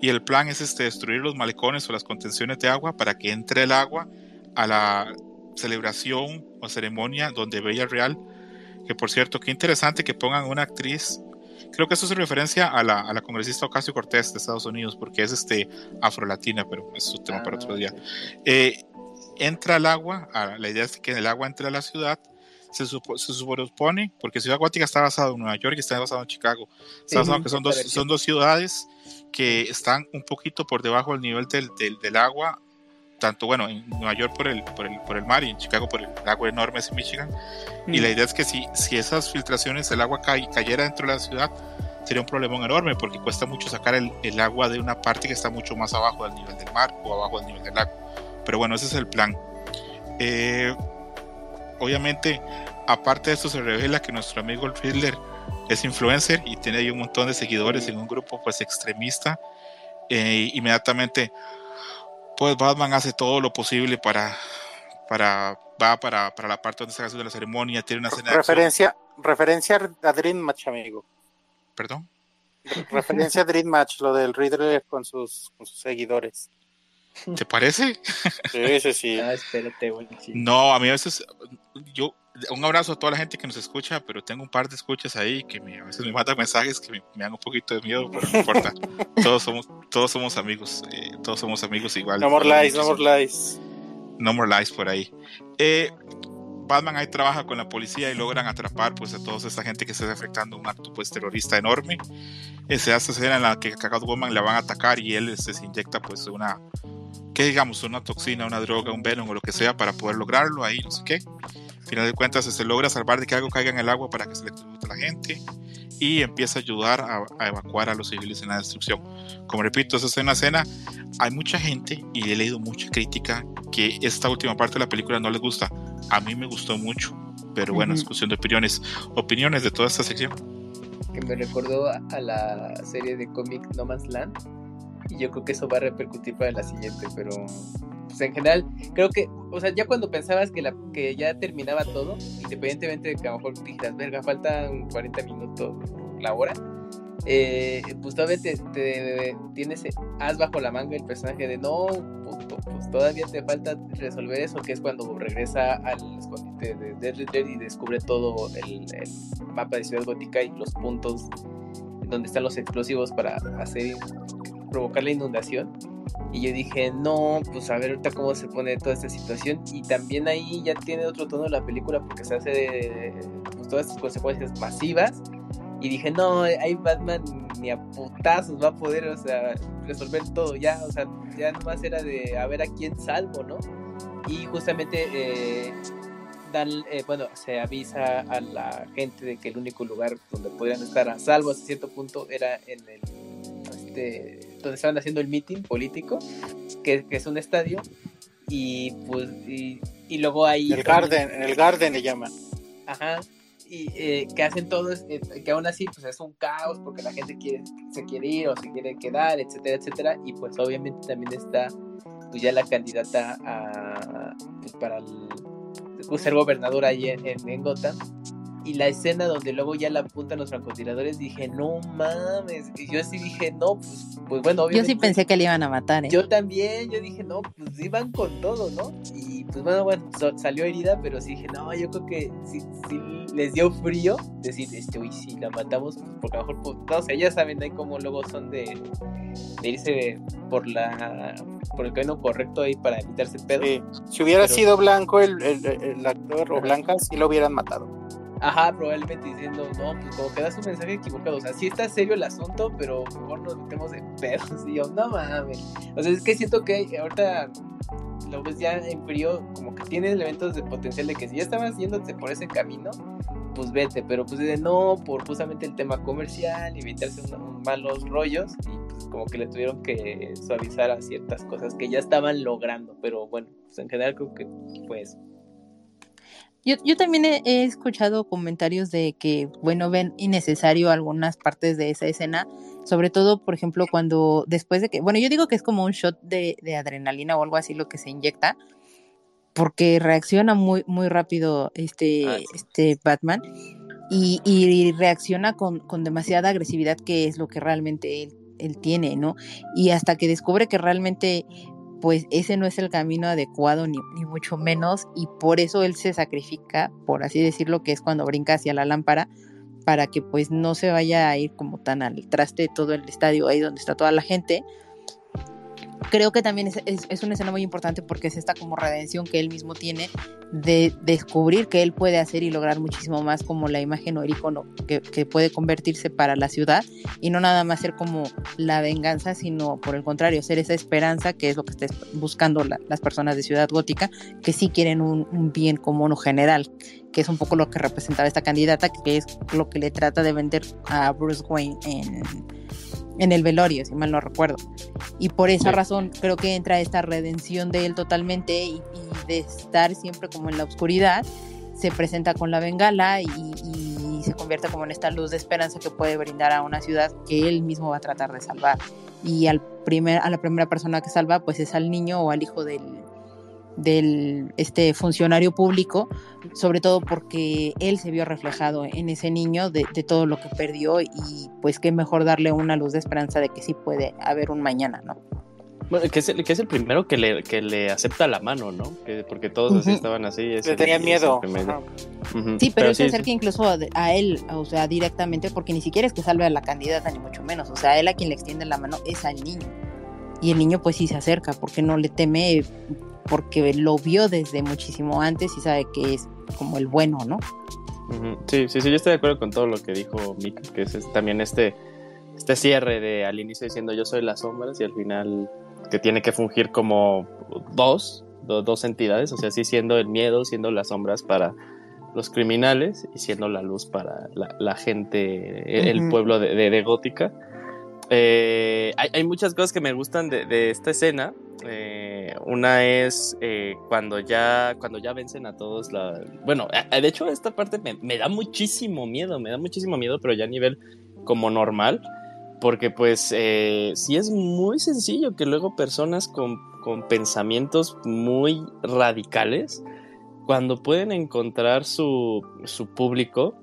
y el plan es este, destruir los malecones o las contenciones de agua para que entre el agua a la celebración o ceremonia donde Bella Real, que por cierto, qué interesante que pongan una actriz, creo que eso es referencia a la, a la congresista Ocasio Cortés de Estados Unidos, porque es este afrolatina, pero es un tema para otro día. Eh, entra el agua, la idea es que el agua entre a la ciudad, se, se supone, porque Ciudad Gótica está basado en Nueva York y está basado en Chicago, está basado que son dos, son dos ciudades que están un poquito por debajo del nivel del, del, agua, tanto bueno, en Nueva York por el, por el, por el mar y en Chicago por el agua enorme en Michigan. Y la idea es que si, si esas filtraciones, el agua cayera dentro de la ciudad, sería un problema enorme porque cuesta mucho sacar el, el, agua de una parte que está mucho más abajo del nivel del mar o abajo del nivel del lago. Pero bueno, ese es el plan. Eh, obviamente, aparte de esto, se revela que nuestro amigo el Riddler es influencer y tiene ahí un montón de seguidores en un grupo pues extremista. Eh, inmediatamente, pues Batman hace todo lo posible para, para, va para, para la parte donde se hace la ceremonia, tiene una escena Referencia, referencia a Dream Match, amigo. ¿Perdón? Referencia a Dream Match, lo del Riddler con sus, con sus seguidores. ¿Te parece? Sí, sí, sí. Ah, espérate, No, a mí a veces, yo, un abrazo a toda la gente que nos escucha, pero tengo un par de escuchas ahí que me, a veces me mandan mensajes que me, dan un poquito de miedo, pero no importa. todos somos, todos somos amigos, eh, todos somos amigos igual. No more lies, no more lies. No more lies por ahí. Eh, Batman ahí trabaja con la policía y logran atrapar pues a toda esta gente que se está afectando un acto pues terrorista enorme. Eh, se hace escena en la que Catwoman le van a atacar y él se desinjecta pues una que digamos una toxina, una droga, un venom o lo que sea para poder lograrlo ahí, no sé qué. Al final de cuentas se logra salvar de que algo caiga en el agua para que se le a la gente y empieza a ayudar a, evacuar a los civiles en la destrucción. Como repito, esa es una escena, hay mucha gente y he leído mucha crítica que esta última parte de la película no les gusta. A mí me gustó mucho, pero bueno, es cuestión de opiniones. Opiniones de toda esta sección. Que me recordó a la serie de cómic No Man's Land y yo creo que eso va a repercutir para la siguiente, pero pues en general creo que, o sea, ya cuando pensabas que, la, que ya terminaba todo, independientemente de que a lo mejor dijeras, verga, faltan 40 minutos la hora, eh, pues todavía te, tienes haz bajo la manga el personaje de no, pues, todavía te falta resolver eso, que es cuando regresa al escondite de Deadly y descubre todo el, el, mapa de Ciudad Gótica y los puntos donde están los explosivos para hacer provocar la inundación. Y yo dije, no, pues a ver ahorita cómo se pone toda esta situación. Y también ahí ya tiene otro tono la película porque se hace de, pues, todas estas consecuencias masivas. Y dije, no, ahí Batman ni a putazos va a poder, o sea, resolver todo ya. O sea, ya nomás era de a ver a quién salvo, ¿no? Y justamente, eh, dan, eh, bueno, se avisa a la gente de que el único lugar donde podrían estar a salvo hasta cierto punto era en el este, donde estaban haciendo el meeting político, que, es un estadio, y pues, y, luego ahí... El Garden, en el Garden le llaman. Ajá, y eh, que hacen todo, eh, que aún así pues es un caos porque la gente quiere, se quiere ir o se quiere quedar, etcétera, etcétera, y pues obviamente también está pues ya la candidata a, pues, para el, ser gobernadora ahí en, en Gotham, y la escena donde luego ya la apuntan los francotiradores, dije, no mames. Y yo sí dije, no, pues, pues bueno, obviamente. Yo sí pensé que le iban a matar, ¿eh? Yo también, yo dije, no, pues iban con todo, ¿no? Y pues bueno, bueno, salió herida, pero sí dije, no, yo creo que sí, sí les dio frío decir, este, uy, si la matamos, pues, porque a lo mejor, pues, no sé, ya saben ahí cómo luego son de, de irse por la por el camino correcto ahí para evitarse pedo. Sí. Si hubiera sido blanco el, el, el actor o blanca, sí lo hubieran matado. Ajá, probablemente diciendo, no, pues como que das un mensaje equivocado. O sea, sí está serio el asunto, pero mejor nos metemos en pedos. Y yo, no mames. O sea, es que siento que ahorita lo ves ya en frío, como que tiene elementos de potencial de que si ya estabas yéndote por ese camino, pues vete. Pero pues de no, por justamente el tema comercial evitarse unos malos rollos. Y pues como que le tuvieron que suavizar a ciertas cosas que ya estaban logrando. Pero bueno, pues en general creo que pues yo, yo también he, escuchado comentarios de que, bueno, ven innecesario algunas partes de esa escena, sobre todo, por ejemplo, cuando después de que, bueno, yo digo que es como un shot de, adrenalina o algo así lo que se inyecta, porque reacciona muy, muy rápido este, ah, este Batman. y, reacciona con, demasiada agresividad, que es lo que realmente él, él tiene, ¿no? Y hasta que descubre que realmente pues ese no es el camino adecuado ni, ni, mucho menos y por eso él se sacrifica, por así decirlo, que es cuando brinca hacia la lámpara para que pues no se vaya a ir como tan al traste todo el estadio ahí donde está toda la gente creo que también es, es, una escena muy importante porque es esta como redención que él mismo tiene de descubrir que él puede hacer y lograr muchísimo más como la imagen o el icono que, puede convertirse para la ciudad y no nada más ser como la venganza, sino por el contrario, ser esa esperanza que es lo que están buscando las personas de Ciudad Gótica, que sí quieren un bien común o general, que es un poco lo que representaba esta candidata, que es lo que le trata de vender a Bruce Wayne en en el velorio, si mal no recuerdo. Y por esa razón creo que entra esta redención de él totalmente y, de estar siempre como en la oscuridad, se presenta con la bengala y, se convierte como en esta luz de esperanza que puede brindar a una ciudad que él mismo va a tratar de salvar. Y al primer, a la primera persona que salva pues es al niño o al hijo del, del este funcionario público, sobre todo porque él se vio reflejado en ese niño de, todo lo que perdió y pues qué mejor darle una luz de esperanza de que sí puede haber un mañana, ¿no? Bueno, que es el, que es el primero que le, que le acepta la mano, ¿no? porque todos así estaban así. Le tenían miedo. Sí, pero, él se acerca incluso a, él, o sea, directamente, porque ni siquiera es que salve a la candidata, ni mucho menos. O sea, él a quien le extiende la mano es al niño. Y el niño pues sí se acerca, porque no le teme porque lo vio desde muchísimo antes y sabe que es como el bueno, ¿no? Sí, sí, sí, yo estoy de acuerdo con todo lo que dijo Mika, que es, también este, este cierre de al inicio diciendo yo soy las sombras y al final que tiene que fungir como dos, dos entidades, o sea, sí siendo el miedo, siendo las sombras para los criminales y siendo la luz para la, gente, el pueblo de, de, Gótica. Eh, hay, muchas cosas que me gustan de, esta escena. Eh, una es eh, cuando ya cuando ya vencen a todos bueno de hecho esta parte me, da muchísimo miedo me da muchísimo miedo pero ya a nivel como normal porque pues sí es muy sencillo que luego personas con, pensamientos muy radicales cuando pueden encontrar su público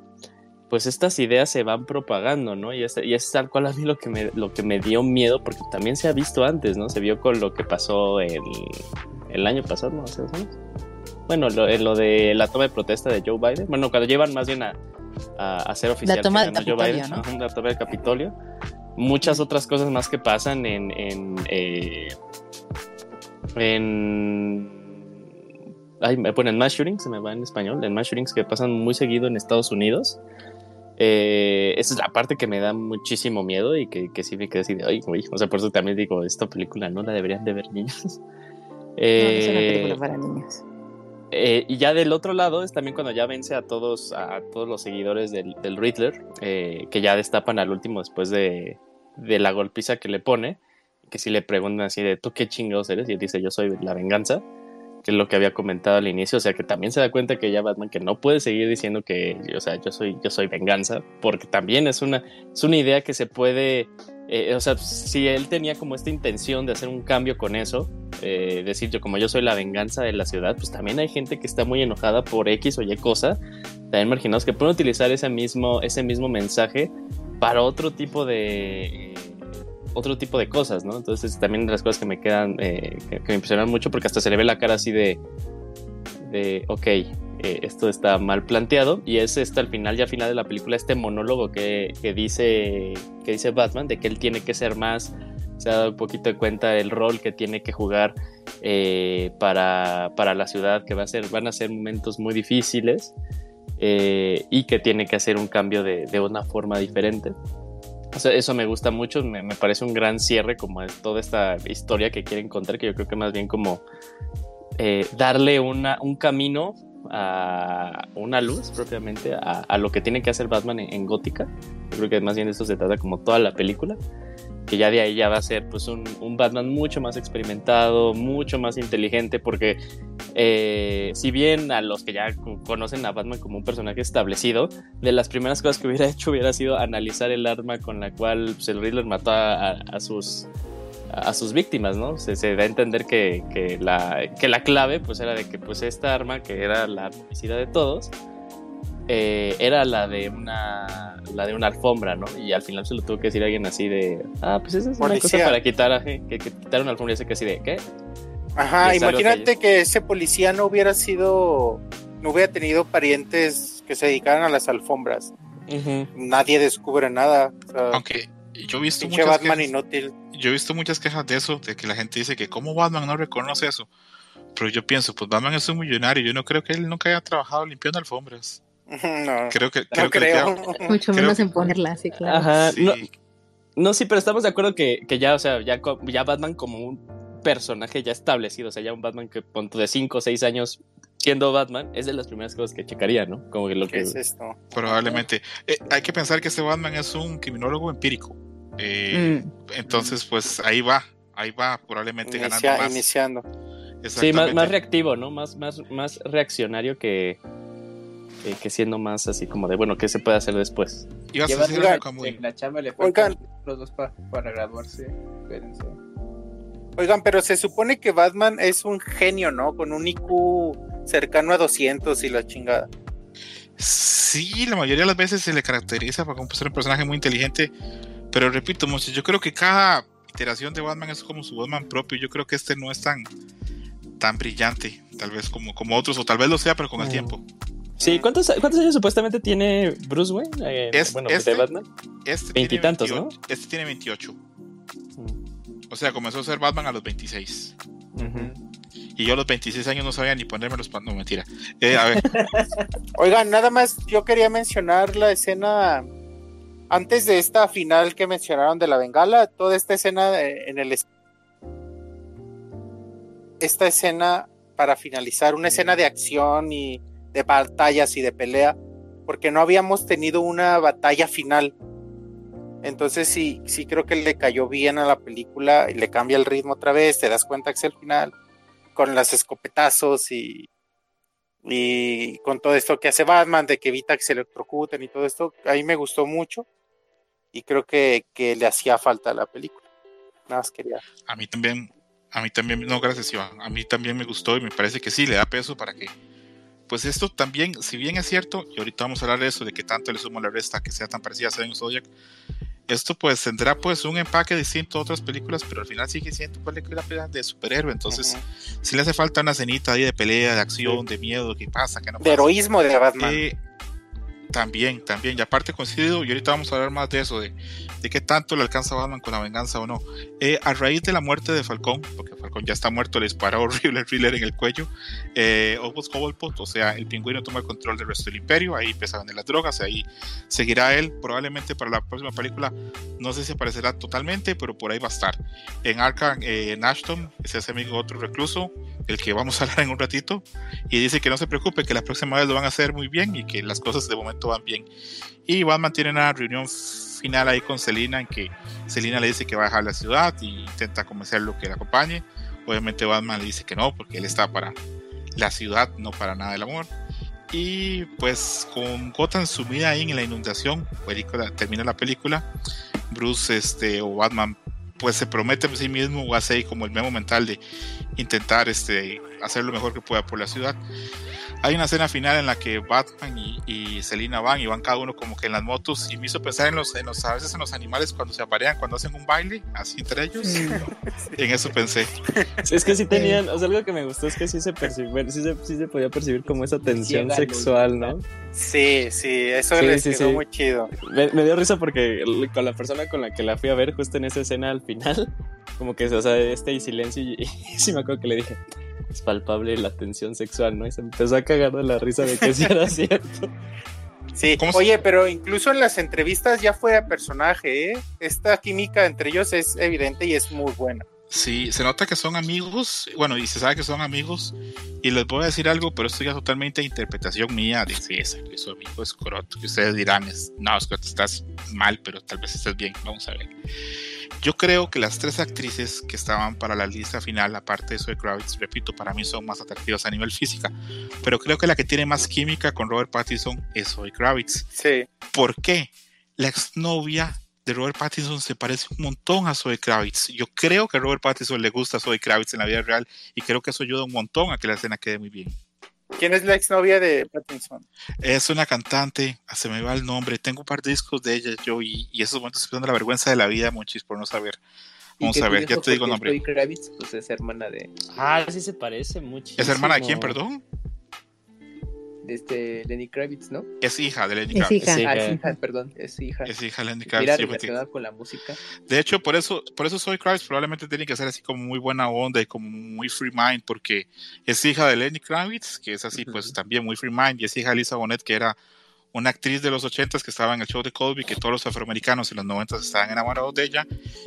pues estas ideas se van propagando, ¿no? Y es, y es tal cual a mí lo que, me, lo que me dio miedo, porque también se ha visto antes, ¿no? Se vio con lo que pasó el, el año pasado, ¿no? Hace dos años. Bueno, lo, lo, de la toma de protesta de Joe Biden. Bueno, cuando llevan más bien a, a hacer oficial la toma Joe Biden, ¿no? la toma del Capitolio. Muchas otras cosas más que pasan en, en, eh, en ay, me ponen mass shootings, se me va en español, en mass shootings que pasan muy seguido en Estados Unidos. Eh, esa es la parte que me da muchísimo miedo y que, que sí me quedé así de, ay, o sea, por eso también digo, esta película no la deberían de ver niños. Eh, no, es una película para niños. Eh, y ya del otro lado es también cuando ya vence a todos, a todos los seguidores del, del Riddler, eh, que ya destapan al último después de, de, la golpiza que le pone, que si le preguntan así de, ¿tú qué chingados eres? Y él dice, yo soy la venganza que es lo que había comentado al inicio, o sea que también se da cuenta que ya Batman que no puede seguir diciendo que, o sea, yo soy, yo soy venganza, porque también es una, es una idea que se puede, eh, o sea, si él tenía como esta intención de hacer un cambio con eso, eh, decir yo como yo soy la venganza de la ciudad, pues también hay gente que está muy enojada por X o Y cosa, también marginados que pueden utilizar ese mismo, ese mismo mensaje para otro tipo de otro tipo de cosas, ¿no? Entonces también de las cosas que me quedan, eh, que, me impresionan mucho porque hasta se le ve la cara así de, de ok, eh, esto está mal planteado y es este al final, ya al final de la película, este monólogo que, que, dice, que dice Batman de que él tiene que ser más, se ha dado un poquito de cuenta del rol que tiene que jugar eh, para, para, la ciudad, que va a ser, van a ser momentos muy difíciles y que tiene que hacer un cambio de, de una forma diferente eso me gusta mucho, me, parece un gran cierre como es toda esta historia que quieren contar, que yo creo que más bien como eh, darle una, un camino a una luz propiamente a, lo que tiene que hacer Batman en, Gótica. Yo creo que más bien de eso se trata como toda la película que ya de ahí ya va a ser pues un, Batman mucho más experimentado, mucho más inteligente, porque eh, si bien a los que ya conocen a Batman como un personaje establecido, de las primeras cosas que hubiera hecho hubiera sido analizar el arma con la cual el Riddler mató a, sus a sus víctimas, ¿no? Se, se da a entender que, que, la, que la clave pues era de que pues esta arma que era la homicida de todos eh, era la de una la de una alfombra, ¿no? Y al final se lo tuvo que decir a alguien así de, ah, pues esa es una cosa para quitar, que, que quitar una alfombra y ese que así de, ¿qué? Ajá, imagínate que... ese policía no hubiera sido, no hubiera tenido parientes que se dedicaran a las alfombras. Nadie descubre nada. Aunque yo he visto muchas Batman inútil. Yo he visto muchas quejas de eso, de que la gente dice que cómo Batman no reconoce eso. Pero yo pienso, pues Batman es un millonario, yo no creo que él nunca haya trabajado limpiando alfombras. No, creo que, creo. Mucho menos en ponerla, sí, claro. Ajá, No, sí, pero estamos de acuerdo que, que ya, o sea, ya, ya Batman como un personaje ya establecido, o sea, ya un Batman que punto de 5 o 6 años siendo Batman, es de las primeras cosas que checaría, ¿no? Como que lo que... es esto? Probablemente. Eh, hay que pensar que este Batman es un criminólogo empírico. Eh, mm. Entonces, pues ahí va, ahí va, probablemente ganando más. Iniciando. Sí, más, más, reactivo, ¿no? Más, más, más reaccionario que, que siendo más así como de, bueno, ¿qué se puede hacer después? a decir como... la chamba le Oigan, los dos para graduarse. Espérense. Oigan, pero se supone que Batman es un genio, ¿no? Con un IQ cercano a 200 y la chingada. Sí, la mayoría de las veces se le caracteriza para ser un personaje muy inteligente, pero repito, yo creo que cada iteración de Batman es como su Batman propio. Yo creo que este no es tan, tan brillante, tal vez como, como otros, o tal vez lo sea, pero con el mm. tiempo. Sí, ¿cuántos, ¿cuántos años supuestamente tiene Bruce Wayne? Eh, bueno, de este Batman. Este Veintitantos, ¿no? Este tiene 28. O sea, comenzó a ser Batman a los 26. Y yo a los 26 años no sabía ni ponerme los No, mentira. Eh, a ver. Oigan, nada más yo quería mencionar la escena. Antes de esta final que mencionaron de la bengala, toda esta escena en el. Esta escena para finalizar, una escena de acción y de batallas y de pelea, porque no habíamos tenido una batalla final entonces sí, sí creo que le cayó bien a la película y le cambia el ritmo otra vez, te das cuenta que es el final, con las escopetazos y, y con todo esto que hace Batman, de que evita que se electrocuten y todo esto, a mí me gustó mucho y creo que, que le hacía falta a la película. Nada más quería. A mí también, a mí también, no, gracias Iván, a mí también me gustó y me parece que sí, le da peso para que pues esto también, si bien es cierto, y ahorita vamos a hablar de eso, de que tanto le sumo la resta que sea tan parecida a Seven Zodiac, esto pues tendrá pues un empaque distinto a otras películas, pero al final sigue siendo película de superhéroe, entonces si le hace falta una cenita ahí de pelea, de acción, de miedo, ¿qué pasa? ¿Qué no De heroísmo de Batman. Eh, también, también, y aparte coincido, y ahorita vamos a hablar más de eso, de, de qué tanto le alcanza a Batman con la venganza o no. Eh, a raíz de la muerte de Falcón, porque Falcón ya está muerto, le disparó horrible el thriller en el cuello, eh, o sea, el pingüino toma el control del resto del imperio, ahí empezaron de las drogas, ahí seguirá él, probablemente para la próxima película, no sé si aparecerá totalmente, pero por ahí va a estar. En Arkham, eh, Ashton, ese es amigo otro recluso, el que vamos a hablar en un ratito, y dice que no se preocupe, que la próxima vez lo van a hacer muy bien y que las cosas de momento van bien. Y Batman tiene una reunión final ahí con Selina en que Selina le dice que va a dejar la ciudad y intenta convencerlo que la acompañe. Obviamente Batman le dice que no, porque él está para la ciudad, no para nada del amor. Y pues con Gotham sumida ahí en la inundación, termina la película, Bruce este, o Batman pues se promete a sí mismo o hace ahí como el memo mental de intentar este, hacer lo mejor que pueda por la ciudad. Hay una escena final en la que Batman y, y Selina van y van cada uno como que en las motos y me hizo pensar en los, en los a veces en los animales cuando se aparean, cuando hacen un baile, así entre ellos. en eso pensé. Es que sí tenían, o sea, algo que me gustó es que sí se percibía, sí se, sí se podía percibir como esa tensión sexual, ¿no? Sí, sí, eso sí, les quedó muy chido. Me, dio risa porque con la persona con la que la fui a ver justo en esa escena al final, como que, o sea, este y silencio y, y sí me acuerdo que le dije, es palpable la tensión sexual, ¿no? Y se empezó a cagar de la risa de que sí era cierto. Sí, oye, pero incluso en las entrevistas ya fuera personaje, ¿eh? Esta química entre ellos es evidente y es muy buena. Sí, se nota que son amigos, bueno, y se sabe que son amigos, y les voy a decir algo, pero esto ya es totalmente interpretación mía de César, que su amigo es Coroto, que ustedes dirán, no, Scott, estás mal, pero tal vez estés bien, vamos a ver. Yo creo que las tres actrices que estaban para la lista final, aparte de Zoe Kravitz, repito, para mí son más atractivas a nivel física, pero creo que la que tiene más química con Robert Pattinson es Zoe Kravitz. Sí. ¿Por qué? La exnovia de Robert Pattinson se parece un montón a Zoe Kravitz. Yo creo que a Robert Pattinson le gusta a Zoe Kravitz en la vida real y creo que eso ayuda un montón a que la escena quede muy bien. ¿Quién es la exnovia de Pattinson? Es una cantante, ah, se me va el nombre. Tengo un par de discos de ella yo y, y esos momentos estoy la vergüenza de la vida, muchis, por no saber. Vamos a ver, ya te digo el nombre. Kravitz, pues es hermana de. Ah, sí se parece mucho. ¿Es hermana de quién, perdón? De este Lenny Kravitz, ¿no? Es hija de Lenny Kravitz. Es hija. Ah, es hija, perdón, es hija. Es hija de Lenny Kravitz. Mira, relacionada con la música. De hecho, por eso, por eso Soy Kravitz probablemente tiene que ser así como muy buena onda y como muy free mind, porque es hija de Lenny Kravitz, que es así, pues también muy free mind, y es hija de Lisa Bonet, que era una actriz de los ochentas que estaba en el show de Colby, que todos los afroamericanos en los noventas estaban enamorados de ella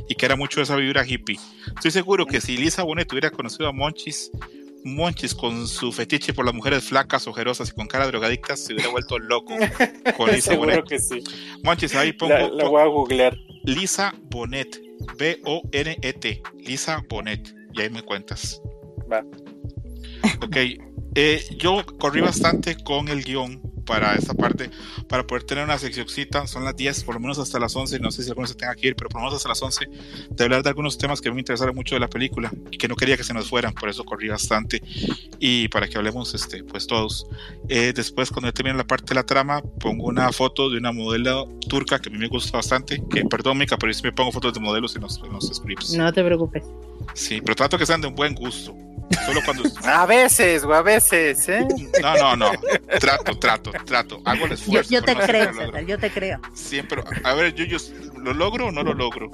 y que era mucho esa vibra hippie. Estoy seguro que si Lisa Bonet hubiera conocido a Monchis, Monchis con su fetiche por las mujeres flacas, ojerosas y con cara drogadictas se hubiera vuelto loco con Lisa Seguro Bonet. que sí. Monchis, ahí pongo La, la voy a googlear. Lisa Bonet, B-O-N-E-T, Lisa Bonet, y ahí me cuentas. Va. Ok, eh, yo corrí bastante con el guion para esta parte, para poder tener una seccióncita, son las 10, por lo menos hasta las 11, no sé si alguno se tenga que ir, pero por lo menos hasta las 11, de hablar de algunos temas que me interesaron mucho de la película y que no quería que se nos fueran, por eso corrí bastante y para que hablemos este, pues todos. Eh, después, cuando termine la parte de la trama, pongo una foto de una modelo turca que a mí me gusta bastante, que perdón, Mica, pero yo sí me pongo fotos de modelos en los, en los scripts. No te preocupes. Sí, pero trato que sean de un buen gusto. Solo cuando. A veces, güey, a veces, ¿eh? No, no, no. Trato, trato, trato. Hago el esfuerzo. yo te no creo, César, yo te creo. Siempre. A ver, yo, yo, ¿lo logro o no lo logro?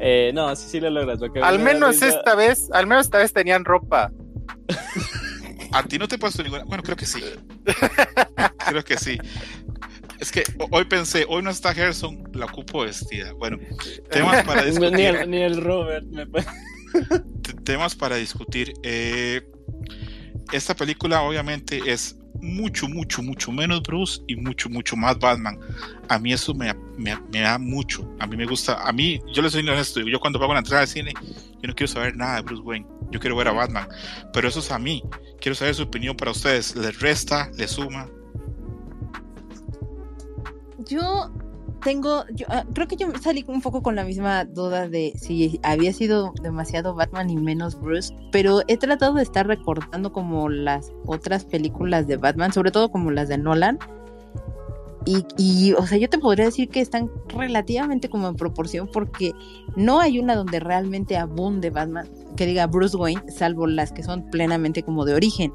Eh, no, sí, sí lo logras. lo que Al menos risa- esta vez, al menos esta vez tenían ropa. A ti no te he puesto ninguna. Bueno, creo que sí. Creo que sí. Es que ho- hoy pensé, hoy no está Gerson, la ocupo vestida. Bueno, temas para Ni discutir. el, ni el Robert me temas para discutir. Eh, esta película obviamente es mucho, mucho, mucho menos Bruce y mucho, mucho más Batman. A mí eso me, da mucho. A mí me gusta. A mí, yo les soy honesto, yo cuando pago la entrada al cine, yo no quiero saber nada de Bruce Wayne. Yo quiero ver a Batman. Pero eso es a mí. Quiero saber su opinión para ustedes. ¿Les resta? ¿Les suma? Yo tengo, yo, ah, creo que yo salí un poco con la misma duda de si había sido demasiado Batman y menos Bruce, pero he tratado de estar recordando como las otras películas de Batman, sobre todo como las de Nolan. Y, y, o sea, yo te podría decir que están relativamente como en proporción porque no hay una donde realmente abunde Batman, que diga Bruce Wayne, salvo las que son plenamente como de origen.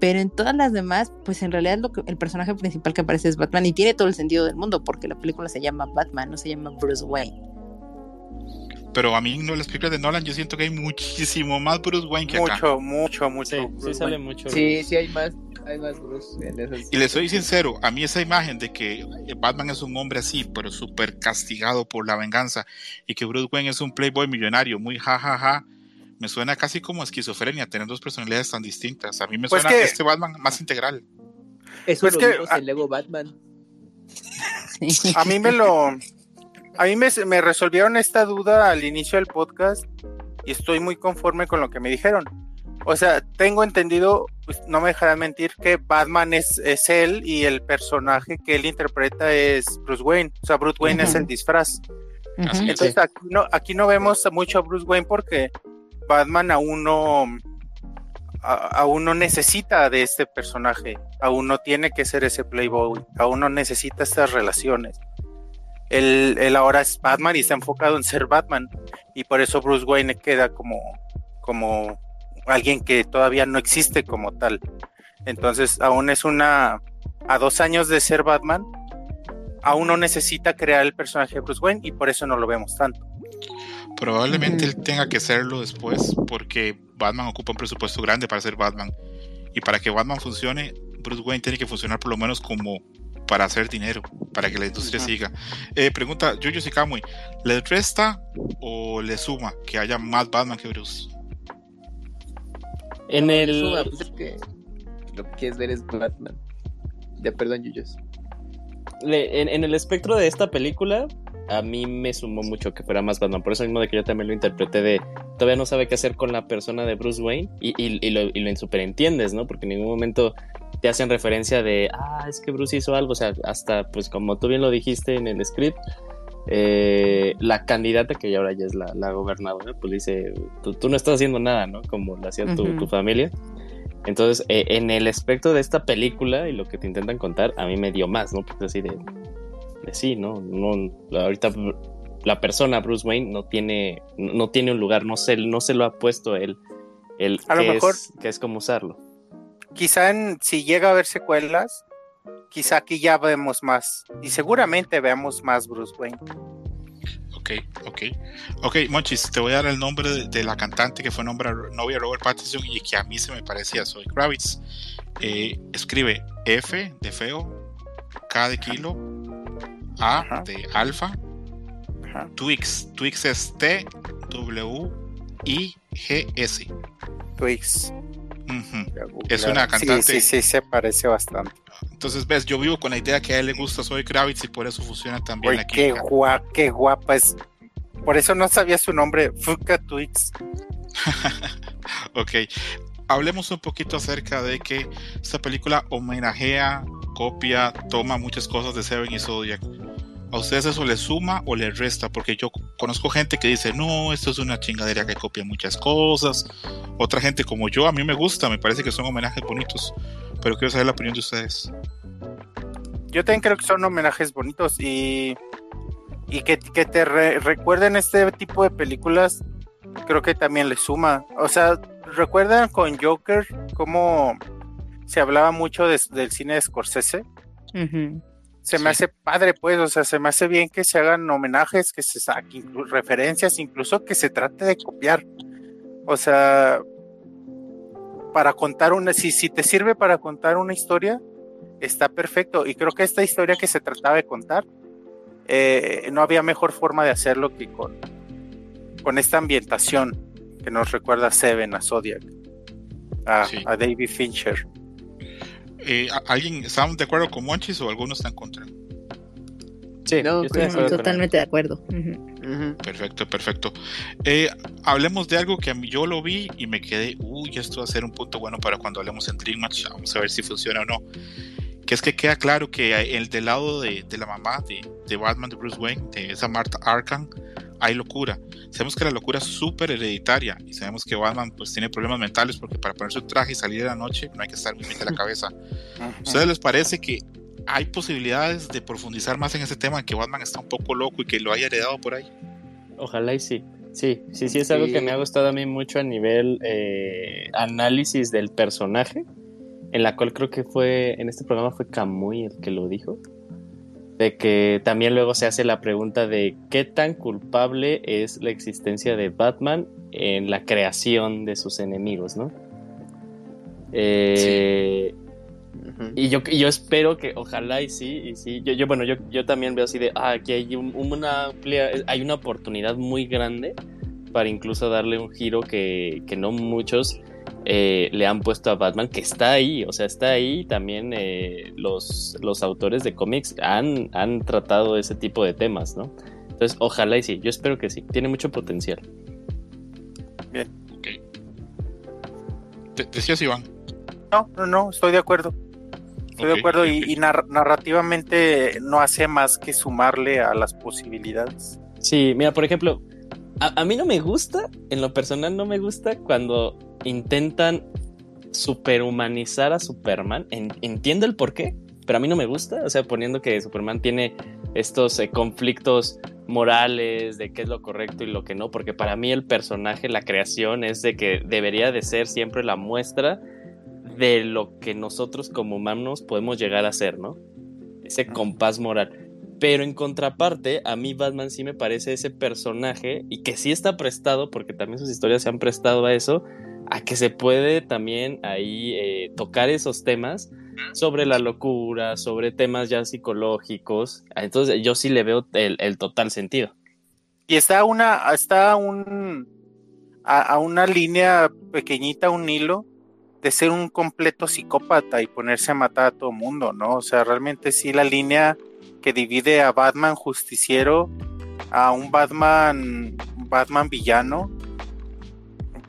Pero en todas las demás, pues en realidad lo que, el personaje principal que aparece es Batman y tiene todo el sentido del mundo porque la película se llama Batman, no se llama Bruce Wayne. Pero a mí no las películas de Nolan, yo siento que hay muchísimo más Bruce Wayne que acá. Mucho, mucho, mucho. Sí, sí sale mucho. Sí, sí hay más, hay más Bruce en esas. Y le soy sincero, a mí esa imagen de que Batman es un hombre así, pero súper castigado por la venganza, y que Bruce Wayne es un playboy millonario, muy jajaja, me suena casi como esquizofrenia, tener dos personalidades tan distintas. A mí me Pues suena que- este Batman más integral. Eso Pues lo que- vimos en Lego Batman. A mí me lo. A mí me, me resolvieron esta duda al inicio del podcast y estoy muy conforme con lo que me dijeron. O sea, tengo entendido, pues, no me dejarán mentir, que Batman es, es él y el personaje que él interpreta es Bruce Wayne. O sea, Bruce Wayne es el disfraz. Es. Entonces aquí no, aquí no vemos mucho a Bruce Wayne porque Batman aún no aún no necesita de este personaje, aún no tiene que ser ese playboy, aún no necesita estas relaciones. Él, él ahora es Batman y está enfocado en ser Batman y por eso Bruce Wayne queda como, como alguien que todavía no existe como tal. Entonces aún es una a dos años de ser Batman, aún no necesita crear el personaje de Bruce Wayne y por eso no lo vemos tanto. Probablemente él tenga que hacerlo después, porque Batman ocupa un presupuesto grande para ser Batman. Y para que Batman funcione, Bruce Wayne tiene que funcionar por lo menos como para hacer dinero, para que la industria siga. Eh, pregunta, Yuyo Sikamui, ¿les resta o le suma que haya más Batman que Bruce? En el. Suma, pues es que lo que quieres ver es Batman. Ya, perdón, Yuyos. le- en, en el espectro de esta película, a mí me sumó mucho que fuera más Batman. Por eso mismo de que yo también lo interpreté de todavía no sabe qué hacer con la persona de Bruce Wayne y, y, y lo, y lo superentiendes, ¿no? Porque en ningún momento te hacen referencia de, ah, es que Bruce hizo algo. O sea, hasta, pues como tú bien lo dijiste en el script, eh, la candidata que ya ahora ya es la, la gobernadora, pues dice, tú, tú no estás haciendo nada, ¿no? Como lo hacía tu, Ujú. tu familia. Entonces, eh, en el aspecto de esta película y lo que te intentan contar, a mí me dio más, ¿no? Porque así de, de sí, ¿no? no ahorita la persona Bruce Wayne no tiene, no tiene un lugar, no se, no se lo ha puesto él. El a lo mejor es, que es como usarlo. Quizá en, si llega a haber secuelas, quizá aquí ya vemos más. Y seguramente veamos más Bruce Wayne. Ok, ok. Ok, Monchis, te voy a dar el nombre de, la cantante que fue nombre novia de Robert Pattinson y que a mí se me parecía Soy Kravitz. Eh, escribe F de feo, K de kilo, A de alfa, Twix. Twix es T W I G S. Twix. Es una cantante. Sí, sí, sí, se parece bastante. Entonces, ves, yo vivo con la idea que a él le gusta Soy Kravitz y por eso funciona también Uy, Qué, guapa, qué guapa es. Por eso no sabía su nombre, Fuka Twix. ok. Hablemos un poquito acerca de que esta película homenajea, copia, toma muchas cosas de Seven y Zodiac. ¿A ustedes eso les suma o les resta? Porque yo conozco gente que dice, no, esto es una chingadera que copia muchas cosas. Otra gente como yo, a mí me gusta, me parece que son homenajes bonitos. Pero quiero saber la opinión de ustedes. Yo también creo que son homenajes bonitos y, y que, te recuerden este tipo de películas, creo que también les suma. O sea, ¿recuerdan con Joker cómo se hablaba mucho del cine de Scorsese? Se me hace padre, pues, o sea, se me hace bien que se hagan homenajes, que se saquen referencias, incluso que se trate de copiar. O sea, para contar una, si, si te sirve para contar una historia, está perfecto. Y creo que esta historia que se trataba de contar, eh, no había mejor forma de hacerlo que con, con esta ambientación que nos recuerda a Seven, a Zodiac, a, a David Fincher. Eh, ¿Alguien está de acuerdo con Monchis o algunos están contra? Sí, totalmente de acuerdo. Perfecto, perfecto. Eh, hablemos de algo que a mí yo lo vi y me quedé, uy, esto va a ser un punto bueno para cuando hablemos en Dream Match. Vamos a ver si funciona o no. Que es que queda claro que el del lado de, la mamá de, de, Batman, de Bruce Wayne, de esa Marta Arkham, hay locura. Sabemos que la locura es súper hereditaria y sabemos que Batman pues tiene problemas mentales porque para ponerse un traje y salir de la noche no hay que estar muy bien de la cabeza. ¿A ustedes les parece que hay posibilidades de profundizar más en ese tema, que Batman está un poco loco y que lo haya heredado por ahí? Ojalá y sí. Sí, sí, sí, es algo que me ha gustado a mí mucho a nivel eh, análisis del personaje, en la cual creo que fue, en este programa fue Camuy el que lo dijo, de que también luego se hace la pregunta de qué tan culpable es la existencia de Batman en la creación de sus enemigos, ¿no? Eh, y yo, yo espero que ojalá y sí, y sí. Yo, yo bueno, yo, yo también veo así de, ah, aquí hay una amplia, hay una oportunidad muy grande para incluso darle un giro que, que no muchos eh, le han puesto a Batman, que está ahí, o sea, está ahí. También eh, los, los autores de cómics han, han tratado ese tipo de temas, ¿no? Entonces, ojalá y sí, yo espero que sí, tiene mucho potencial. Bien. Ok. ¿Decías, Iván? No, no, no, estoy de acuerdo. Estoy de acuerdo y, narrativamente no hace más que sumarle a las posibilidades. Sí, mira, por ejemplo, a, mí no me gusta, en lo personal no me gusta cuando intentan superhumanizar a Superman. entiendo el por qué, pero a mí no me gusta. O sea, poniendo que Superman tiene estos eh, conflictos morales de qué es lo correcto y lo que no, porque para mí el personaje, la creación es de que debería de ser siempre la muestra de lo que nosotros como humanos podemos llegar a ser, ¿no? Ese compás moral. Pero en contraparte, a mí Batman sí me parece ese personaje y que sí está prestado, porque también sus historias se han prestado a eso, a que se puede también ahí eh, tocar esos temas sobre la locura, sobre temas ya psicológicos. Entonces yo sí le veo el, total sentido. Y está una, está un, a, una línea pequeñita, un hilo, de ser un completo psicópata y ponerse a matar a todo mundo, ¿no? O sea, realmente sí la línea que divide a Batman justiciero a un Batman Batman villano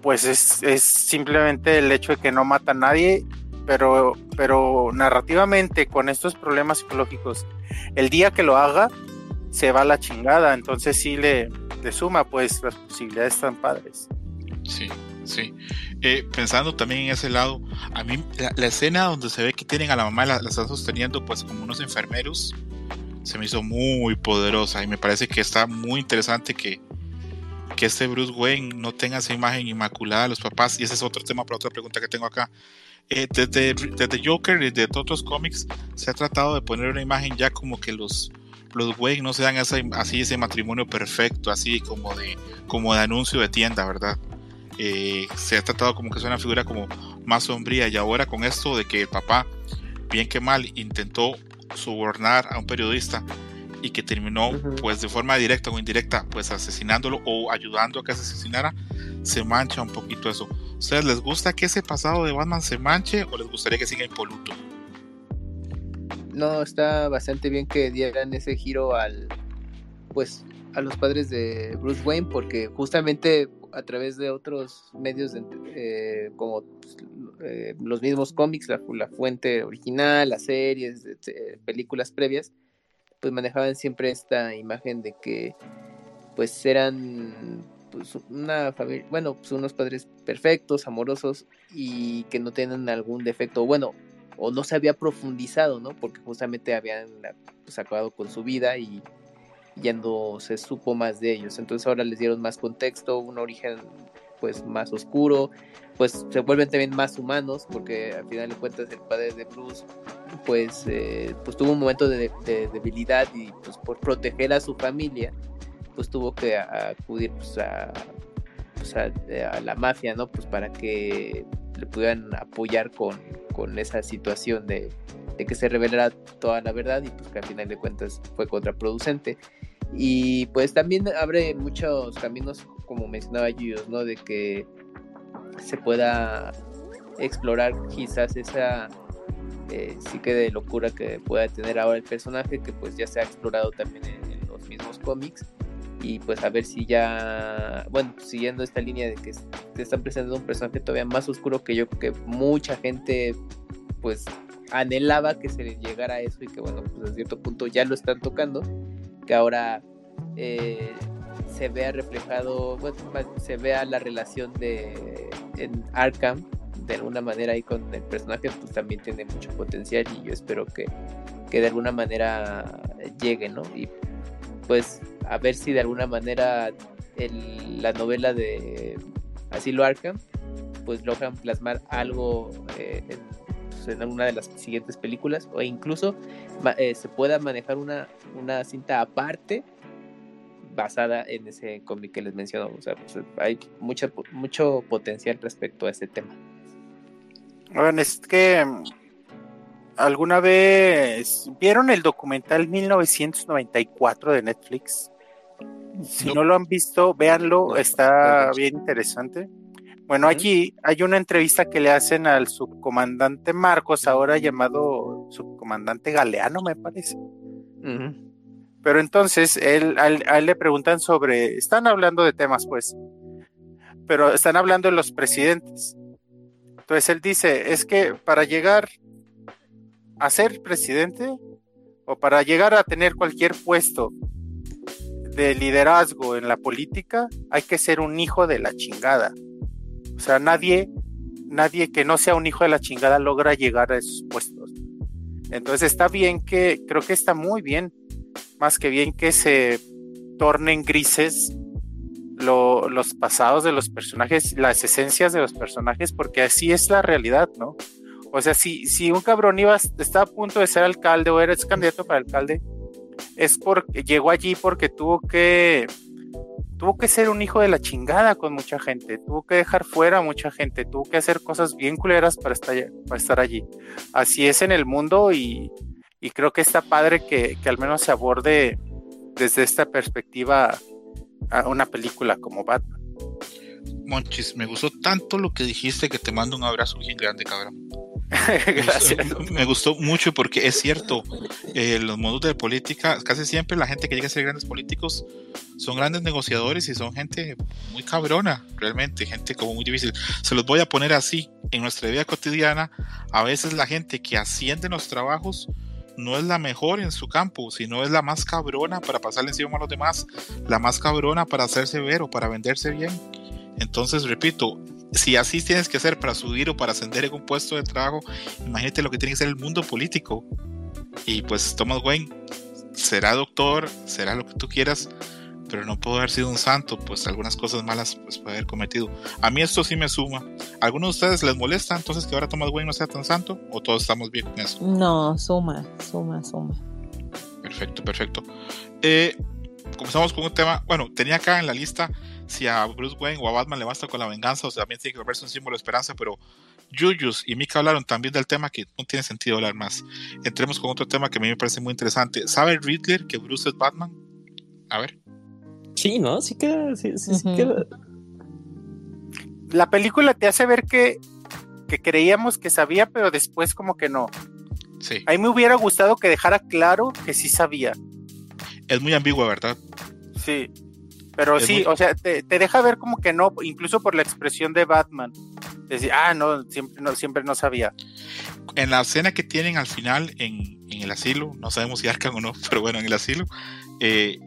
pues es, simplemente el hecho de que no mata a nadie pero pero narrativamente con estos problemas psicológicos el día que lo haga se va a la chingada entonces sí le, le suma pues las posibilidades tan padres sí Sí. Eh, pensando también en ese lado, a mí la, escena donde se ve que tienen a la mamá, la, la están sosteniendo pues como unos enfermeros, se me hizo muy poderosa y me parece que está muy interesante que, que este Bruce Wayne no tenga esa imagen inmaculada de los papás. Y ese es otro tema para otra pregunta que tengo acá. Eh, desde, desde, Joker y de otros cómics se ha tratado de poner una imagen ya como que los, los Wayne no sean así ese matrimonio perfecto, así como de, como de anuncio de tienda, ¿verdad? Eh, se ha tratado como que es una figura como más sombría y ahora con esto de que el papá, bien que mal, intentó sobornar a un periodista y que terminó pues de forma directa o indirecta pues asesinándolo o ayudando a que se asesinara, se mancha un poquito eso. ¿Ustedes les gusta que ese pasado de Batman se manche o les gustaría que siga impoluto? No, está bastante bien que dieran ese giro al pues a los padres de Bruce Wayne porque justamente a través de otros medios eh, como eh, los mismos cómics, la, fuente original, las series, películas previas, pues manejaban siempre esta imagen de que pues eran pues, una familia, bueno, pues unos padres perfectos, amorosos y que no tienen algún defecto, bueno, o no se había profundizado, ¿no? Porque justamente habían pues, acabado con su vida y ya no se supo más de ellos. Entonces ahora les dieron más contexto, un origen pues más oscuro, pues se vuelven también más humanos, porque al final de cuentas el padre de Bruce pues, eh, pues tuvo un momento de, debilidad y pues por proteger a su familia pues tuvo que acudir pues, a, pues, a, la mafia, ¿no? Pues para que le pudieran apoyar con, con esa situación de, de que se revelara toda la verdad y pues que al final de cuentas fue contraproducente. Y pues también abre muchos caminos, como mencionaba Gios, ¿no? De que se pueda explorar quizás esa eh, psique de locura que pueda tener ahora el personaje, que pues ya se ha explorado también en, los mismos cómics. Y pues a ver si ya, bueno, siguiendo esta línea de que te están presentando un personaje todavía más oscuro que yo, que mucha gente pues anhelaba que se le llegara a eso y que bueno, pues a cierto punto ya lo están tocando que ahora eh, se vea reflejado, se vea la relación de en Arkham de alguna manera ahí con el personaje, pues también tiene mucho potencial y yo espero que, que de alguna manera llegue, ¿no? Y pues a ver si de alguna manera la novela de Asilo Arkham pues logran plasmar algo eh, en en una de las siguientes películas o incluso eh, se pueda manejar una, una cinta aparte basada en ese cómic que les menciono. O sea, pues, hay mucha, mucho potencial respecto a ese tema. Bueno, es que alguna vez vieron el documental 1994 de Netflix. Si no, lo han visto, véanlo, está bien interesante. Bueno, allí hay una entrevista que le hacen al subcomandante Marcos, ahora llamado subcomandante Galeano, me parece. Pero entonces él, a, él, le preguntan sobre, están hablando de temas, pues, pero están hablando de los presidentes. Entonces él dice, es que para llegar a ser presidente o para llegar a tener cualquier puesto de liderazgo en la política, hay que ser un hijo de la chingada. O sea, nadie, nadie que no sea un hijo de la chingada logra llegar a esos puestos. Entonces está bien que, creo que está muy bien, más que bien que se tornen grises los pasados de los personajes, las esencias de los personajes, porque así es la realidad, ¿no? O sea, si, si un cabrón iba, está a punto de ser alcalde o eres candidato para alcalde, es porque llegó allí porque tuvo que tuvo que ser un hijo de la chingada con mucha gente, tuvo que dejar fuera a mucha gente, tuvo que hacer cosas bien culeras para estar, para estar allí. Así es en el mundo y, creo que está padre que, al menos se aborde desde esta perspectiva a una película como Batman. Monchis, me gustó tanto lo que dijiste que te mando un abrazo bien grande, cabrón. Gracias. Me gustó mucho porque es cierto, eh, los modos de política, casi siempre la gente que llega a ser grandes políticos son grandes negociadores y son gente muy cabrona, realmente, gente como muy difícil. Se los voy a poner así, en nuestra vida cotidiana, a veces la gente que asciende en los trabajos no es la mejor en su campo, sino es la más cabrona para pasarle encima a los demás, la más cabrona para hacerse ver o para venderse bien. Entonces, repito, si así tienes que hacer para subir o para ascender en un puesto de trabajo, imagínate lo que tiene que ser el mundo político. Y pues Thomas Wayne será doctor, será lo que tú quieras, pero no puedo haber sido un santo, pues algunas cosas malas pues puede haber cometido. A mí esto sí me suma. algunos de ustedes les molesta entonces que ahora Thomas Wayne no sea tan santo o todos estamos bien con eso? No, suma, suma, suma. Perfecto, perfecto. Eh, comenzamos con un tema, bueno, tenía acá en la lista si a Bruce Wayne o a Batman le basta con la venganza o sea, también tiene que volverse un símbolo de esperanza, pero Jujus y Mika hablaron también del tema que no tiene sentido hablar más. Entremos con otro tema que a mí me parece muy interesante. ¿Sabe Riddler que Bruce es Batman? A ver. Sí, ¿no? Sí queda, sí, queda. La película te hace ver que, que creíamos que sabía, pero después como que no. Sí. A mí me hubiera gustado que dejara claro que sí sabía. Es muy ambiguo, ¿verdad? Sí. Pero sí, o sea, te, deja ver como que no, incluso por la expresión de Batman. Decir, ah, no, siempre no, siempre no sabía. En la escena que tienen al final en, en el asilo, no sabemos si Arkham o no, pero bueno, en el asilo, eh,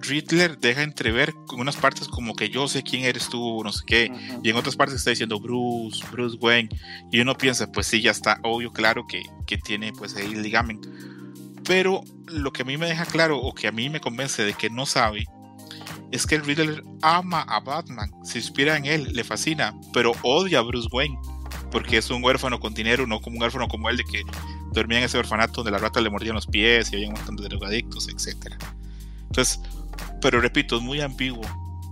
Riddler deja entrever con unas partes como que yo sé quién eres tú, no sé qué, y en otras partes está diciendo Bruce, Bruce Wayne, y uno piensa, pues sí, ya está obvio, claro que, que tiene pues ahí el ligamen. Pero lo que a mí me deja claro, o que a mí me convence de que no sabe, es que el Riddler ama a Batman, se inspira en él, le fascina, pero odia a Bruce Wayne, porque es un huérfano con dinero, no como un huérfano como él de que dormía en ese orfanato donde las ratas le mordían los pies y había un montón de drogadictos, etc. Entonces, pero repito, es muy ambiguo.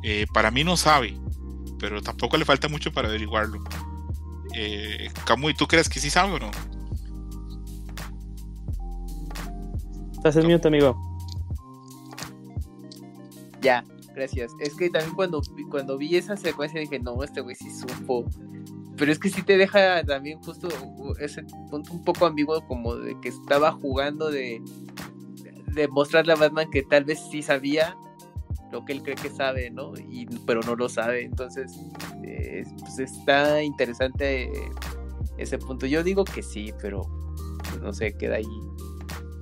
Eh, para mí no sabe, pero tampoco le falta mucho para averiguarlo. Eh, Camuy, ¿tú crees que sí sabe o no? Estás en mute, amigo. Ya, gracias. Es que también cuando, cuando vi esa secuencia dije, no, este güey sí supo. Pero es que sí te deja también justo ese punto un poco ambiguo como de que estaba jugando de, de mostrarle a Batman que tal vez sí sabía lo que él cree que sabe, ¿no? Y, pero no lo sabe. Entonces, eh, pues está interesante ese punto. Yo digo que sí, pero pues, no sé, queda ahí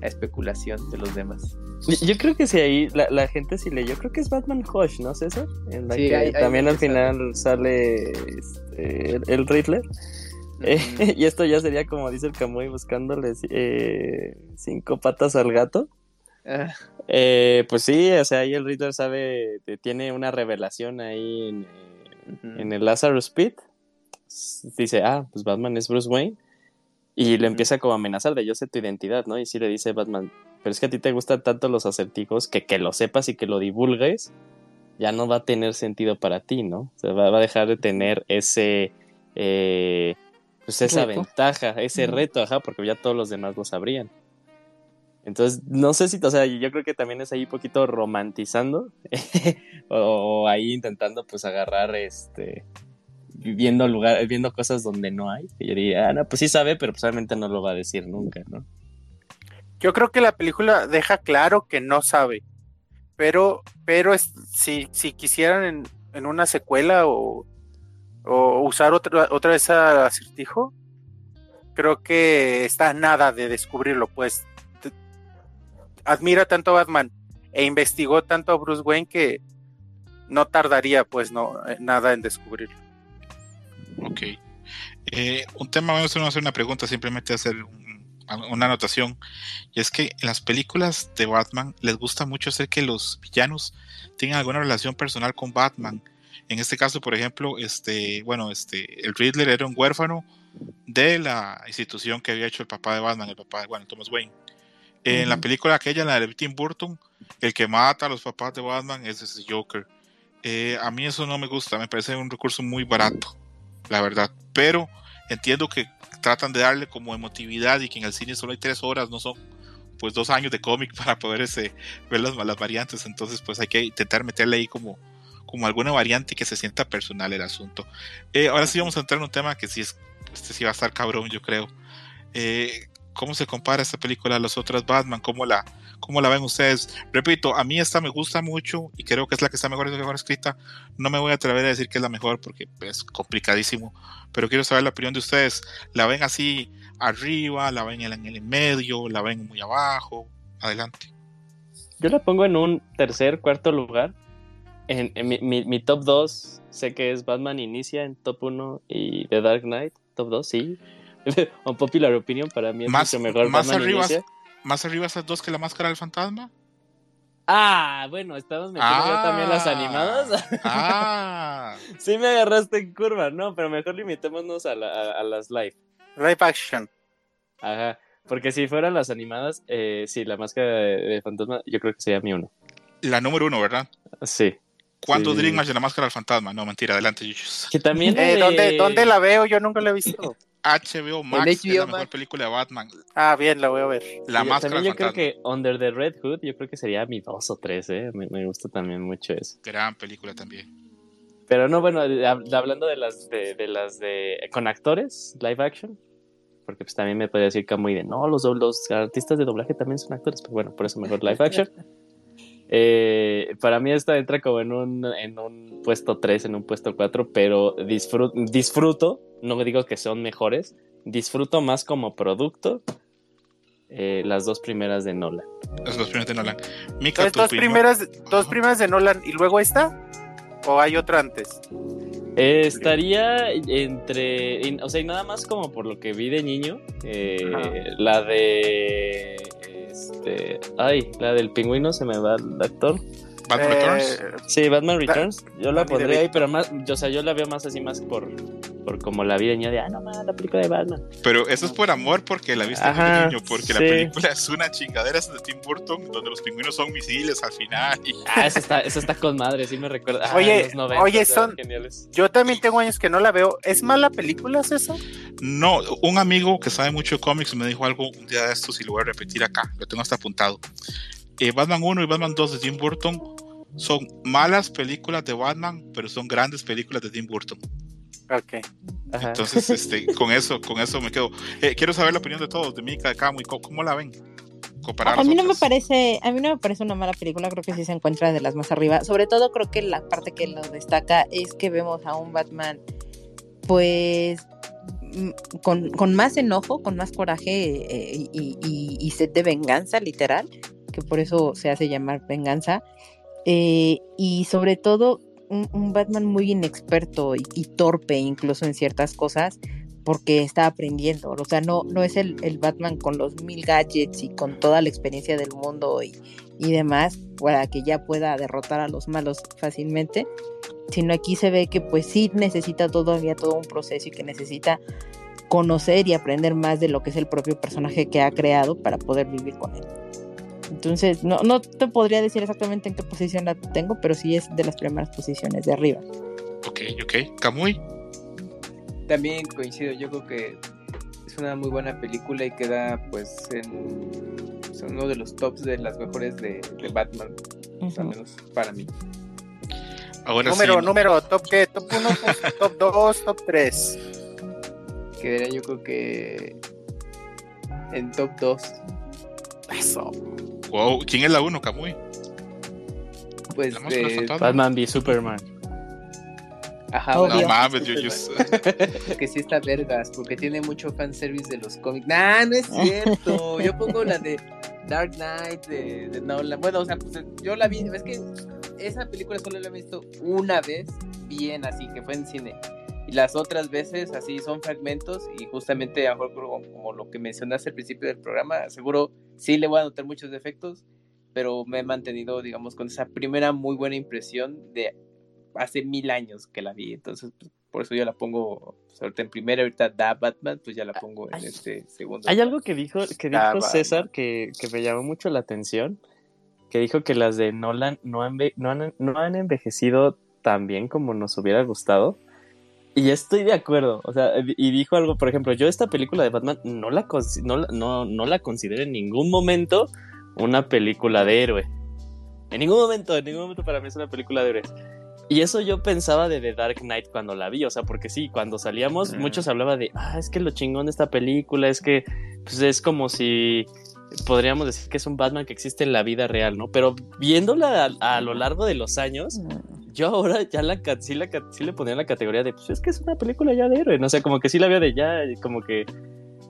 la especulación de los demás. Yo creo que sí, ahí la, gente sí le. Yo creo que es Batman Hush, ¿no, César? En la que también al final sale este, el, Riddler. Eh, y esto ya sería como dice el Camuy buscándole eh, cinco patas al gato. Eh, pues sí, o sea, ahí el Riddler sabe, tiene una revelación ahí en, en el Lazarus Pit. Dice, ah, pues Batman es Bruce Wayne. Y le empieza como a amenazar de yo sé tu identidad, ¿no? Y sí le dice Batman, pero es que a ti te gustan tanto los acertijos que que lo sepas y que lo divulgues ya no va a tener sentido para ti, ¿no? O sea, va, a dejar de tener ese, eh, pues esa ventaja, ese reto, ajá, porque ya todos los demás lo sabrían. Entonces, no sé si, o sea, yo creo que también es ahí un poquito romantizando o, ahí intentando pues agarrar este viendo lugar, viendo cosas donde no hay. Y yo diría, ah, no, pues sí sabe, pero pues no lo va a decir nunca, ¿no? Yo creo que la película deja claro que no sabe. Pero, pero si, si quisieran en, en una secuela o, o usar otra, otra vez acertijo, creo que está nada de descubrirlo, pues admira tanto a Batman e investigó tanto a Bruce Wayne que no tardaría pues no eh, nada en descubrirlo. Ok. Eh, un tema, vamos a hacer una pregunta, simplemente hacer una anotación. Y es que en las películas de Batman les gusta mucho hacer que los villanos tengan alguna relación personal con Batman. En este caso, por ejemplo, este, bueno, este, el Riddler era un huérfano de la institución que había hecho el papá de Batman, el papá de, bueno, Thomas Wayne. En la película aquella, la de Tim Burton, el que mata a los papás de Batman es ese Joker. Eh, a mí eso no me gusta, me parece un recurso muy barato, la verdad. Pero entiendo que tratan de darle como emotividad y que en el cine solo hay tres horas, no son pues dos años de cómic para poder ese, ver las, malas variantes. Entonces pues hay que intentar meterle ahí como, como alguna variante que se sienta personal el asunto. Eh, ahora sí vamos a entrar en un tema que sí es, este sí va a estar cabrón, yo creo. Eh, cómo se compara esta película a las otras Batman, cómo la, cómo la ven ustedes. Repito, a mí esta me gusta mucho y creo que es la que está mejor, mejor escrita. No me voy a atrever a decir que es la mejor porque es complicadísimo, pero quiero saber la opinión de ustedes. ¿La ven así arriba? ¿La ven en el medio? ¿La ven muy abajo? Adelante. Yo la pongo en un tercer, cuarto lugar. En, mi, top 2, sé que es Batman Inicia en top 1 y The Dark Knight, top 2, sí. Un popular opinion, para mí es mucho mejor más arriba, ¿Más arriba esas dos que la máscara del fantasma? Ah, bueno, estamos metiendo también las animadas. Ah. sí me agarraste en curva, no, pero mejor limitémonos a, a, las live. Live action. Ajá, porque si fueran las animadas, eh, sí, la máscara de, fantasma, yo creo que sería mi uno. La número uno, ¿verdad? Sí. ¿Cuándo sí. de la máscara del fantasma? No, mentira, adelante. Que también. Eh, ¿dónde, ¿Dónde la veo? Yo nunca la he visto. HBO Max es la mejor película de Batman. Ah, bien, la voy a ver. La máscara También yo creo que Under the Red Hood, yo creo que sería mi dos o tres, ¿eh? Me, gusta también mucho eso. Gran película también. Pero no, bueno, hablando de las de, las de con actores, live action, porque pues también me podría decir muy de no, los, los artistas de doblaje también son actores, pero bueno, por eso mejor live action. Eh, para mí esta entra como en un, en un puesto 3, en un puesto 4, pero disfruto, no digo que son mejores, disfruto más como producto eh, las dos primeras de Nolan. Las dos primeras de Nolan. dos, primeras, dos primeras de Nolan y luego esta, o hay otra antes. Eh, estaría entre, o sea, y nada más como por lo que vi de niño, la de este, ay, la del pingüino se me va el actor. Batman Returns. Eh, sí, Batman Returns. Yo la pondría ahí, pero más, yo, o sea, yo la veo más así, más por, por como la vi de niño de, ah, no la película de Batman. Pero eso es por amor, porque la viste de niño, porque la película es una chingadera de Tim Burton, donde los pingüinos son misiles al final. Ah, eso está, eso está con madre, sí me recuerda. Ah, oye, oye, son. Yo también tengo años que no la veo. ¿Es mala película, eso? No, un amigo que sabe mucho de cómics me dijo algo un día de estos y lo voy a repetir acá, lo tengo hasta apuntado. Eh, Batman 1 y Batman 2 de Tim Burton son malas películas de Batman, pero son grandes películas de Tim Burton. Ok. Entonces, este, con eso, con eso me quedo. Eh, quiero saber la opinión de todos, de Mika, de Camu, y cómo, la ven. A, mí no me parece, a mí no me parece una mala película, creo que sí se encuentra de las más arriba. Sobre todo creo que la parte que lo destaca es que vemos a un Batman, pues con, con más enojo, con más coraje eh, y, y, sed de venganza, literal, que por eso se hace llamar venganza. Eh, y sobre todo un, Batman muy inexperto y, torpe incluso en ciertas cosas porque está aprendiendo, o sea, no, no es el, Batman con los mil gadgets y con toda la experiencia del mundo y, y demás para que ya pueda derrotar a los malos fácilmente, sino aquí se ve que pues sí necesita todavía todo un proceso y que necesita conocer y aprender más de lo que es el propio personaje que ha creado para poder vivir con él. Entonces, no, no te podría decir exactamente en qué posición la tengo, pero sí es de las primeras posiciones de arriba. Ok, ok. Kamui. También coincido, yo creo que es una muy buena película y queda pues en uno de los tops de las mejores de, Batman, al menos para mí. Ahora número, número, top qué, top 1, top 2, top 3. Quedaría yo creo que en top 2. Eso. Wow, ¿quién es la 1, Kamui? Pues de... Batman v Superman. Ajá, no mames, yo, yo... que sí está vergas, porque tiene mucho fanservice de los cómics. Nah, no es cierto. yo pongo la de Dark Knight, de, de Nolan. Bueno, o sea, pues yo la vi, es que esa película solo la he visto una vez, bien así, que fue en cine. Y las otras veces así son fragmentos y justamente a como, como lo que mencionaste al principio del programa, seguro sí le voy a notar muchos defectos, pero me he mantenido, digamos, con esa primera muy buena impresión de hace mil años que la vi. Entonces, pues, por eso yo la pongo pues, en primera, ahorita da Batman, pues ya la pongo en este segundo. Hay algo que dijo, que dijo César que, que, me llamó mucho la atención, que dijo que las de Nolan no han, no han, no han envejecido tan bien como nos hubiera gustado. Y estoy de acuerdo, o sea, y dijo algo, por ejemplo, yo esta película de Batman no la, no, no, no la considero en ningún momento una película de héroe. En ningún momento, en ningún momento para mí es una película de héroes. Y eso yo pensaba de The Dark Knight cuando la vi, o sea, porque sí, cuando salíamos muchos hablaban de, ah, es que lo chingón de esta película es que pues es como si podríamos decir que es un Batman que existe en la vida real, ¿no? Pero viéndola a, a lo largo de los años, yo ahora ya la, sí, la, sí le ponía en la categoría de, pues es que es una película ya de héroe, no sé, como que sí la veo de ya, como que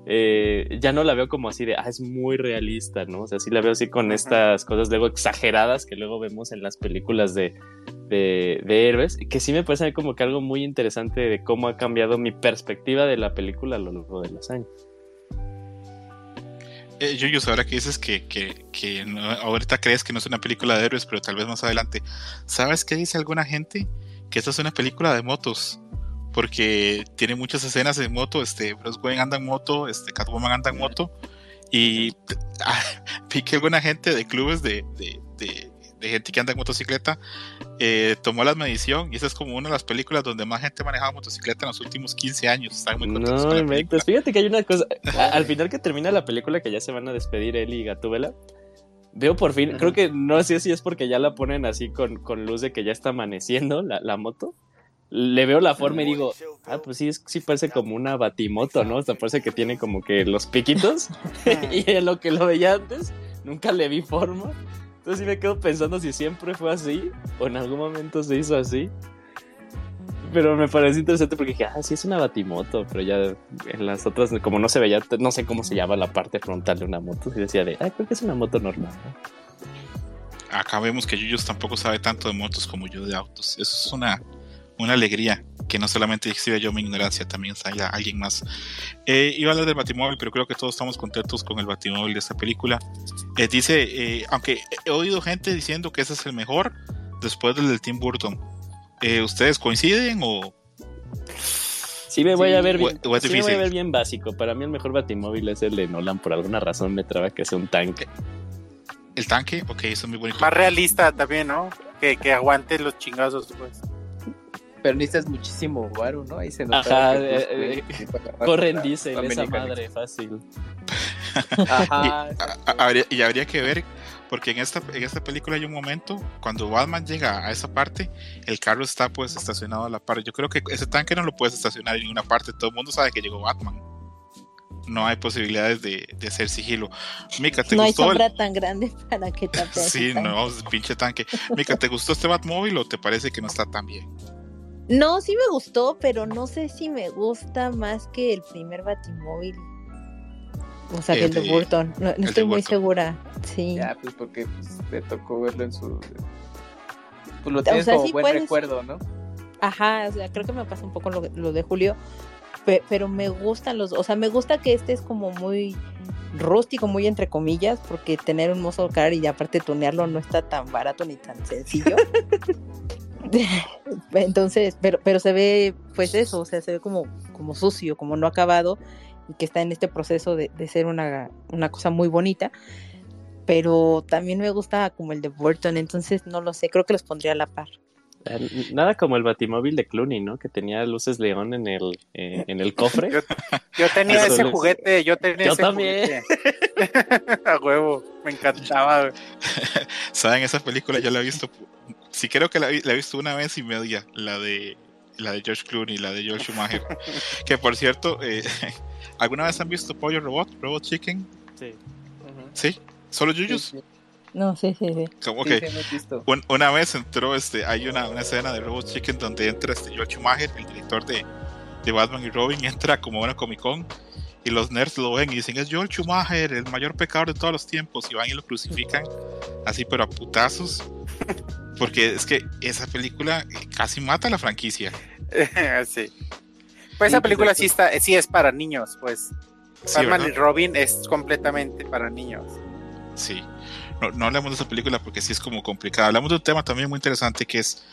eh, ya no la veo como así de, ah, es muy realista, ¿no? O sea, sí la veo así con estas cosas luego exageradas que luego vemos en las películas de, de, de, héroes, que sí me parece como que algo muy interesante de cómo ha cambiado mi perspectiva de la película a lo largo de los años. Eh, Yuyus, ahora que dices que, que, que ahorita crees que no es una película de héroes, pero tal vez más adelante, ¿sabes qué dice alguna gente? Que esta es una película de motos, porque tiene muchas escenas de moto, este, Bruce Wayne anda en moto, este, Catwoman anda en moto, y ah, vi que alguna gente de clubes de, de, de gente que anda en motocicleta eh, tomó la medición y esa es como una de las películas donde más gente manejaba motocicleta en los últimos 15 años. Están muy contentos no, con fíjate que hay una cosa, al final que termina la película que ya se van a despedir él y Gatúbela, veo por fin, creo que no sé si es porque ya la ponen así con, con luz de que ya está amaneciendo la, la moto. Le veo la forma y digo, ah, pues sí, sí parece como una batimoto, ¿no? O sea, parece que tiene como que los piquitos. y en lo que lo veía antes, nunca le vi forma. Entonces sí me quedo pensando si siempre fue así o en algún momento se hizo así. Pero me parece interesante porque dije, ah, sí es una batimoto, pero ya en las otras, como no se veía, no sé cómo se llama la parte frontal de una moto, y decía de, ah, creo que es una moto normal. Acá vemos que Yuyos tampoco sabe tanto de motos como yo de autos. Eso es una, una alegría que no solamente exhibe yo mi ignorancia, también haya alguien más. Eh, iba a hablar del Batimóvil, pero creo que todos estamos contentos con el Batimóvil de esta película. Eh, dice, eh, aunque he oído gente diciendo que ese es el mejor después del del Tim Burton. Eh, ¿Ustedes coinciden o...? Sí me voy a ver bien, sí me voy a ver bien básico. Para mí el mejor Batimóvil es el de Nolan. Por alguna razón me traba que sea un tanque. ¿El tanque? Ok, eso es muy bonito. Más realista también, ¿no? Que, que aguante los chingazos, pues pero necesitas muchísimo guaro, ¿no? Ahí se nota. Ajá, eh, eh, corren dice esa madre fácil. Ajá. y, habría, que ver, porque en esta, en esta película hay un momento, cuando Batman llega a esa parte, el carro está pues estacionado a la par. Yo creo que ese tanque no lo puedes estacionar en ninguna parte, todo el mundo sabe que llegó Batman. No hay posibilidades de, de hacer sigilo. Mika, ¿te no gustó hay sombra tan grande para que te Sí, no, pinche tanque. Mika, ¿te gustó este Batmóvil o te parece que no está tan bien? No, sí me gustó, pero no sé si me gusta más que el primer Batimóvil. O sea, que el de Burton. No, estoy muy segura. Sí. Ya, pues porque pues, tocó verlo en su. Pues lo tienes como buen recuerdo, ¿no? Ajá, o sea, creo que me pasa un poco lo, lo de Julio. pero me gustan los. O sea, me gusta que este es como muy rústico, muy entre comillas, porque tener un mozo car y aparte tunearlo no está tan barato ni tan sencillo. Entonces, pero, pero se ve pues eso, o sea, se ve como, como sucio, como no acabado y que está en este proceso de, ser una, una cosa muy bonita. Pero también me gusta como el de Burton, entonces no lo sé, creo que los pondría a la par. Eh, nada como el batimóvil de Clooney, ¿no? Que tenía luces león en el, eh, en el cofre. Yo, tenía ese juguete, yo tenía ese también. juguete. a huevo, me encantaba. ¿Saben? Esa película ya la he visto sí creo que la, he visto una vez y media, la de la de George Clooney, la de George Schumacher. que por cierto, eh, ¿alguna vez han visto Pollo Robot, Robot Chicken? Sí. ¿Sí? ¿Solo Yuyus? No, sí, sí, sí. Como que una vez entró, este, hay una, una, escena de Robot Chicken donde entra este George Schumacher, el director de, de Batman y Robin, entra como una Comic Con y los nerds lo ven y dicen es George Schumacher, el mayor pecador de todos los tiempos, y van y lo crucifican así pero a putazos. Porque es que esa película casi mata a la franquicia. sí. Pues esa película sí está, sí es para niños, pues. Batman y Robin es completamente para niños. Sí. No, no, hablamos de esa película porque sí es como complicada. Hablamos de un tema también muy interesante que es.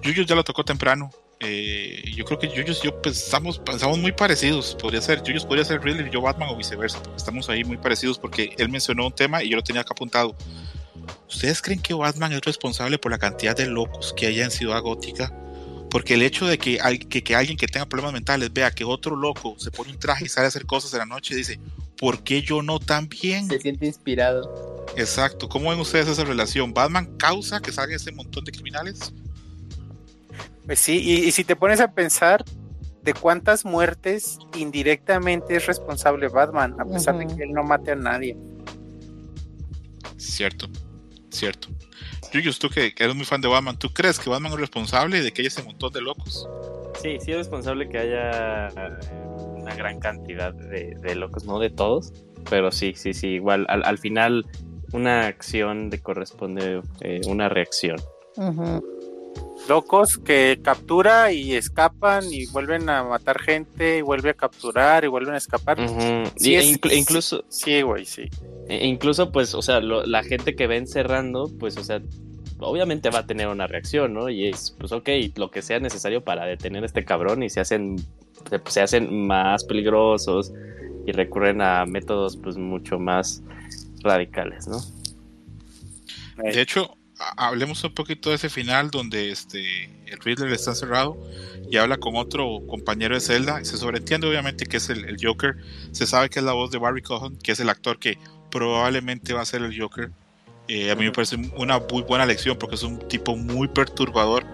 Yuyo ya lo tocó temprano. Eh, yo creo que Yuyos y yo pensamos, pensamos muy parecidos. Podría ser, Yuyos podría ser Riddler y yo Batman o viceversa, porque estamos ahí muy parecidos porque él mencionó un tema y yo lo tenía acá apuntado. ¿Ustedes creen que Batman es responsable por la cantidad de locos que hay en Ciudad Gótica? Porque el hecho de que, que, que, alguien que tenga problemas mentales vea que otro loco se pone un traje y sale a hacer cosas en la noche y dice, ¿por qué yo no también? Se siente inspirado. Exacto. ¿Cómo ven ustedes esa relación? ¿Batman causa que salgan ese montón de criminales? Pues sí, y, si te pones a pensar de cuántas muertes indirectamente es responsable Batman, a pesar de que él no mate a nadie. Cierto, cierto. Yuyus, tú que, eres muy fan de Batman, ¿tú crees que Batman es responsable de que haya ese montón de locos? Sí, sí es responsable que haya eh, una gran cantidad de, locos, no de todos, pero sí, sí, sí, igual al, final una acción le corresponde eh, una reacción. Locos que captura y escapan y vuelven a matar gente y vuelve a capturar y vuelven a escapar. sí, e incluso sí, güey, sí. E incluso pues, o sea, la gente que ven encerrando, pues, o sea, obviamente va a tener una reacción, ¿no? Y es, pues, ok, lo que sea necesario para detener a este cabrón y se hacen, se hacen más peligrosos y recurren a métodos, pues, mucho más radicales, ¿no? De hecho, hablemos un poquito de ese final donde este el Riddler está encerrado y habla con otro compañero de celda. Se sobreentiende obviamente que es el, Joker. Se sabe que es la voz de Barry Cohen, que es el actor que probablemente va a ser el Joker. Eh, a mí me parece una muy buena lección porque es un tipo muy perturbador.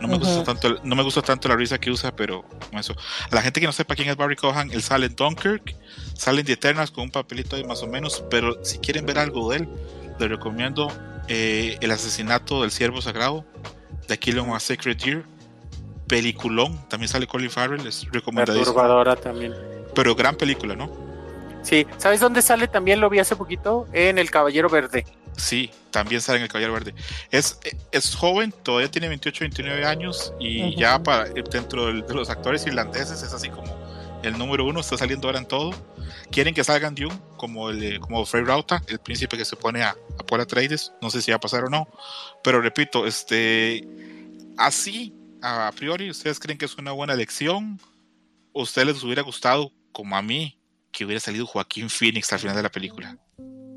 No me, gusta tanto, no me gusta tanto la risa que usa, pero eso. A la gente que no sepa quién es Barry Cohen, él sale en Dunkirk, sale en The Eternals con un papelito ahí más o menos, pero si quieren ver algo de él, les recomiendo eh, El asesinato del siervo sagrado, The Killing of a Sacred Deer, peliculón, también sale Colin Farrell, es recomendadísimo. también. Pero gran película, ¿no? Sí, ¿sabes dónde sale? También lo vi hace poquito, en El Caballero Verde. Sí, también sale en El Caballero Verde. Es, es joven, todavía tiene 28, 29 años y ya para dentro de los actores irlandeses es así como el número uno, está saliendo ahora en todo. Quieren que salgan Dune, como el como Frey Rauta, el príncipe que se pone a, a por Atreides. No sé si va a pasar o no. Pero repito, este así, a priori, ¿ustedes creen que es una buena elección? ¿O ustedes les hubiera gustado, como a mí, que hubiera salido Joaquín Phoenix al final de la película?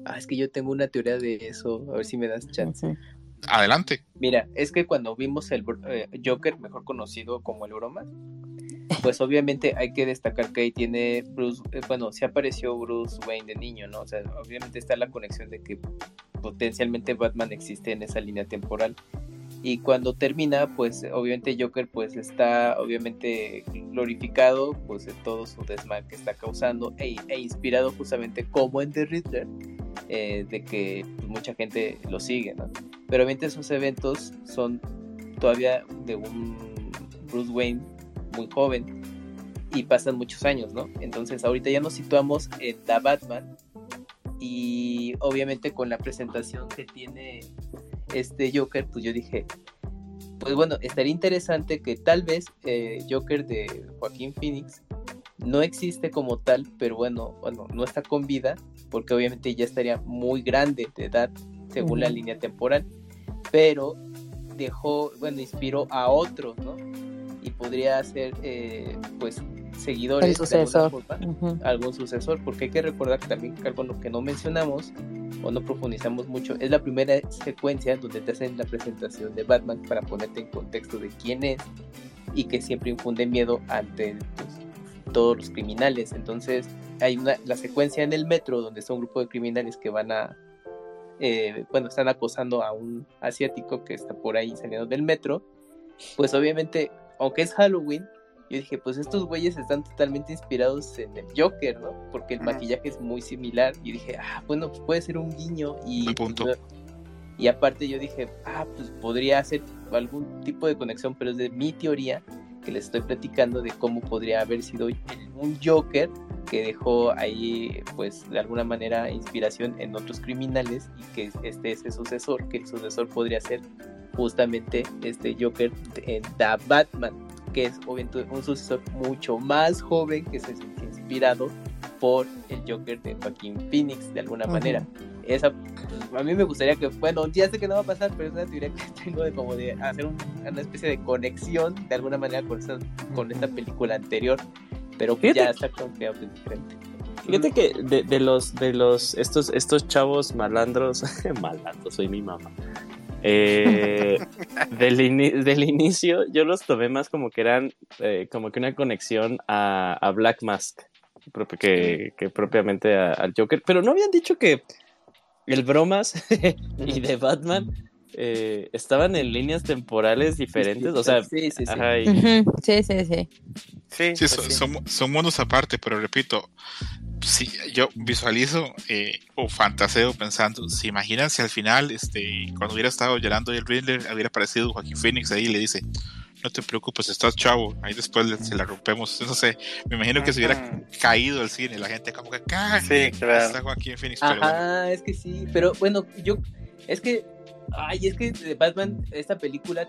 Ah, es que yo tengo una teoría de eso, a ver si me das chance. Adelante. Mira, es que cuando vimos el eh, Joker, mejor conocido como el Broma, pues obviamente hay que destacar que ahí tiene Bruce, eh, bueno, se apareció Bruce Wayne de niño, ¿no? O sea, obviamente está la conexión de que potencialmente Batman existe en esa línea temporal. Y cuando termina, pues obviamente Joker pues está obviamente glorificado pues en todo su desmán que está causando e, e inspirado justamente como en The Riddler, eh, de que pues, mucha gente lo sigue, ¿no? Pero obviamente esos eventos son todavía de un Bruce Wayne muy joven y pasan muchos años, ¿no? Entonces ahorita ya nos situamos en The Batman y obviamente con la presentación que tiene este Joker, pues yo dije, pues bueno, estaría interesante que tal vez eh, Joker de Joaquín Phoenix no existe como tal, pero bueno, bueno, no está con vida, porque obviamente ya estaría muy grande de edad según la línea temporal, pero dejó, bueno, inspiró a otros, ¿no? Y podría ser eh, pues seguidores sucesor. algún sucesor porque hay que recordar también que algo que no mencionamos o no profundizamos mucho es la primera secuencia donde te hacen la presentación de Batman para ponerte en contexto de quién es y que siempre infunde miedo ante pues, todos los criminales entonces hay una la secuencia en el metro donde está un grupo de criminales que van a eh, bueno están acosando a un asiático que está por ahí saliendo del metro pues obviamente aunque es Halloween, yo dije, pues estos güeyes están totalmente inspirados en el Joker, ¿no? Porque el maquillaje es muy similar. Y dije, ah, bueno, pues puede ser un guiño. Y, punto. y aparte yo dije, ah, pues podría ser algún tipo de conexión, pero es de mi teoría que les estoy platicando de cómo podría haber sido un Joker que dejó ahí, pues, de alguna manera inspiración en otros criminales y que este es el sucesor, que el sucesor podría ser justamente este Joker en The Batman, que es obviamente un sucesor mucho más joven que se siente inspirado por el Joker de Joaquín Phoenix de alguna manera. Esa, a mí me gustaría que, bueno, ya sé que no va a pasar, pero es una teoría que tengo de como de hacer una especie de conexión de alguna manera con, esta, con esta película anterior, pero que ya está confiado diferente. Fíjate que de, de, los de los estos estos chavos malandros, malandros, soy mi mamá. Eh, del, del, inicio yo los tomé más como que eran eh, como que una conexión a, Black Mask que, que propiamente al Joker, pero no habían dicho que el bromas y de Batman eh, estaban en líneas temporales diferentes, o sea, sí, sí, sí. sí, sí, sí. Pues son, son, mundos aparte, pero repito, si yo visualizo eh, o fantaseo pensando, ¿se imaginan si al final, este, cuando hubiera estado llorando el Riddler, hubiera aparecido Joaquín Phoenix ahí y le dice, no te preocupes, estás chavo, ahí después se la rompemos, no sé, me imagino que se hubiera caído el cine, la gente como que, ¡ah! Sí, claro. Está Joaquín Phoenix, pero es que sí, pero bueno, yo, es que Ay, es que de Batman, esta película,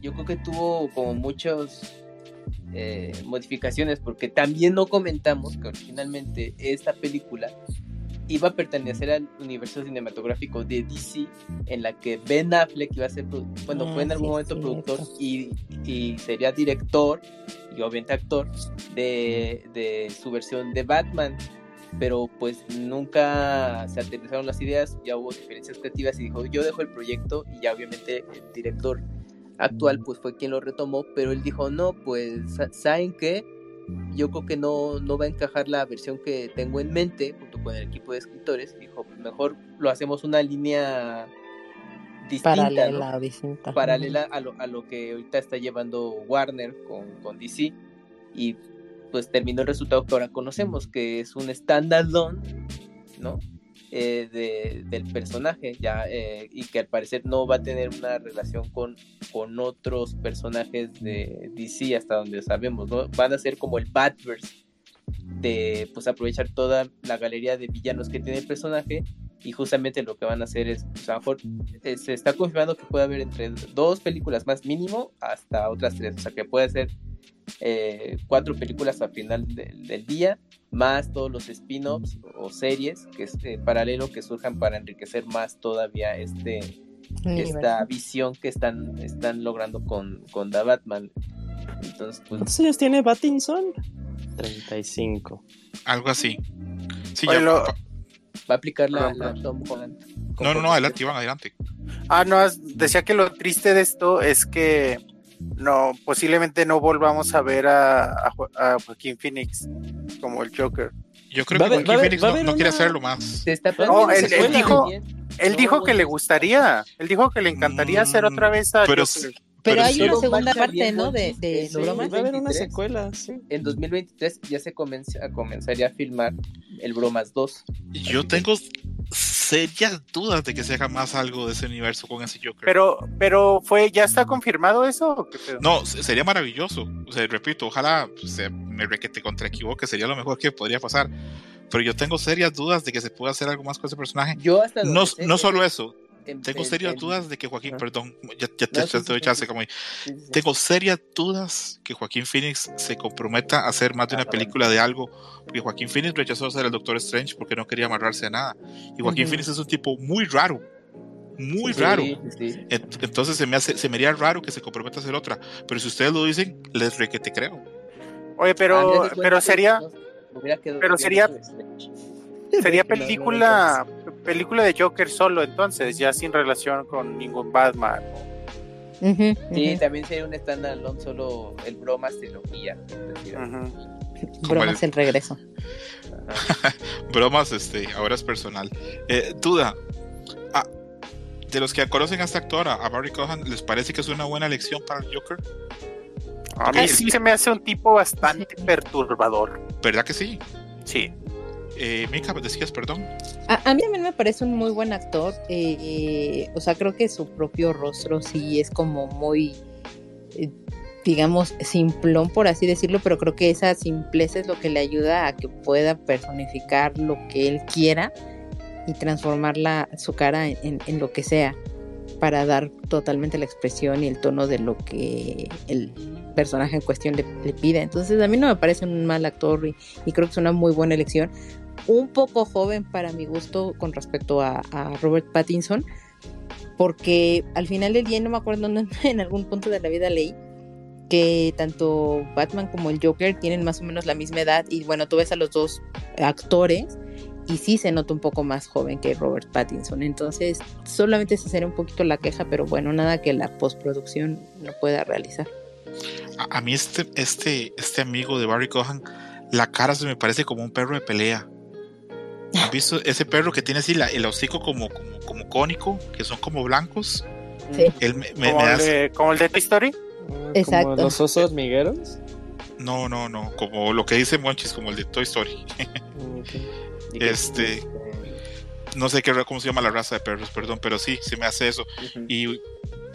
yo creo que tuvo como muchas eh, modificaciones, porque también no comentamos que originalmente esta película iba a pertenecer al universo cinematográfico de DC, en la que Ben Affleck iba a ser, bueno, fue en ah, algún momento productor y, y, sería director y obviamente actor de, de su versión de Batman pero pues nunca se aterrizaron las ideas, ya hubo diferencias creativas y dijo, yo dejo el proyecto y ya obviamente el director actual pues fue quien lo retomó, pero él dijo, no, pues saben que yo creo que no, no va a encajar la versión que tengo en mente junto con el equipo de escritores, dijo, pues mejor lo hacemos una línea distinta, paralela, distinta. paralela a lo, a lo que ahorita está llevando Warner con, con DC y pues terminó el resultado que ahora conocemos, que es un standalone, ¿no? Eh, de, del personaje ya eh, y que al parecer no va a tener una relación con, con otros personajes de DC hasta donde sabemos, ¿no? Van a ser como el Batverse de pues aprovechar toda la galería de villanos que tiene el personaje y justamente lo que van a hacer es, pues, a eh, se está confirmando que puede haber entre dos películas más mínimo hasta otras tres, o sea que puede ser eh, cuatro películas al final del día, más todos los spin-offs o series que es eh, paralelo que surjan para enriquecer más todavía este esta visión que están, están logrando con, con The Batman. Entonces, pues, ¿Cuántos años tiene Battinson? 35. Algo así. Va a aplicar la, Tom Holland. No, no, no, adelante, Iván, adelante. Ah, no, decía que lo triste de esto es que no, posiblemente no volvamos a ver a, Joaquín Phoenix como el Joker. Yo creo que Joaquín Phoenix no, quiere hacerlo más. No, él, dijo, él dijo que le gustaría, él dijo que le encantaría hacer mm, otra vez a pero, Pero, hay una segunda parte, ¿no? De, de bromas. Va a haber una secuela, sí. En 2023 ya se comenzaría a filmar el Bromas 2. Yo tengo serias dudas de que se haga más algo de ese universo con ese Joker. Pero, pero fue, ¿ya está confirmado eso? no, sería maravilloso. O sea, repito, ojalá se me requete contra equivoque, sería lo mejor que podría pasar. Pero yo tengo serias dudas de que se pueda hacer algo más con ese personaje. Yo hasta no, no solo eso, tengo serias dudas de que Joaquín, perdón, ya, te, doy chance como Tengo serias dudas que Joaquín Phoenix se comprometa a hacer más de una película de algo, porque Joaquín Phoenix rechazó ser el Doctor Strange porque no quería amarrarse a nada. Y Joaquín Phoenix es un tipo muy raro, muy raro. Entonces se me hace, se me haría raro que se comprometa a hacer otra. Pero si ustedes lo dicen, les re que te creo. Oye, pero, pero sería, pero sería, sería película película de Joker solo entonces, ya sin relación con ningún Batman. Sí, también sería un standalone solo el bromas trilogía. Bromas el... regreso. bromas, este, ahora es personal. Eh, duda. Ah, de los que conocen a esta actora, a Barry Cohan, ¿les parece que es una buena elección para el Joker? A mí sí se me hace un tipo bastante perturbador. ¿Verdad que sí? Sí. Eh, Mika, decías, perdón. A, mí también me parece un muy buen actor. Eh, o sea, creo que su propio rostro sí es como muy, eh, digamos, simplón, por así decirlo, pero creo que esa simpleza es lo que le ayuda a que pueda personificar lo que él quiera y transformarla, su cara en, lo que sea para dar totalmente la expresión y el tono de lo que el personaje en cuestión le, pide. Entonces a mí no me parece un mal actor y, creo que es una muy buena elección un poco joven para mi gusto con respecto a, Robert Pattinson, porque al final del día, no me acuerdo en algún punto de la vida leí que tanto Batman como el Joker tienen más o menos la misma edad y bueno, tú ves a los dos actores y sí se nota un poco más joven que Robert Pattinson, entonces solamente se sería un poquito la queja, pero bueno, nada que la postproducción no pueda realizar. A, mí este, este, este amigo de Barry Cohan, la cara se me parece como un perro de pelea. ¿Has visto ese perro que tiene así el hocico como, como, cónico, que son como blancos? Sí. ¿Como, el de, ¿Como, el de, Toy Story? Exacto. los osos migueros? No, no, no. Como lo que dice Monchis, como el de Toy Story. este. No sé qué cómo se llama la raza de perros, perdón, pero sí, se me hace eso. Y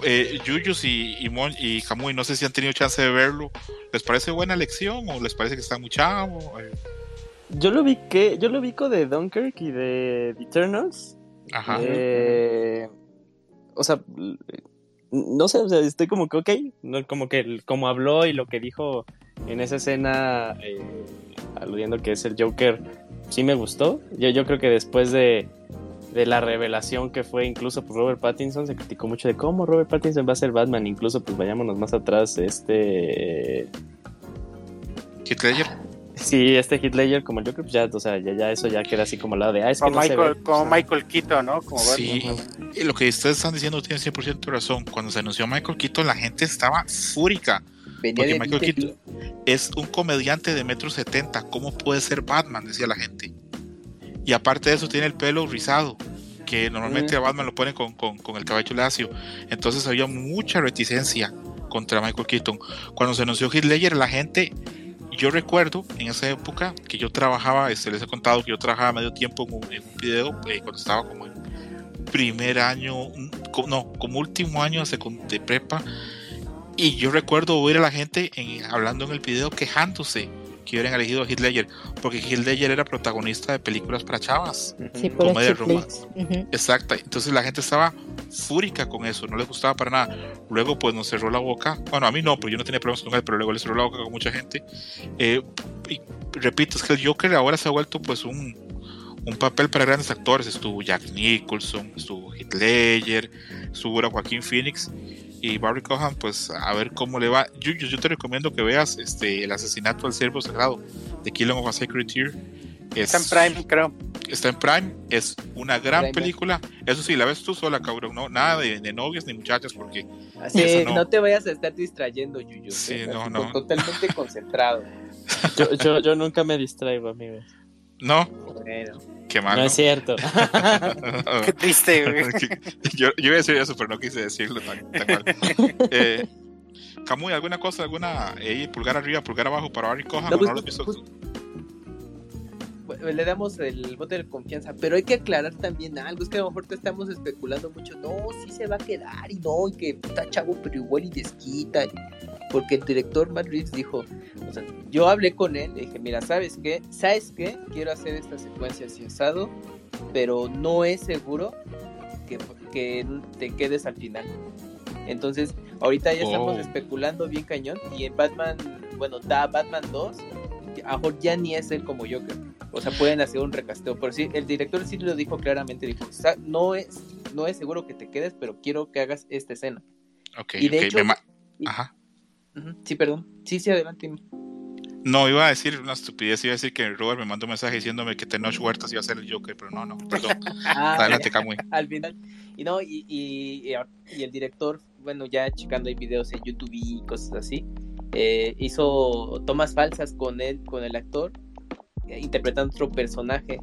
eh, Yuyus y, y, Mon, y no sé si han tenido chance de verlo. ¿Les parece buena elección o les parece que está muy chavo? Eh, yo lo vi que yo lo vi de Dunkirk y de The Eternals. Ajá. Eh, o sea, no sé, o sea, estoy como que, ok, no, como que como habló y lo que dijo en esa escena, eh, aludiendo que es el Joker, sí me gustó. Yo, yo creo que después de, de la revelación que fue incluso por Robert Pattinson, se criticó mucho de cómo Robert Pattinson va a ser Batman, incluso pues vayámonos más atrás, este... Hitler. Sí, este Hitler como yo creo que ya, o sea, ya, ya eso ya queda así como lado de, ah, es como que Michael, Como Michael Keaton, ¿no? Como sí, y lo que ustedes están diciendo tiene 100% razón. Cuando se anunció Michael Keaton, la gente estaba fúrica. porque Michael Keaton es un comediante de metro setenta. ¿Cómo puede ser Batman? Decía la gente. Y aparte de eso, tiene el pelo rizado, que normalmente a Batman lo ponen con, con, el cabello lacio. Entonces había mucha reticencia contra Michael Keaton. Cuando se anunció Heath Ledger, la gente, yo recuerdo en esa época que yo trabajaba, este, les he contado que yo trabajaba medio tiempo en un, video eh, cuando estaba como en primer año, no, como último año de prepa. Y yo recuerdo oír a la gente hablando en el video quejándose que hubieran elegido a Heath Ledger, porque Heath Ledger era protagonista de películas para chavas, sí, comedia romántica. Exacta, entonces la gente estaba fúrica con eso, no les gustaba para nada. Luego pues nos cerró la boca, bueno, a mí no, porque yo no tenía problemas con él, pero luego le cerró la boca con mucha gente. Eh, y repito, es que el Joker ahora se ha vuelto pues un, un papel para grandes actores. Estuvo Jack Nicholson, estuvo Heath Ledger, estuvo Joaquín Phoenix y Barry Cohan, pues a ver cómo le va. Yo, yo, te recomiendo que veas este el asesinato del Ciervo Sagrado de Killing of a Sacred Tear. está en Prime, creo. Está en Prime, es una gran película. Eso sí, la ves tú sola, cabrón. No, nada de, novias ni muchachas, porque. Así no... te vayas a estar distrayendo, Yuyu. Sí, no, no. Totalmente concentrado. yo, yo, yo nunca me distraigo, amigos. No. Bueno. Qué malo. No es cierto. Qué triste, güey. yo, yo, iba a decir eso, pero no quise decirlo tan, tan mal. Eh, Camuy, ¿alguna cosa, alguna eh, pulgar arriba, pulgar abajo para Barry Cohan? No, pues, no lo visto? Pues, le damos el voto de confianza, pero hay que aclarar también algo, es que a lo mejor te estamos especulando mucho, no, sí se va a quedar y no, y que está chavo pero igual y desquita, porque el director Matt Reeves dijo, o sea, yo hablé con él, le dije, mira, ¿sabes qué? ¿Sabes qué? Quiero hacer esta secuencia así asado, pero no es seguro que, que te quedes al final. Entonces, ahorita ya estamos oh. especulando bien cañón y en Batman, bueno, da Batman 2, a ya ni es él como Joker. O sea, pueden hacer un recasteo. Pero sí, el director sí lo dijo claramente, dijo, no es, no es seguro que te quedes, pero quiero que hagas esta escena. Ok, y de hecho, Ajá. Sí, perdón. Sí, sí, adelante. No, iba a decir una estupidez, iba a decir que Robert me mandó un mensaje diciéndome que Tenoch Huertas iba a ser el Joker, pero no, no, perdón. Ah, adelante, Camuy. Al final. Y no, y, y, y, el director, bueno, ya checando hay videos en YouTube y cosas así, eh, hizo tomas falsas con él, con el actor, interpretando otro personaje.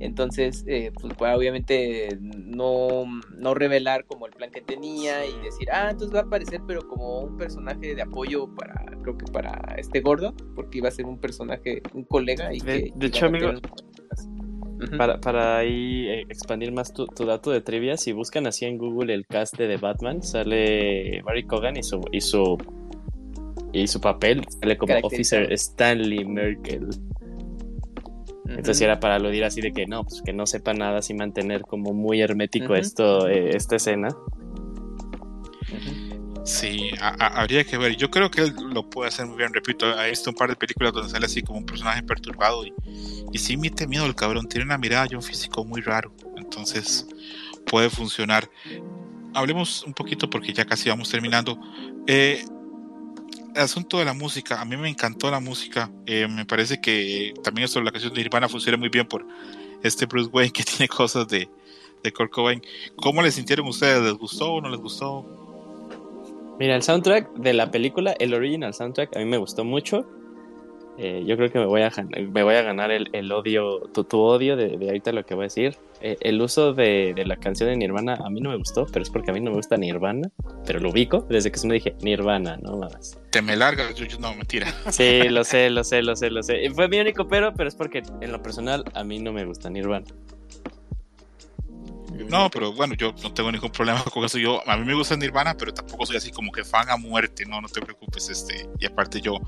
Entonces, eh, pues, obviamente no, no revelar como el plan que tenía y decir, ah, entonces va a aparecer, pero como un personaje de apoyo para, creo que para este gordo, porque iba a ser un personaje, un colega. Y de, hecho, amigo, para, para ahí eh, expandir más tu, dato de trivia, si buscan así en Google el cast de Batman, sale Barry Cogan y su, y su, y su papel, sale como Officer Stanley Merkel. Entonces era para aludir así de que no, pues que no sepa nada, así mantener como muy hermético esto, eh, esta escena. Sí, habría que ver. Yo creo que él lo puede hacer muy bien. Repito, he visto un par de películas donde sale así como un personaje perturbado y, y sí mete miedo el cabrón. Tiene una mirada y un físico muy raro. Entonces puede funcionar. Hablemos un poquito porque ya casi vamos terminando. Eh, asunto de la música, a mí me encantó la música. Eh, me parece que también de la canción de Nirvana funciona muy bien por este Bruce Wayne que tiene cosas de, de Kurt Cobain. ¿Cómo le sintieron ustedes? ¿Les gustó o no les gustó? Mira, el soundtrack de la película, el original soundtrack, a mí me gustó mucho. Eh, yo creo que me voy a, me voy a ganar el, odio, tu, odio de, ahorita lo que voy a decir. Eh, el uso de, la canción de Nirvana a mí no me gustó, pero es porque a mí no me gusta Nirvana, pero lo ubico desde que se me dije Nirvana, no más. Te me largas, yo, no, mentira. Sí, lo sé, lo sé, lo sé, lo sé. Fue mi único pero, pero es porque en lo personal a mí no me gusta Nirvana. No, pero bueno, yo no tengo ningún problema con eso. Yo, a mí me gusta Nirvana, pero tampoco soy así como que fan a muerte, no, no te preocupes, este, y aparte yo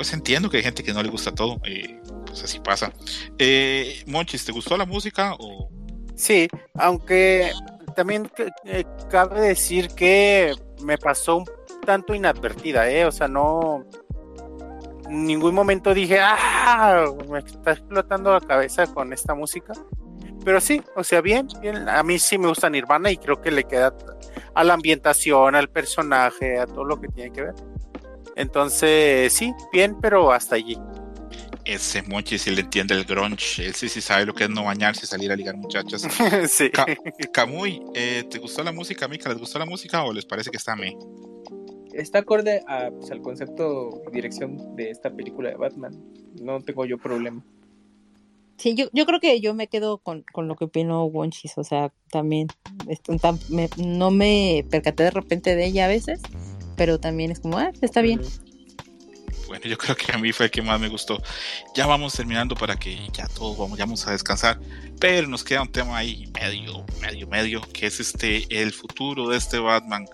pues entiendo que hay gente que no le gusta todo, eh, pues así pasa. Eh, Monchis, ¿te gustó la música? Sí, aunque también eh, cabe decir que me pasó un tanto inadvertida, ¿eh? O sea, no. En ningún momento dije, ¡ah! Me está explotando la cabeza con esta música. Pero sí, o sea, bien, bien. A mí sí me gusta Nirvana y creo que le queda a la ambientación, al personaje, a todo lo que tiene que ver. Entonces, sí, bien, pero hasta allí. Ese Monchi sí le entiende el grunge. Él sí, sí sabe lo que es no bañarse y salir a ligar muchachas. sí. Camuy, eh, ¿te gustó la música, Mica? ¿Les gustó la música o les parece que está me? Está acorde a, pues, al concepto y dirección de esta película de Batman. No tengo yo problema. Sí, yo, yo creo que yo me quedo con, con lo que opinó Wonchis, o sea, también no me percaté de repente de ella a veces, pero también es como, ah, está bien. Bueno, yo creo que a mí fue el que más me gustó. Ya vamos terminando para que ya todos vamos, vamos a descansar, pero nos queda un tema ahí medio, medio, medio, que es este, el futuro de este Batman.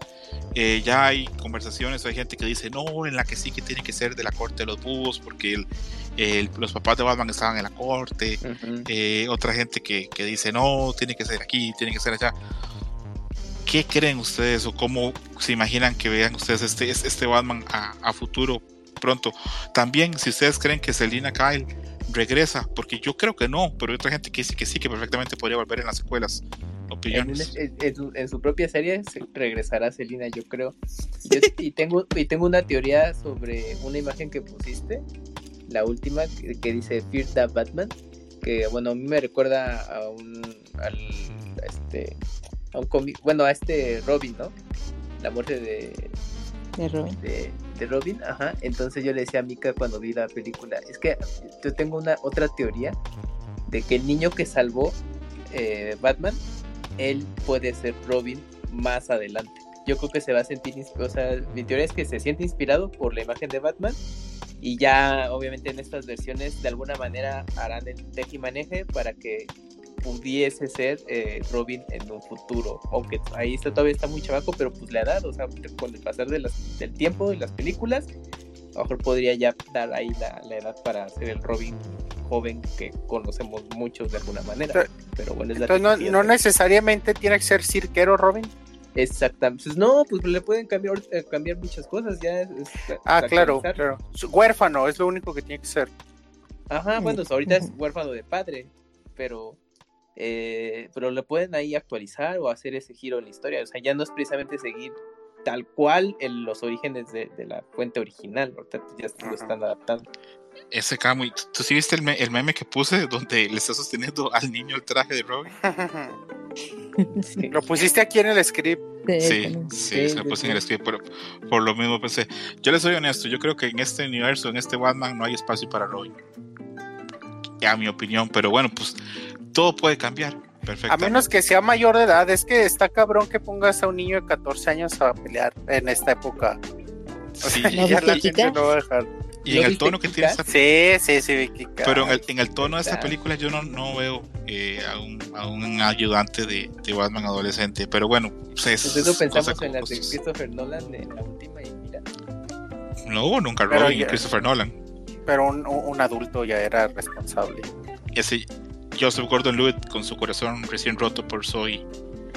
Eh, ya hay conversaciones, hay gente que dice, no, en la que sí que tiene que ser de la corte de los búhos, porque el, los papás de Batman estaban en la corte, eh, otra gente que, que, dice, no, tiene que ser aquí, tiene que ser allá. ¿Qué creen ustedes o cómo se imaginan que vean ustedes este, este Batman a, futuro pronto? También, si ustedes creen que Selina Kyle regresa, porque yo creo que no, pero hay otra gente que dice que sí, que perfectamente podría volver en las secuelas. Opiniones. En, su propia serie regresará Selina, yo creo. y, tengo, y tengo una teoría sobre una imagen que pusiste, la última, que, dice Fear the Batman, que bueno, a mí me recuerda a un. Al, este, bueno, a este Robin, ¿no? La muerte de, de Robin. De, Robin, ajá. Entonces yo le decía a Mika cuando vi la película, es que yo tengo una otra teoría de que el niño que salvó eh, Batman, él puede ser Robin más adelante. Yo creo que se va a sentir, o sea, mi teoría es que se siente inspirado por la imagen de Batman y ya obviamente en estas versiones de alguna manera harán el tejimaneje para que pudiese ser eh, Robin en un futuro. Aunque ahí está, todavía está muy chavaco, pero pues la edad, o sea, con el pasar de las, del tiempo y las películas, a lo mejor podría ya dar ahí la, edad para ser el Robin joven que conocemos muchos de alguna manera. Pero, bueno, es la no, no necesariamente tiene que ser cirquero Robin. Exactamente. Pues no, pues le pueden cambiar, eh, cambiar muchas cosas. Ya ah, claro, claro. Huérfano es lo único que tiene que ser. Ajá, bueno, ahorita es huérfano de padre, pero eh, pero le pueden ahí actualizar o hacer ese giro en la historia. O sea, ya no es precisamente seguir tal cual en los orígenes de, la fuente original, ya lo están adaptando. Ese Camuy, ¿tú sí viste el, meme que puse donde le está sosteniendo al niño el traje de Robin? Lo pusiste aquí en el script. Sí, sí, se lo puse en el script, pero por lo mismo pensé. Yo les soy honesto, yo creo que en este universo, en este Batman, no hay espacio para Robin. A mi opinión, pero bueno, pues todo puede cambiar. Perfecto. A menos que sea mayor de edad, es que está cabrón que pongas a un niño de 14 años a pelear en esta época. sí. ya la gente no va a dejar. Y en el tono que tiene esta Sí, sí, sí, Pero en el, en el, tono de esta película yo no, no veo eh, a, un, a, un, ayudante de, de, Batman adolescente. Pero bueno, pues es. Entonces pensamos en la de Christopher Nolan, de la última, y mira. No hubo nunca Robin y Christopher Nolan. Pero un, un adulto ya era responsable. Ese, Joseph Gordon-Levitt con su corazón recién roto por Zoe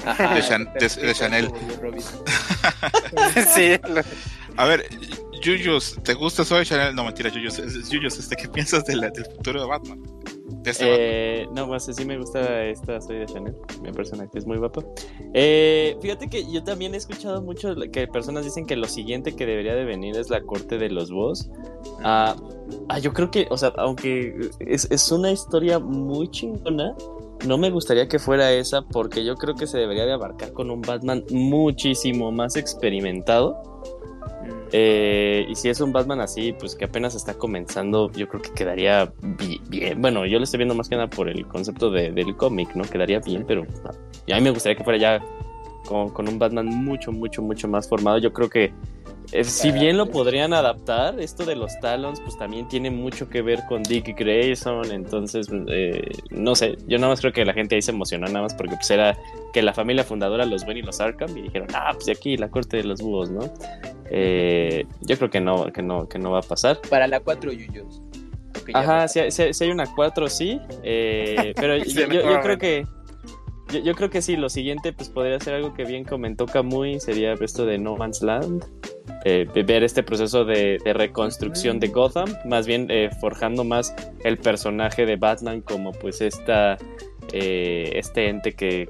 de, Chanel. sí. A ver, Yuyos, ¿te gusta Zoe Chanel? No, mentira, Yuyos. Yuyos, este, ¿qué piensas del futuro de Batman? Este eh, no, más sí me gusta esta Zoe de Chanel. Mi personaje es muy guapa. Eh, fíjate que yo también he escuchado mucho que personas dicen que lo siguiente que debería de venir es la corte de los boss. Ah, ah, yo creo que, o sea, aunque es, una historia muy chingona, no me gustaría que fuera esa porque yo creo que se debería de abarcar con un Batman muchísimo más experimentado. Eh, y si es un Batman así, pues que apenas está comenzando, yo creo que quedaría bien. Bueno, yo lo estoy viendo más que nada por el concepto del cómic, ¿no? Quedaría bien, pero a mí me gustaría que fuera ya con, con, un Batman mucho, mucho, mucho más formado. Yo creo que eh, si bien lo podrían adaptar, esto de los Talons, pues también tiene mucho que ver con Dick Grayson. Entonces, eh, no sé, yo nada más creo que la gente ahí se emocionó nada más porque pues era que la familia fundadora los ven y los Arkham y dijeron, ah, pues aquí la corte de los búhos, ¿no? Eh, yo creo que no, que no, que no va a pasar. Para la 4 Yuyos. Ajá, si, hay una 4 sí, pero yo, yo creo que yo, creo que sí, lo siguiente pues podría ser algo que bien comentó Kamui, sería esto de No Man's Land, eh, ver este proceso de, reconstrucción de Gotham, más bien eh, forjando más el personaje de Batman como pues esta, eh, este ente que,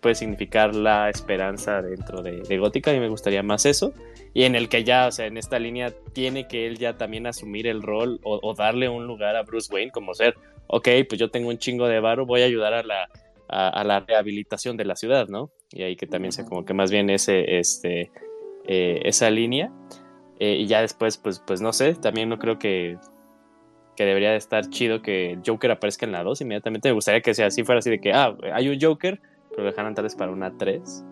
puede significar la esperanza dentro de, de Gótica, y me gustaría más eso, y en el que ya, o sea, en esta línea tiene que él ya también asumir el rol o, darle un lugar a Bruce Wayne como ser, ok, pues yo tengo un chingo de varo, voy a ayudar a la a, la rehabilitación de la ciudad, ¿no? Y ahí que también sea como que más bien ese, este, eh, esa línea. Eh, y ya después, pues, pues no sé, también no creo que, que debería de estar chido que Joker aparezca en la 2 inmediatamente. Me gustaría que sea así, fuera así de que, ah, hay un Joker, pero dejaran tal vez para una 3,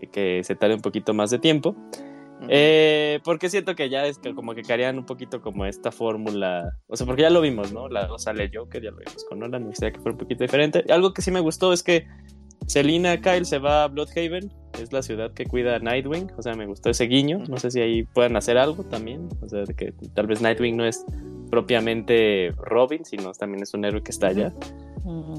y que se tarde un poquito más de tiempo. Eh, porque siento que ya es que como que caerían un poquito como esta fórmula. O sea, porque ya lo vimos, ¿no? La sale Joker, ya lo vimos con Nolan. Me gustaría que fuera un poquito diferente. Algo que sí me gustó es que Selina Kyle se va a Bloodhaven. Es la ciudad que cuida a Nightwing. O sea, me gustó ese guiño. No sé si ahí puedan hacer algo también. O sea, que tal vez Nightwing no es propiamente Robin, sino también es un héroe que está allá.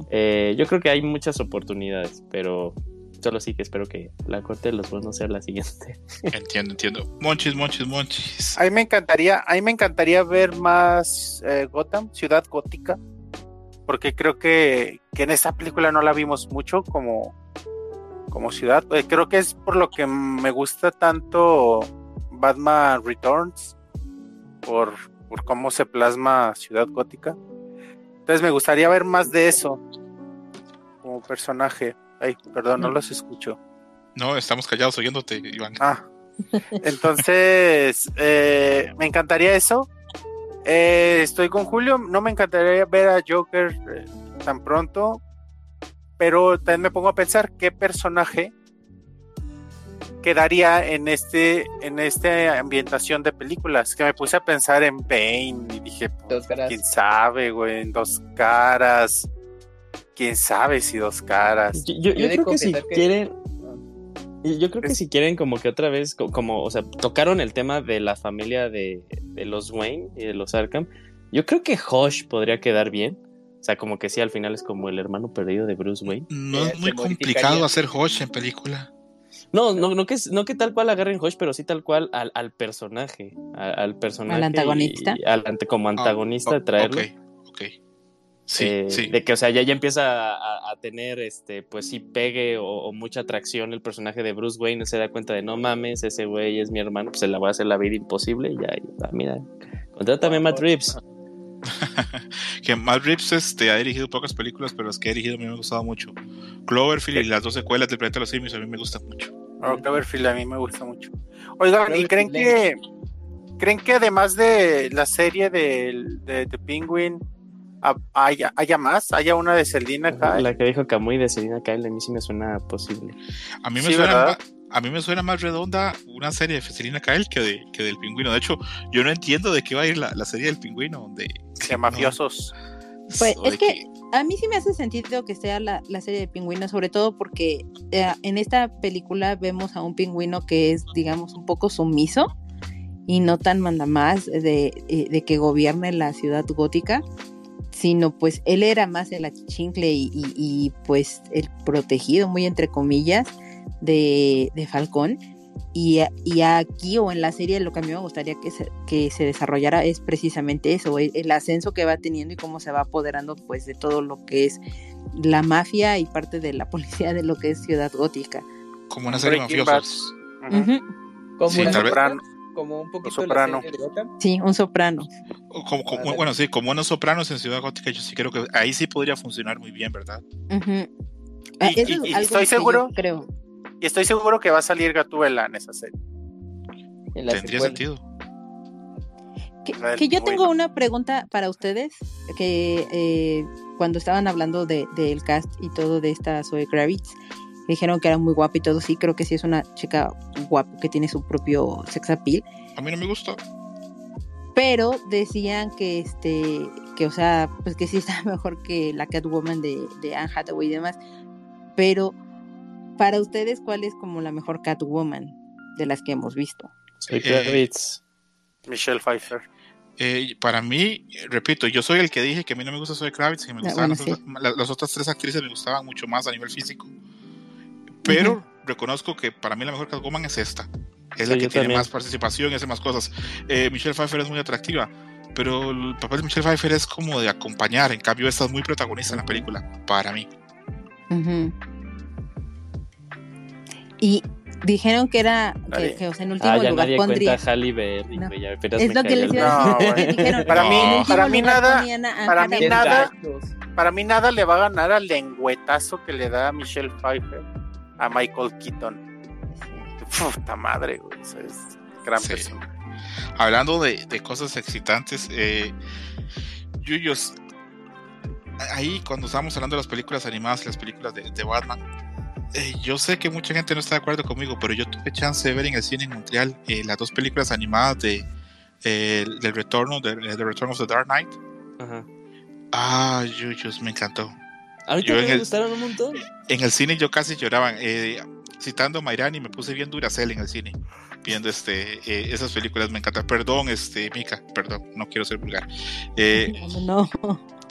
Eh, yo creo que hay muchas oportunidades, pero Solo sí que espero que la corte de los no sea la siguiente. Entiendo, entiendo. Monchis, monchis, monchis. A mí me encantaría, a mí me encantaría ver más eh, Gotham, ciudad gótica. Porque creo que, en esta película no la vimos mucho como, como ciudad. Eh, creo que es por lo que me gusta tanto Batman Returns. Por, por cómo se plasma Ciudad Gótica. Entonces me gustaría ver más de eso como personaje. Ay, perdón, no, los escucho. No, estamos callados oyéndote, Iván. Ah, entonces, eh, me encantaría eso. Eh, estoy con Julio, no me encantaría ver a Joker eh, tan pronto, pero también me pongo a pensar qué personaje quedaría en este en esta ambientación de películas que me puse a pensar en Bane y dije quién sabe güey en dos caras quién sabe si dos caras. Yo, creo que si quieren. Yo creo que si quieren como que otra vez, como, o sea, tocaron el tema de la familia de, los Wayne y de los Arkham. Yo creo que Hosh podría quedar bien. O sea, como que sí, al final es como el hermano perdido de Bruce Wayne. No es muy complicado hacer Hosh en película. No, no, no que, no que tal cual agarren Hosh, pero sí tal cual al, al personaje. Al, personaje. Al antagonista. como ah, antagonista, traerlo. Ok, Sí, eh, sí. De que, o sea, ya, ya empieza a, tener, este, pues sí, pegue o, mucha atracción el personaje de Bruce Wayne, se da cuenta de, no mames, ese güey es mi hermano, pues se la va a hacer la vida imposible y ya, ya mira, contrátame Matt Reeves. que Matt Reeves este, ha dirigido pocas películas, pero las que ha dirigido a mí me ha gustado mucho. Cloverfield y las dos secuelas de Planeta de los Simios a mí me gustan mucho. Oh, Cloverfield a mí me gusta mucho. Oigan, ¿y creen que, creen que además de la serie de, de, de Penguin haya, haya más, haya una de Selina Kyle. La que dijo Camuy de Selina Kyle, a mí sí me suena posible. A mí me suena más, a mí me suena más redonda una serie de Selina Kyle que, de, que del pingüino. De hecho, yo no entiendo de qué va a ir la, serie del pingüino. De, de mafiosos. Pues es que, a mí sí me hace sentido que sea la, serie de pingüino, sobre todo porque eh, en esta película vemos a un pingüino que es, digamos, un poco sumiso y no tan mandamás de, eh, de que gobierne la ciudad gótica sino pues él era más el achichincle y, pues el protegido, muy entre comillas, de, Falcón. Y, aquí o en la serie lo que a mí me gustaría que se, que se desarrollara es precisamente eso, el, el, ascenso que va teniendo y cómo se va apoderando pues de todo lo que es la mafia y parte de la policía de lo que es Ciudad Gótica. Como una serie de mafiosos. Como como un poquito soprano. Sí, un soprano. Como, bueno, sí, como unos sopranos en Ciudad Gótica, yo sí creo que ahí sí podría funcionar muy bien, ¿verdad? Ah, y, estoy seguro, creo. Y estoy seguro que va a salir Gatuela en esa serie. Tendría sentido. Que, yo tengo una pregunta para ustedes, que eh, cuando estaban hablando del cast y todo de esta Zoe Kravitz, dijeron que era muy guapa y todo, sí, creo que sí es una chica guapa que tiene su propio sex appeal. A mí no me gusta. Pero decían que este, que o sea, pues que sí está mejor que la Catwoman de, de Anne Hathaway y demás. Pero para ustedes, ¿cuál es como la mejor Catwoman de las que hemos visto? Soy eh, Michelle Pfeiffer. Eh, para mí, repito, yo soy el que dije que a mí no me gusta Zoe Kravitz, que me ah, gustaban las, otras tres actrices me gustaban mucho más a nivel físico. Pero reconozco que para mí la mejor Catwoman es esta. Es la que tiene más participación y hace más cosas. Eh, Michelle Pfeiffer es muy atractiva, pero el papel de Michelle Pfeiffer es como de acompañar. En cambio, esta es muy protagonista en la película, para mí. Y dijeron que era que, o sea, en último ah, ya lugar nadie pondría cuenta Halle Berry, no. ya, es lo que les iba a decir dijeron para mí para mí nada para mí nada para mí nada le va a ganar al lengüetazo que le da a Michelle Pfeiffer a Michael Keaton puta madre güey es gran persona hablando de, de cosas excitantes eh, Yuyos ahí cuando estábamos hablando de las películas animadas y las películas de, de Batman eh, yo sé que mucha gente no está de acuerdo conmigo, pero yo tuve chance de ver en el cine en Montreal eh, las dos películas animadas de eh, del retorno de, The Return of the Dark Knight. Ajá. Ah, Yuyos, me encantó. A mí también me gustaron un montón. En el cine yo casi lloraba. citando a Mayrani, me puse bien Duracell en el cine viendo este esas películas me encantan perdón este Mika perdón no quiero ser vulgar no.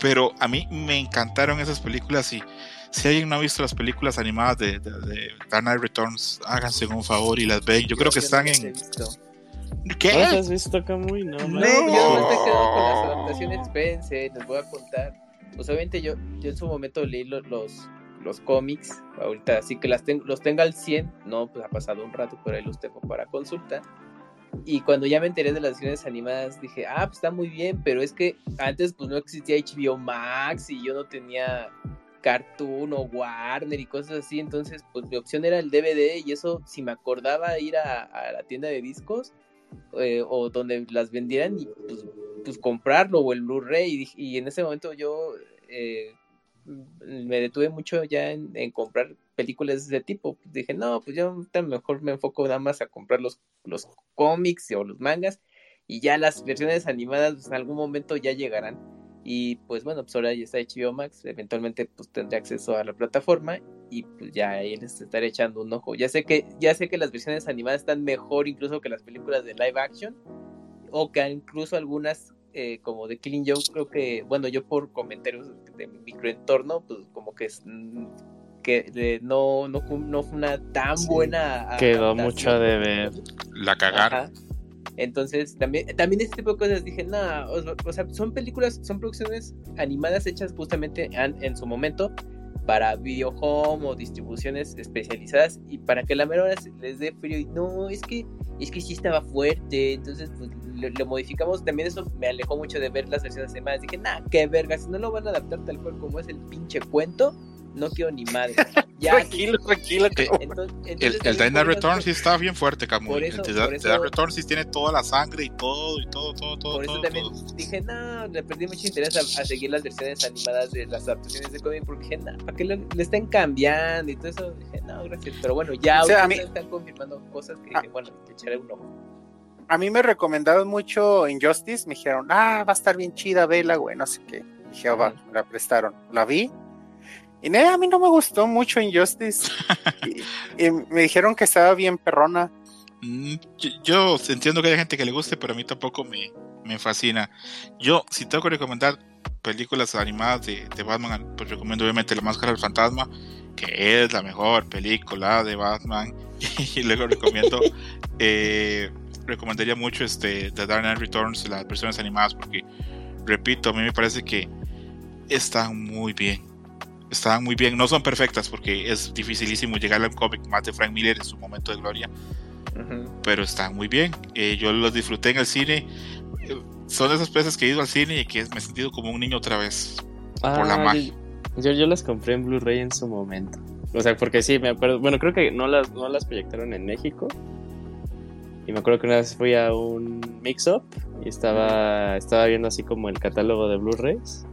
pero a mí me encantaron esas películas y si alguien no ha visto las películas animadas de, de, Dark Knight Returns, háganse un favor y las ven. Yo, creo que están en. ¿Qué? ¿No las has visto, Camuy? No, no, no. yo me con las adaptaciones, espérense, les voy a contar. Pues obviamente yo, yo en su momento leí los, los, los cómics, ahorita sí que las tengo, los tengo al 100, no, pues ha pasado un rato, pero ahí los tengo para consulta. Y cuando ya me enteré de las versiones animadas, dije, ah, pues está muy bien, pero es que antes pues no existía HBO Max y yo no tenía Cartoon o Warner y cosas así, entonces pues mi opción era el DVD y eso si me acordaba ir a, la tienda de discos eh, o donde las vendieran y pues, pues comprarlo o el Blu-ray y, en ese momento yo eh, me detuve mucho ya en, comprar películas de ese tipo, dije no, pues yo mejor me enfoco nada más a comprar los, los cómics o los mangas y ya las versiones animadas pues, en algún momento ya llegarán y pues bueno, pues ahora ya está HBO Max, eventualmente pues tendré acceso a la plataforma y pues ya ahí les estaré echando un ojo. Ya sé que, ya sé que las versiones animadas están mejor incluso que las películas de live action, o que incluso algunas eh, como de Killing Joke, creo que, bueno, yo por comentarios de mi microentorno, pues como que es mm, que no, no, no fue una tan buena. Quedó mucho de ver. La cagaron. Entonces, también, también este tipo de cosas dije, no, o, sea, son películas, son producciones animadas hechas justamente en, su momento para video home o distribuciones especializadas y para que la mera les dé frío y no, es que es que sí estaba fuerte, entonces pues le, modificamos, también eso me alejó mucho de ver las versiones animadas, dije, nah, qué verga, si no lo van a adaptar tal cual como es el pinche cuento, no quiero ni madre. Ya, tranquilo, tranquilo. el el Dynamite Return sí está bien fuerte, Camus. el Dynamite Return sí tiene toda la sangre y todo, y todo, todo, todo. Por eso también dije, no, le perdí mucho interés a, seguir las versiones animadas de las adaptaciones de cómic, porque dije, no, ¿para qué le, estén cambiando y todo eso? Dije, no, gracias. Pero bueno, ya o sea, están confirmando cosas que dije, bueno, te echaré un ojo. A mí me recomendaron mucho Injustice, me dijeron, ah, va a estar bien chida, vela, güey, no sé qué. Dije, oh, va, me la prestaron. La vi, y a mí no me gustó mucho Injustice. y, me dijeron que estaba bien perrona. Mm, yo, entiendo que hay gente que le guste, pero a mí tampoco me, me fascina. Yo, si tengo que recomendar películas animadas de, Batman, pues recomiendo obviamente La Máscara del Fantasma, que es la mejor película de Batman. y luego recomiendo, eh, recomendaría mucho este, The Dark Knight Returns, las versiones animadas, porque, repito, a mí me parece que están muy bien estaban muy bien. No son perfectas porque es dificilísimo llegar a un cómic más de Frank Miller en su momento de gloria. Pero están muy bien. Eh, yo los disfruté en el cine. Eh, son esas veces que he ido al cine y que me he sentido como un niño otra vez. por la ah, magia. Yo, yo las compré en Blu-ray en su momento. O sea, porque sí, me acuerdo. Bueno, creo que no las, no las proyectaron en México. Y me acuerdo que una vez fui a un mix-up y estaba, estaba viendo así como el catálogo de Blu-rays.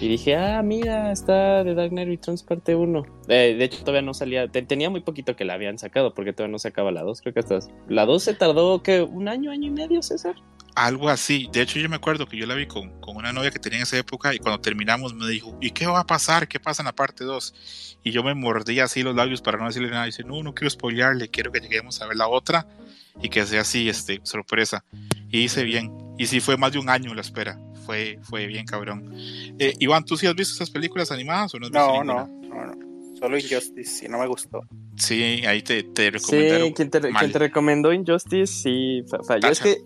Y dije, ah, mira, está The Dark Knight Returns parte 1. Eh, de hecho, todavía no salía, tenía muy poquito que la habían sacado, porque todavía no se acaba la 2, creo que hasta... La 2 se tardó, ¿qué? ¿Un año, año y medio, César? Algo así. De hecho, yo me acuerdo que yo la vi con, con, una novia que tenía en esa época y cuando terminamos me dijo, ¿y qué va a pasar? ¿Qué pasa en la parte 2? Y yo me mordía así los labios para no decirle nada. Y dice, no, no quiero spoilearle, quiero que lleguemos a ver la otra y que sea así, este, sorpresa. Y hice bien Y sí, fue más de un año la espera. Fue, fue bien cabrón. Eh, Iván, ¿tú sí has visto esas películas animadas o no has visto no, no, no, Solo Injustice, y no me gustó. Sí, ahí te, te recomendaron. Sí, quien te, te recomendó Injustice, sí, falló. Es que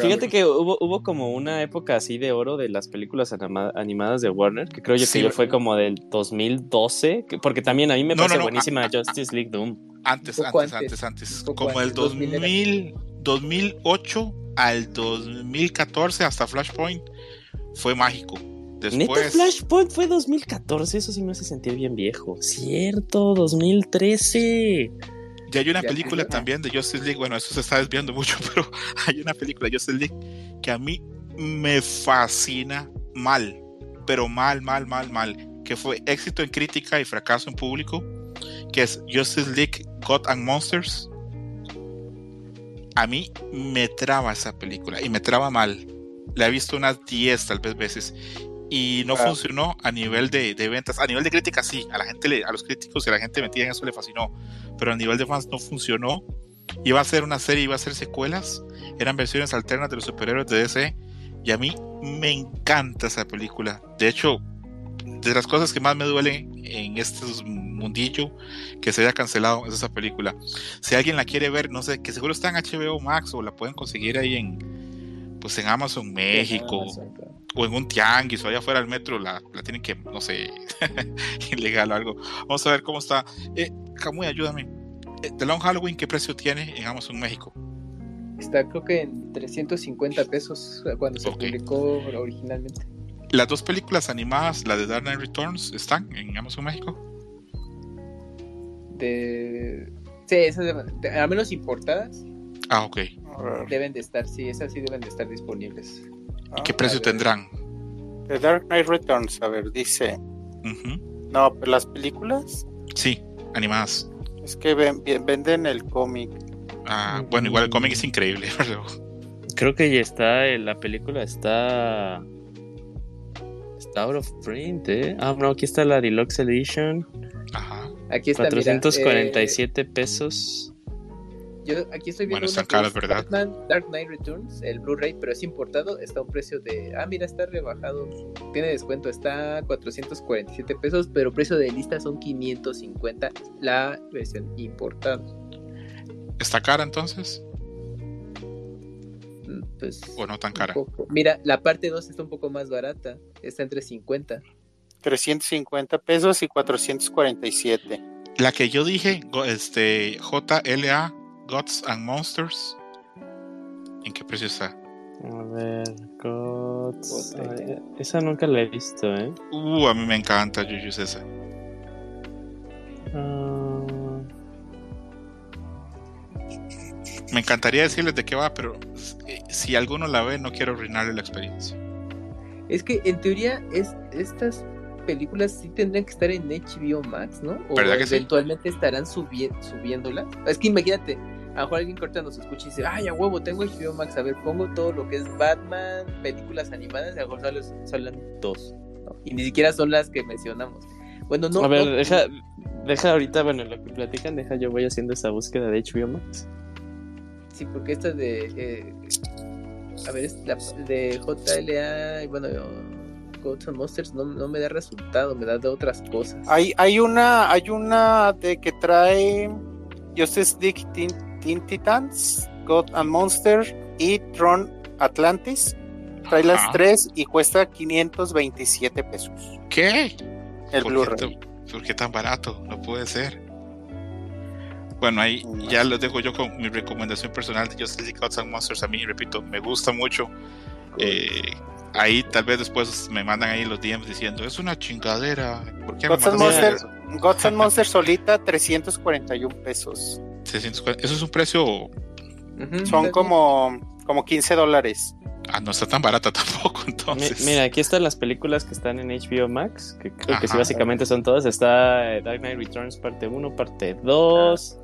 Fíjate que hubo, hubo como una época así de oro de las películas animadas de Warner, que creo yo que yo fue como del 2012, porque también a mí me parece buenísima Justice League Doom. Antes, antes, antes, antes, como el 2000, 2008 al 2014 hasta Flashpoint fue mágico. Después... Flashpoint fue 2014, eso sí me hace sentir bien viejo. Cierto, 2013. Ya hay una película también de Justice League, bueno, eso se está desviando mucho, pero hay una película de Justice League que a mí me fascina mal, pero mal, mal, mal, mal, que fue éxito en crítica y fracaso en público, que es Justice League God and Monsters. A mí me traba esa película y me traba mal. La he visto unas 10 tal vez veces y no funcionó a nivel de, ventas. A nivel de crítica sí, a la gente, le, a los críticos y a la gente metida en eso le fascinó, pero a nivel de fans no funcionó. Iba a ser una serie, iba a ser secuelas, eran versiones alternas de los superhéroes de DC y a mí me encanta esa película. De hecho, de las cosas que más me duelen en este mundillo que se haya cancelado es esa película. Si alguien la quiere ver, no sé, que seguro está en HBO Max o la pueden conseguir ahí en pues en Amazon México o en un tianguis o allá afuera del metro la, la tienen que, no sé, ilegal o algo. Vamos a ver cómo está. Eh, Camuy, ayúdame. Eh, The Long Halloween, ¿qué precio tiene en Amazon México? Está creo que en 350 pesos cuando se publicó originalmente. Las dos películas animadas, la de Dark Knight Returns, ¿están en Amazon México? De... Sí, esas de... al menos importadas. Ah, ok. Deben de estar, sí, esas sí deben de estar disponibles. ¿Y qué precio tendrán? The Dark Knight Returns, a ver, dice. No, pero las películas. Sí, animadas. Es que venden el cómic. Ah, bueno, igual el cómic es increíble, Creo que ya está, la película está. Está out of print, ¿eh? Ah, no, aquí está la Deluxe Edition. Ajá. Aquí está, 447 mira, eh, pesos. Yo aquí estoy viendo bueno, ¿verdad? Dark Knight Returns, el Blu-ray, pero es importado, está a un precio de, ah, mira, está rebajado, tiene descuento, está 447 pesos, pero precio de lista son 550 la versión importada. ¿Está cara entonces? Mm, pues, o no tan cara. Mira, la parte 2 está un poco más barata, está entre 50. 350 pesos y 447. La que yo dije, este JLA Gods and Monsters. ¿En qué precio está? A ver, Gods. esa nunca la he visto, ¿eh? Uh, a mí me encanta Juju esa. Ah. Me encantaría decirles de qué va, pero eh, si alguno la ve, no quiero arruinarle la experiencia. Es que en teoría es, estas películas sí tendrían que estar en HBO Max, ¿no? O eventualmente estarán subiéndolas. Es que imagínate, a lo mejor alguien corta nos escucha y dice, ay, a huevo, tengo HBO Max, a ver, pongo todo lo que es Batman, películas animadas, y a lo mejor salen, dos, y ni siquiera son las que mencionamos. Bueno, no. A ver, deja, deja ahorita, bueno, lo que platican, deja, yo voy haciendo esa búsqueda de HBO Max. Sí, porque esta de. Eh, a ver, es la de JLA, y bueno, Gods and Monsters no, no, me da resultado, me da de otras cosas. Hay, hay una, hay una de que trae Justice League Teen Titans, God and Monster y Tron Atlantis. Trae las tres y cuesta 527 pesos. ¿Qué? El Blu-ray. ¿Por qué tan barato? No puede ser. Bueno, ahí ya lo dejo yo con mi recomendación personal de Justice League Gods and Monsters. A mí, repito, me gusta mucho. Eh, ahí tal vez después me mandan ahí los DMs diciendo, es una chingadera. ¿Por qué Gods, and Monster, Gods and Monsters solita, 341 pesos. Eso es un precio. Son como, como 15 dólares. Ah, no está tan barata tampoco, entonces. mira, aquí están las películas que están en HBO Max, que creo que sí, básicamente son todas. Está eh, Dark Knight Returns parte 1, parte 2.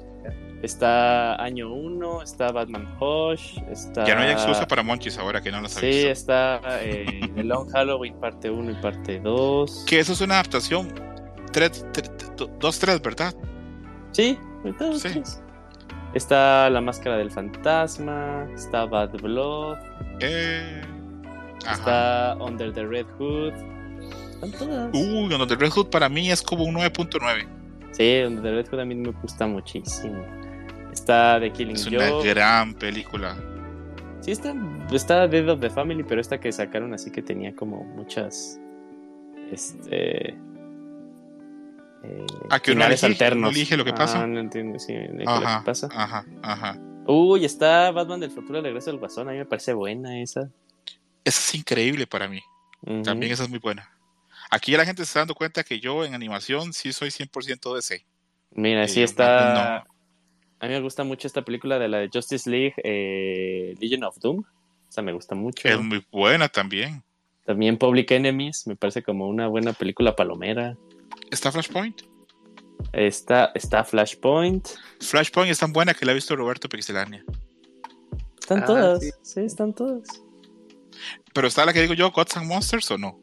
Está Año 1, está Batman Hush, está... Ya no hay excusa para Monchis ahora que no las sí, está eh, The Long Halloween parte 1 y parte 2. Que eso es una adaptación 2-3, ¿verdad? Sí, sí. Está La Máscara del Fantasma, está Bad Blood, Eh, está Under the Red Hood. Están todas. Uy, Under the Red Hood para mí es como un 9.9. Sí, Under the Red Hood a mí me gusta muchísimo. Está The Killing Es una Joke. gran película. Sí, está, está Dead of the Family, pero esta que sacaron así que tenía como muchas. Este. eh, Ah, que uno finales elige- alternos. elige lo que pasa. Ah, no entiendo, sí, elige lo Ajá, que pasa. ajá, ajá. Uy, está Batman del futuro, regreso del guasón. A mí me parece buena esa. Esa es increíble para mí. También esa es muy buena. Aquí ya la gente se está dando cuenta que yo en animación sí soy 100% DC. Mira, sí Eh, está. A mí me gusta mucho esta película de la de Justice League, eh, Legion of Doom. O sea, me gusta mucho. Es muy buena también. También Public Enemies, me parece como una buena película palomera. ¿Está Flashpoint? Está, está Flashpoint. Flashpoint es tan buena que la ha visto Roberto Pixelania. Están Ah, todas. sí. Sí. están todas. Pero está la que digo yo, Gods and Monsters o no?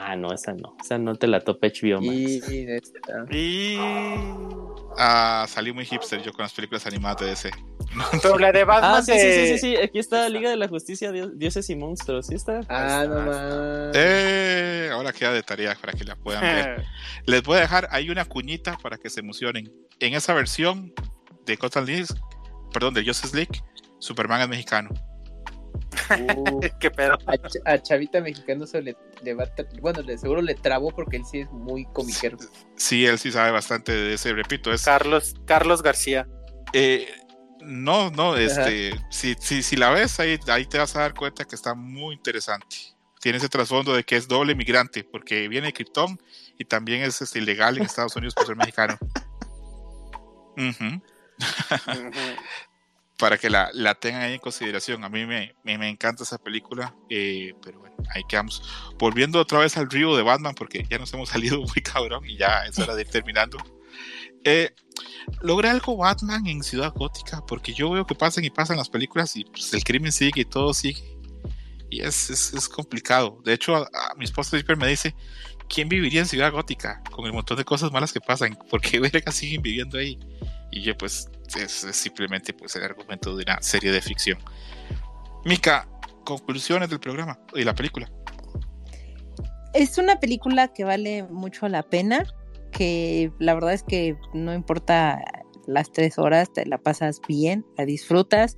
Ah, no, esa no. Esa no te la topa HBO Max. Y esta. Y. Ah, salí muy hipster yo con las películas animadas de DC. Pero la de Batman Ah, sí, sí, sí, sí, sí. Aquí está Liga de la Justicia, Dios- Dioses y Monstruos. Sí está. Ah, no más. Eh, ahora queda de tarea para que la puedan ver. Les voy a dejar ahí una cuñita para que se emocionen. En esa versión de Gotham League, perdón, de Justice League, Superman es mexicano. Uh, ¿Qué pedo? a, Ch- a Chavita Mexicano se le, le va Bueno, le, seguro le trabó porque él sí es muy comiquero. Sí, él sí sabe bastante de ese, repito, es Carlos, Carlos García. Eh, no, no, este, si, si, si la ves ahí, ahí te vas a dar cuenta que está muy interesante. Tiene ese trasfondo de que es doble migrante, porque viene de Krypton y también es este, ilegal en Estados Unidos por ser mexicano. Para que la, la tengan en consideración. A mí me, me, encanta esa película, eh, pero bueno, ahí quedamos. Volviendo otra vez al río de Batman, porque ya nos hemos salido muy cabrón y ya es hora de ir terminando. Eh, logra algo Batman en Ciudad Gótica, porque yo veo que pasan y pasan las películas y pues, el crimen sigue y todo sigue. Y es, es, es complicado. De hecho, a, mi esposa siempre me dice, ¿quién viviría en Ciudad Gótica con el montón de cosas malas que pasan? ¿Por qué verga siguen viviendo ahí? Y yo pues es, simplemente pues el argumento de una serie de ficción. Mika, conclusiones del programa y la película. Es una película que vale mucho la pena, que la verdad es que no importa las tres horas, te la pasas bien, la disfrutas.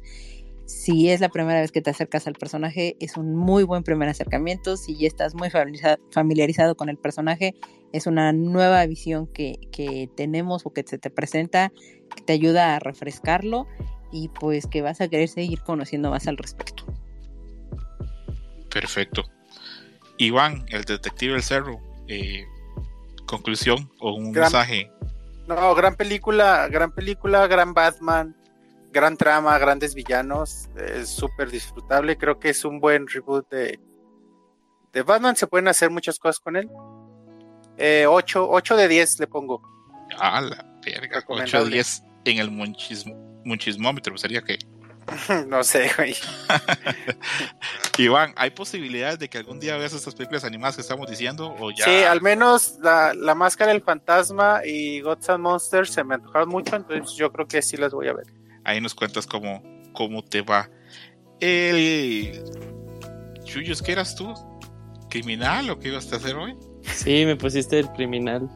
Si es la primera vez que te acercas al personaje, es un muy buen primer acercamiento. Si ya estás muy familiariza- familiarizado con el personaje, es una nueva visión que, que tenemos o que se te presenta, que te ayuda a refrescarlo y pues que vas a querer seguir conociendo más al respecto. Perfecto. Iván, el detective del cerro, eh, conclusión o un Gran- mensaje. No, gran película, gran película, gran Batman, gran trama, grandes villanos, es súper disfrutable. Creo que es un buen reboot de, de Batman. Se pueden hacer muchas cosas con él. Eh, 8, de 10 le pongo. Ah, la verga, 8 Recomendable. 10 en el munchismo, munchismómetro, sería que. no sé, güey. Iván, ¿hay posibilidades de que algún día veas estas películas animadas que estamos diciendo? O ya. Sí, al menos la, la máscara del fantasma y Gods and Monsters se me antojaron mucho, entonces yo creo que sí las voy a ver. Ahí nos cuentas cómo, cómo te va. El. Chuyos, ¿qué eras tú? ¿Criminal o qué ibas a hacer hoy? Sí, me pusiste el criminal.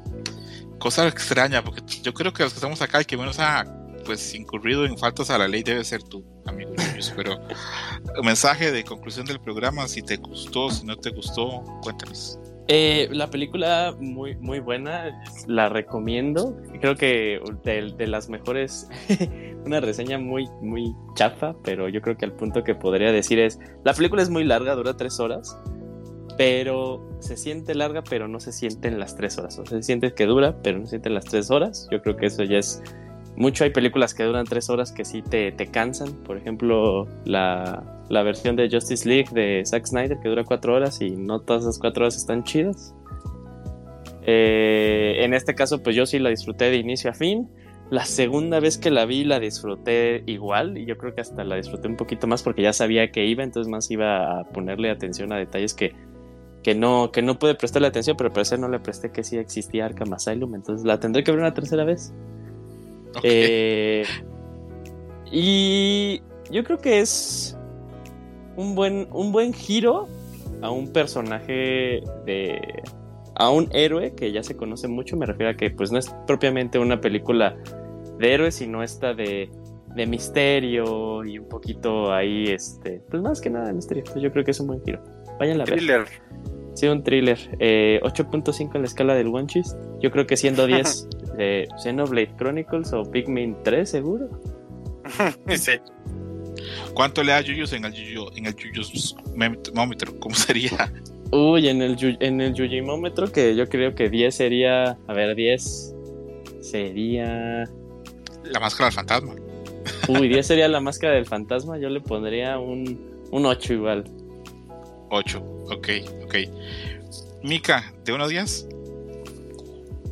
Cosa extraña, porque yo creo que los que estamos acá, el que menos ha pues incurrido en faltas a la ley debe ser tú, amigo Chuyos. Pero mensaje de conclusión del programa, si te gustó, si no te gustó, cuéntanos. Eh, la película muy, muy buena, la recomiendo. Creo que de, las mejores, una reseña muy, muy chafa, pero yo creo que el punto que podría decir es, la película es muy larga, dura tres horas, pero se siente larga, pero no se siente en las tres horas. O sea, se siente que dura, pero no se siente en las tres horas. Yo creo que eso ya es mucho. Hay películas que duran tres horas que sí te, te cansan. Por ejemplo, la, la versión de Justice League de Zack Snyder que dura cuatro horas y no todas esas cuatro horas están chidas. Eh, en este caso, pues yo sí la disfruté de inicio a fin. La segunda vez que la vi la disfruté igual y yo creo que hasta la disfruté un poquito más porque ya sabía que iba, entonces más iba a ponerle atención a detalles que, que no, que no pude prestarle atención, pero al parecer no le presté que sí existía Arkham Asylum, entonces la tendré que ver una tercera vez. Eh, Y yo creo que es un buen, un buen giro a un personaje de. a un héroe que ya se conoce mucho. Me refiero a que pues no es propiamente una película de héroes, sino esta de, de misterio y un poquito ahí, este, pues más que nada de misterio. Yo creo que es un buen giro. Vayan a ver. Thriller. Un thriller. Eh, 8.5 en la escala del One Yo creo que siendo 10 de Xenoblade Chronicles o Pikmin 3, seguro. sí. ¿Cuánto le da Yuyus en el Yuyu, en el Yuyusmómetro? ¿Cómo sería? Uy, en el, en el Yuyimómetro, que yo creo que 10 sería. A ver, 10 sería. La máscara del fantasma. Uy, 10 sería la máscara del fantasma. Yo le pondría un, un 8 igual. 8, ok, ok. Mika, ¿de 1 a 10?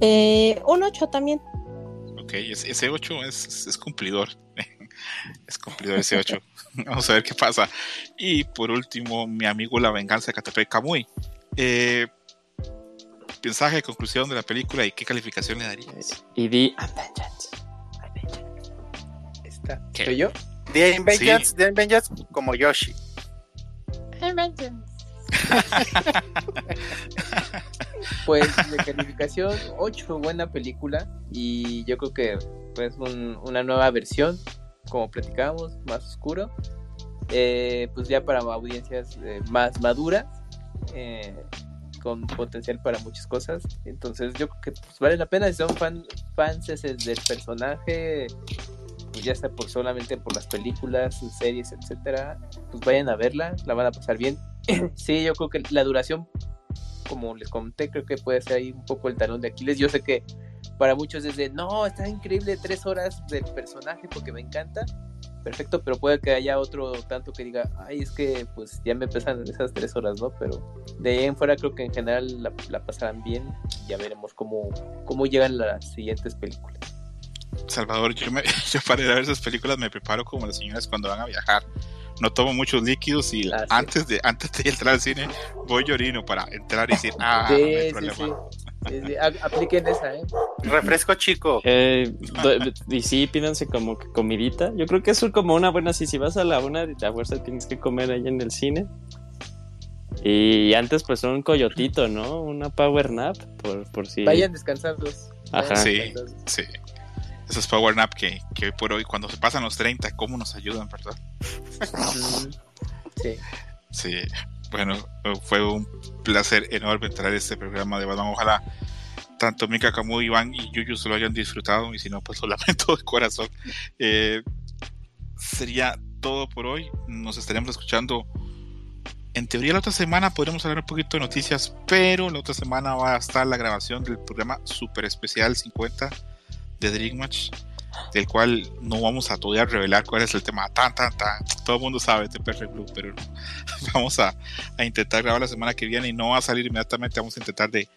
Eh, un 8 también. Ok, ese 8 es, es cumplidor. es cumplidor ese 8. Vamos a ver qué pasa. Y por último, mi amigo La Venganza de Catepec Camuy. Eh, mensaje de conclusión de la película y qué calificación le darías. Y di Está. ¿Soy yo? The Vengeance, sí. Vengeance como Yoshi. pues de calificación 8, buena película. Y yo creo que pues un, una nueva versión como platicábamos, más oscuro, eh, pues ya para audiencias eh, más maduras, eh, con potencial para muchas cosas. Entonces yo creo que pues, vale la pena si son fan, fans del personaje, pues ya sea por solamente por las películas, series, etcétera, pues vayan a verla, la van a pasar bien. sí, yo creo que la duración, como les conté, creo que puede ser ahí un poco el talón de Aquiles. Yo sé que para muchos es de, no, está increíble tres horas del personaje porque me encanta. Perfecto, pero puede que haya otro tanto que diga, ay, es que pues ya me pesan esas tres horas, ¿no? Pero de ahí en fuera creo que en general la, pasarán bien y ya veremos cómo, cómo llegan las siguientes películas. Salvador, yo, me, yo para ir a ver esas películas me preparo como las señoras cuando van a viajar. No tomo muchos líquidos y ah, antes, de, antes de entrar al cine voy llorino para entrar y decir, ah, no hay problema apliquen esa, ¿eh? Refresco chico. Eh, y sí, pídanse como comidita. Yo creo que es como una buena. Si, si vas a la una, de fuerza tienes que comer ahí en el cine. Y antes, pues un coyotito, ¿no? Una power nap, por, por si. Vayan descansados. Ajá. Sí, sí. Esos power nap que, que por hoy, cuando se pasan los 30, ¿cómo nos ayudan, verdad? sí. Sí. Bueno, fue un placer enorme traer este programa de Batman. Ojalá tanto Mika Camu, Iván y Yuyu se lo hayan disfrutado y si no, pues lo lamento de corazón. Eh, sería todo por hoy. Nos estaremos escuchando. En teoría la otra semana podremos hablar un poquito de noticias, pero la otra semana va a estar la grabación del programa super especial 50 de Dream Match del cual no vamos a todavía revelar cuál es el tema tan, tan, tan. Todo el mundo sabe de Perfect Blue, pero vamos a, a, intentar grabar la semana que viene y no va a salir inmediatamente. Vamos a intentar de,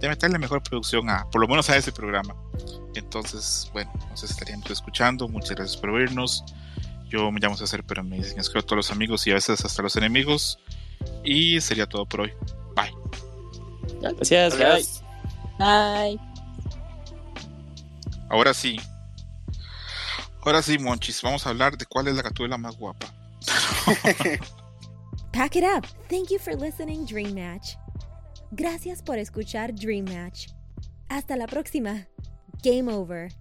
de meterle mejor producción a, por lo menos a ese programa. Entonces, bueno, nos estaríamos escuchando. Muchas gracias por vernos. Yo me llamo César, pero me dicen a todos los amigos y a veces hasta los enemigos. Y sería todo por hoy. Bye. Gracias. Bye. Bye. Ahora sí, Ahora sí, Monchis, vamos a hablar de cuál es la gatuela más guapa. Pack it up. Thank you for listening, Dream Match. Gracias por escuchar Dream Match. Hasta la próxima. Game over.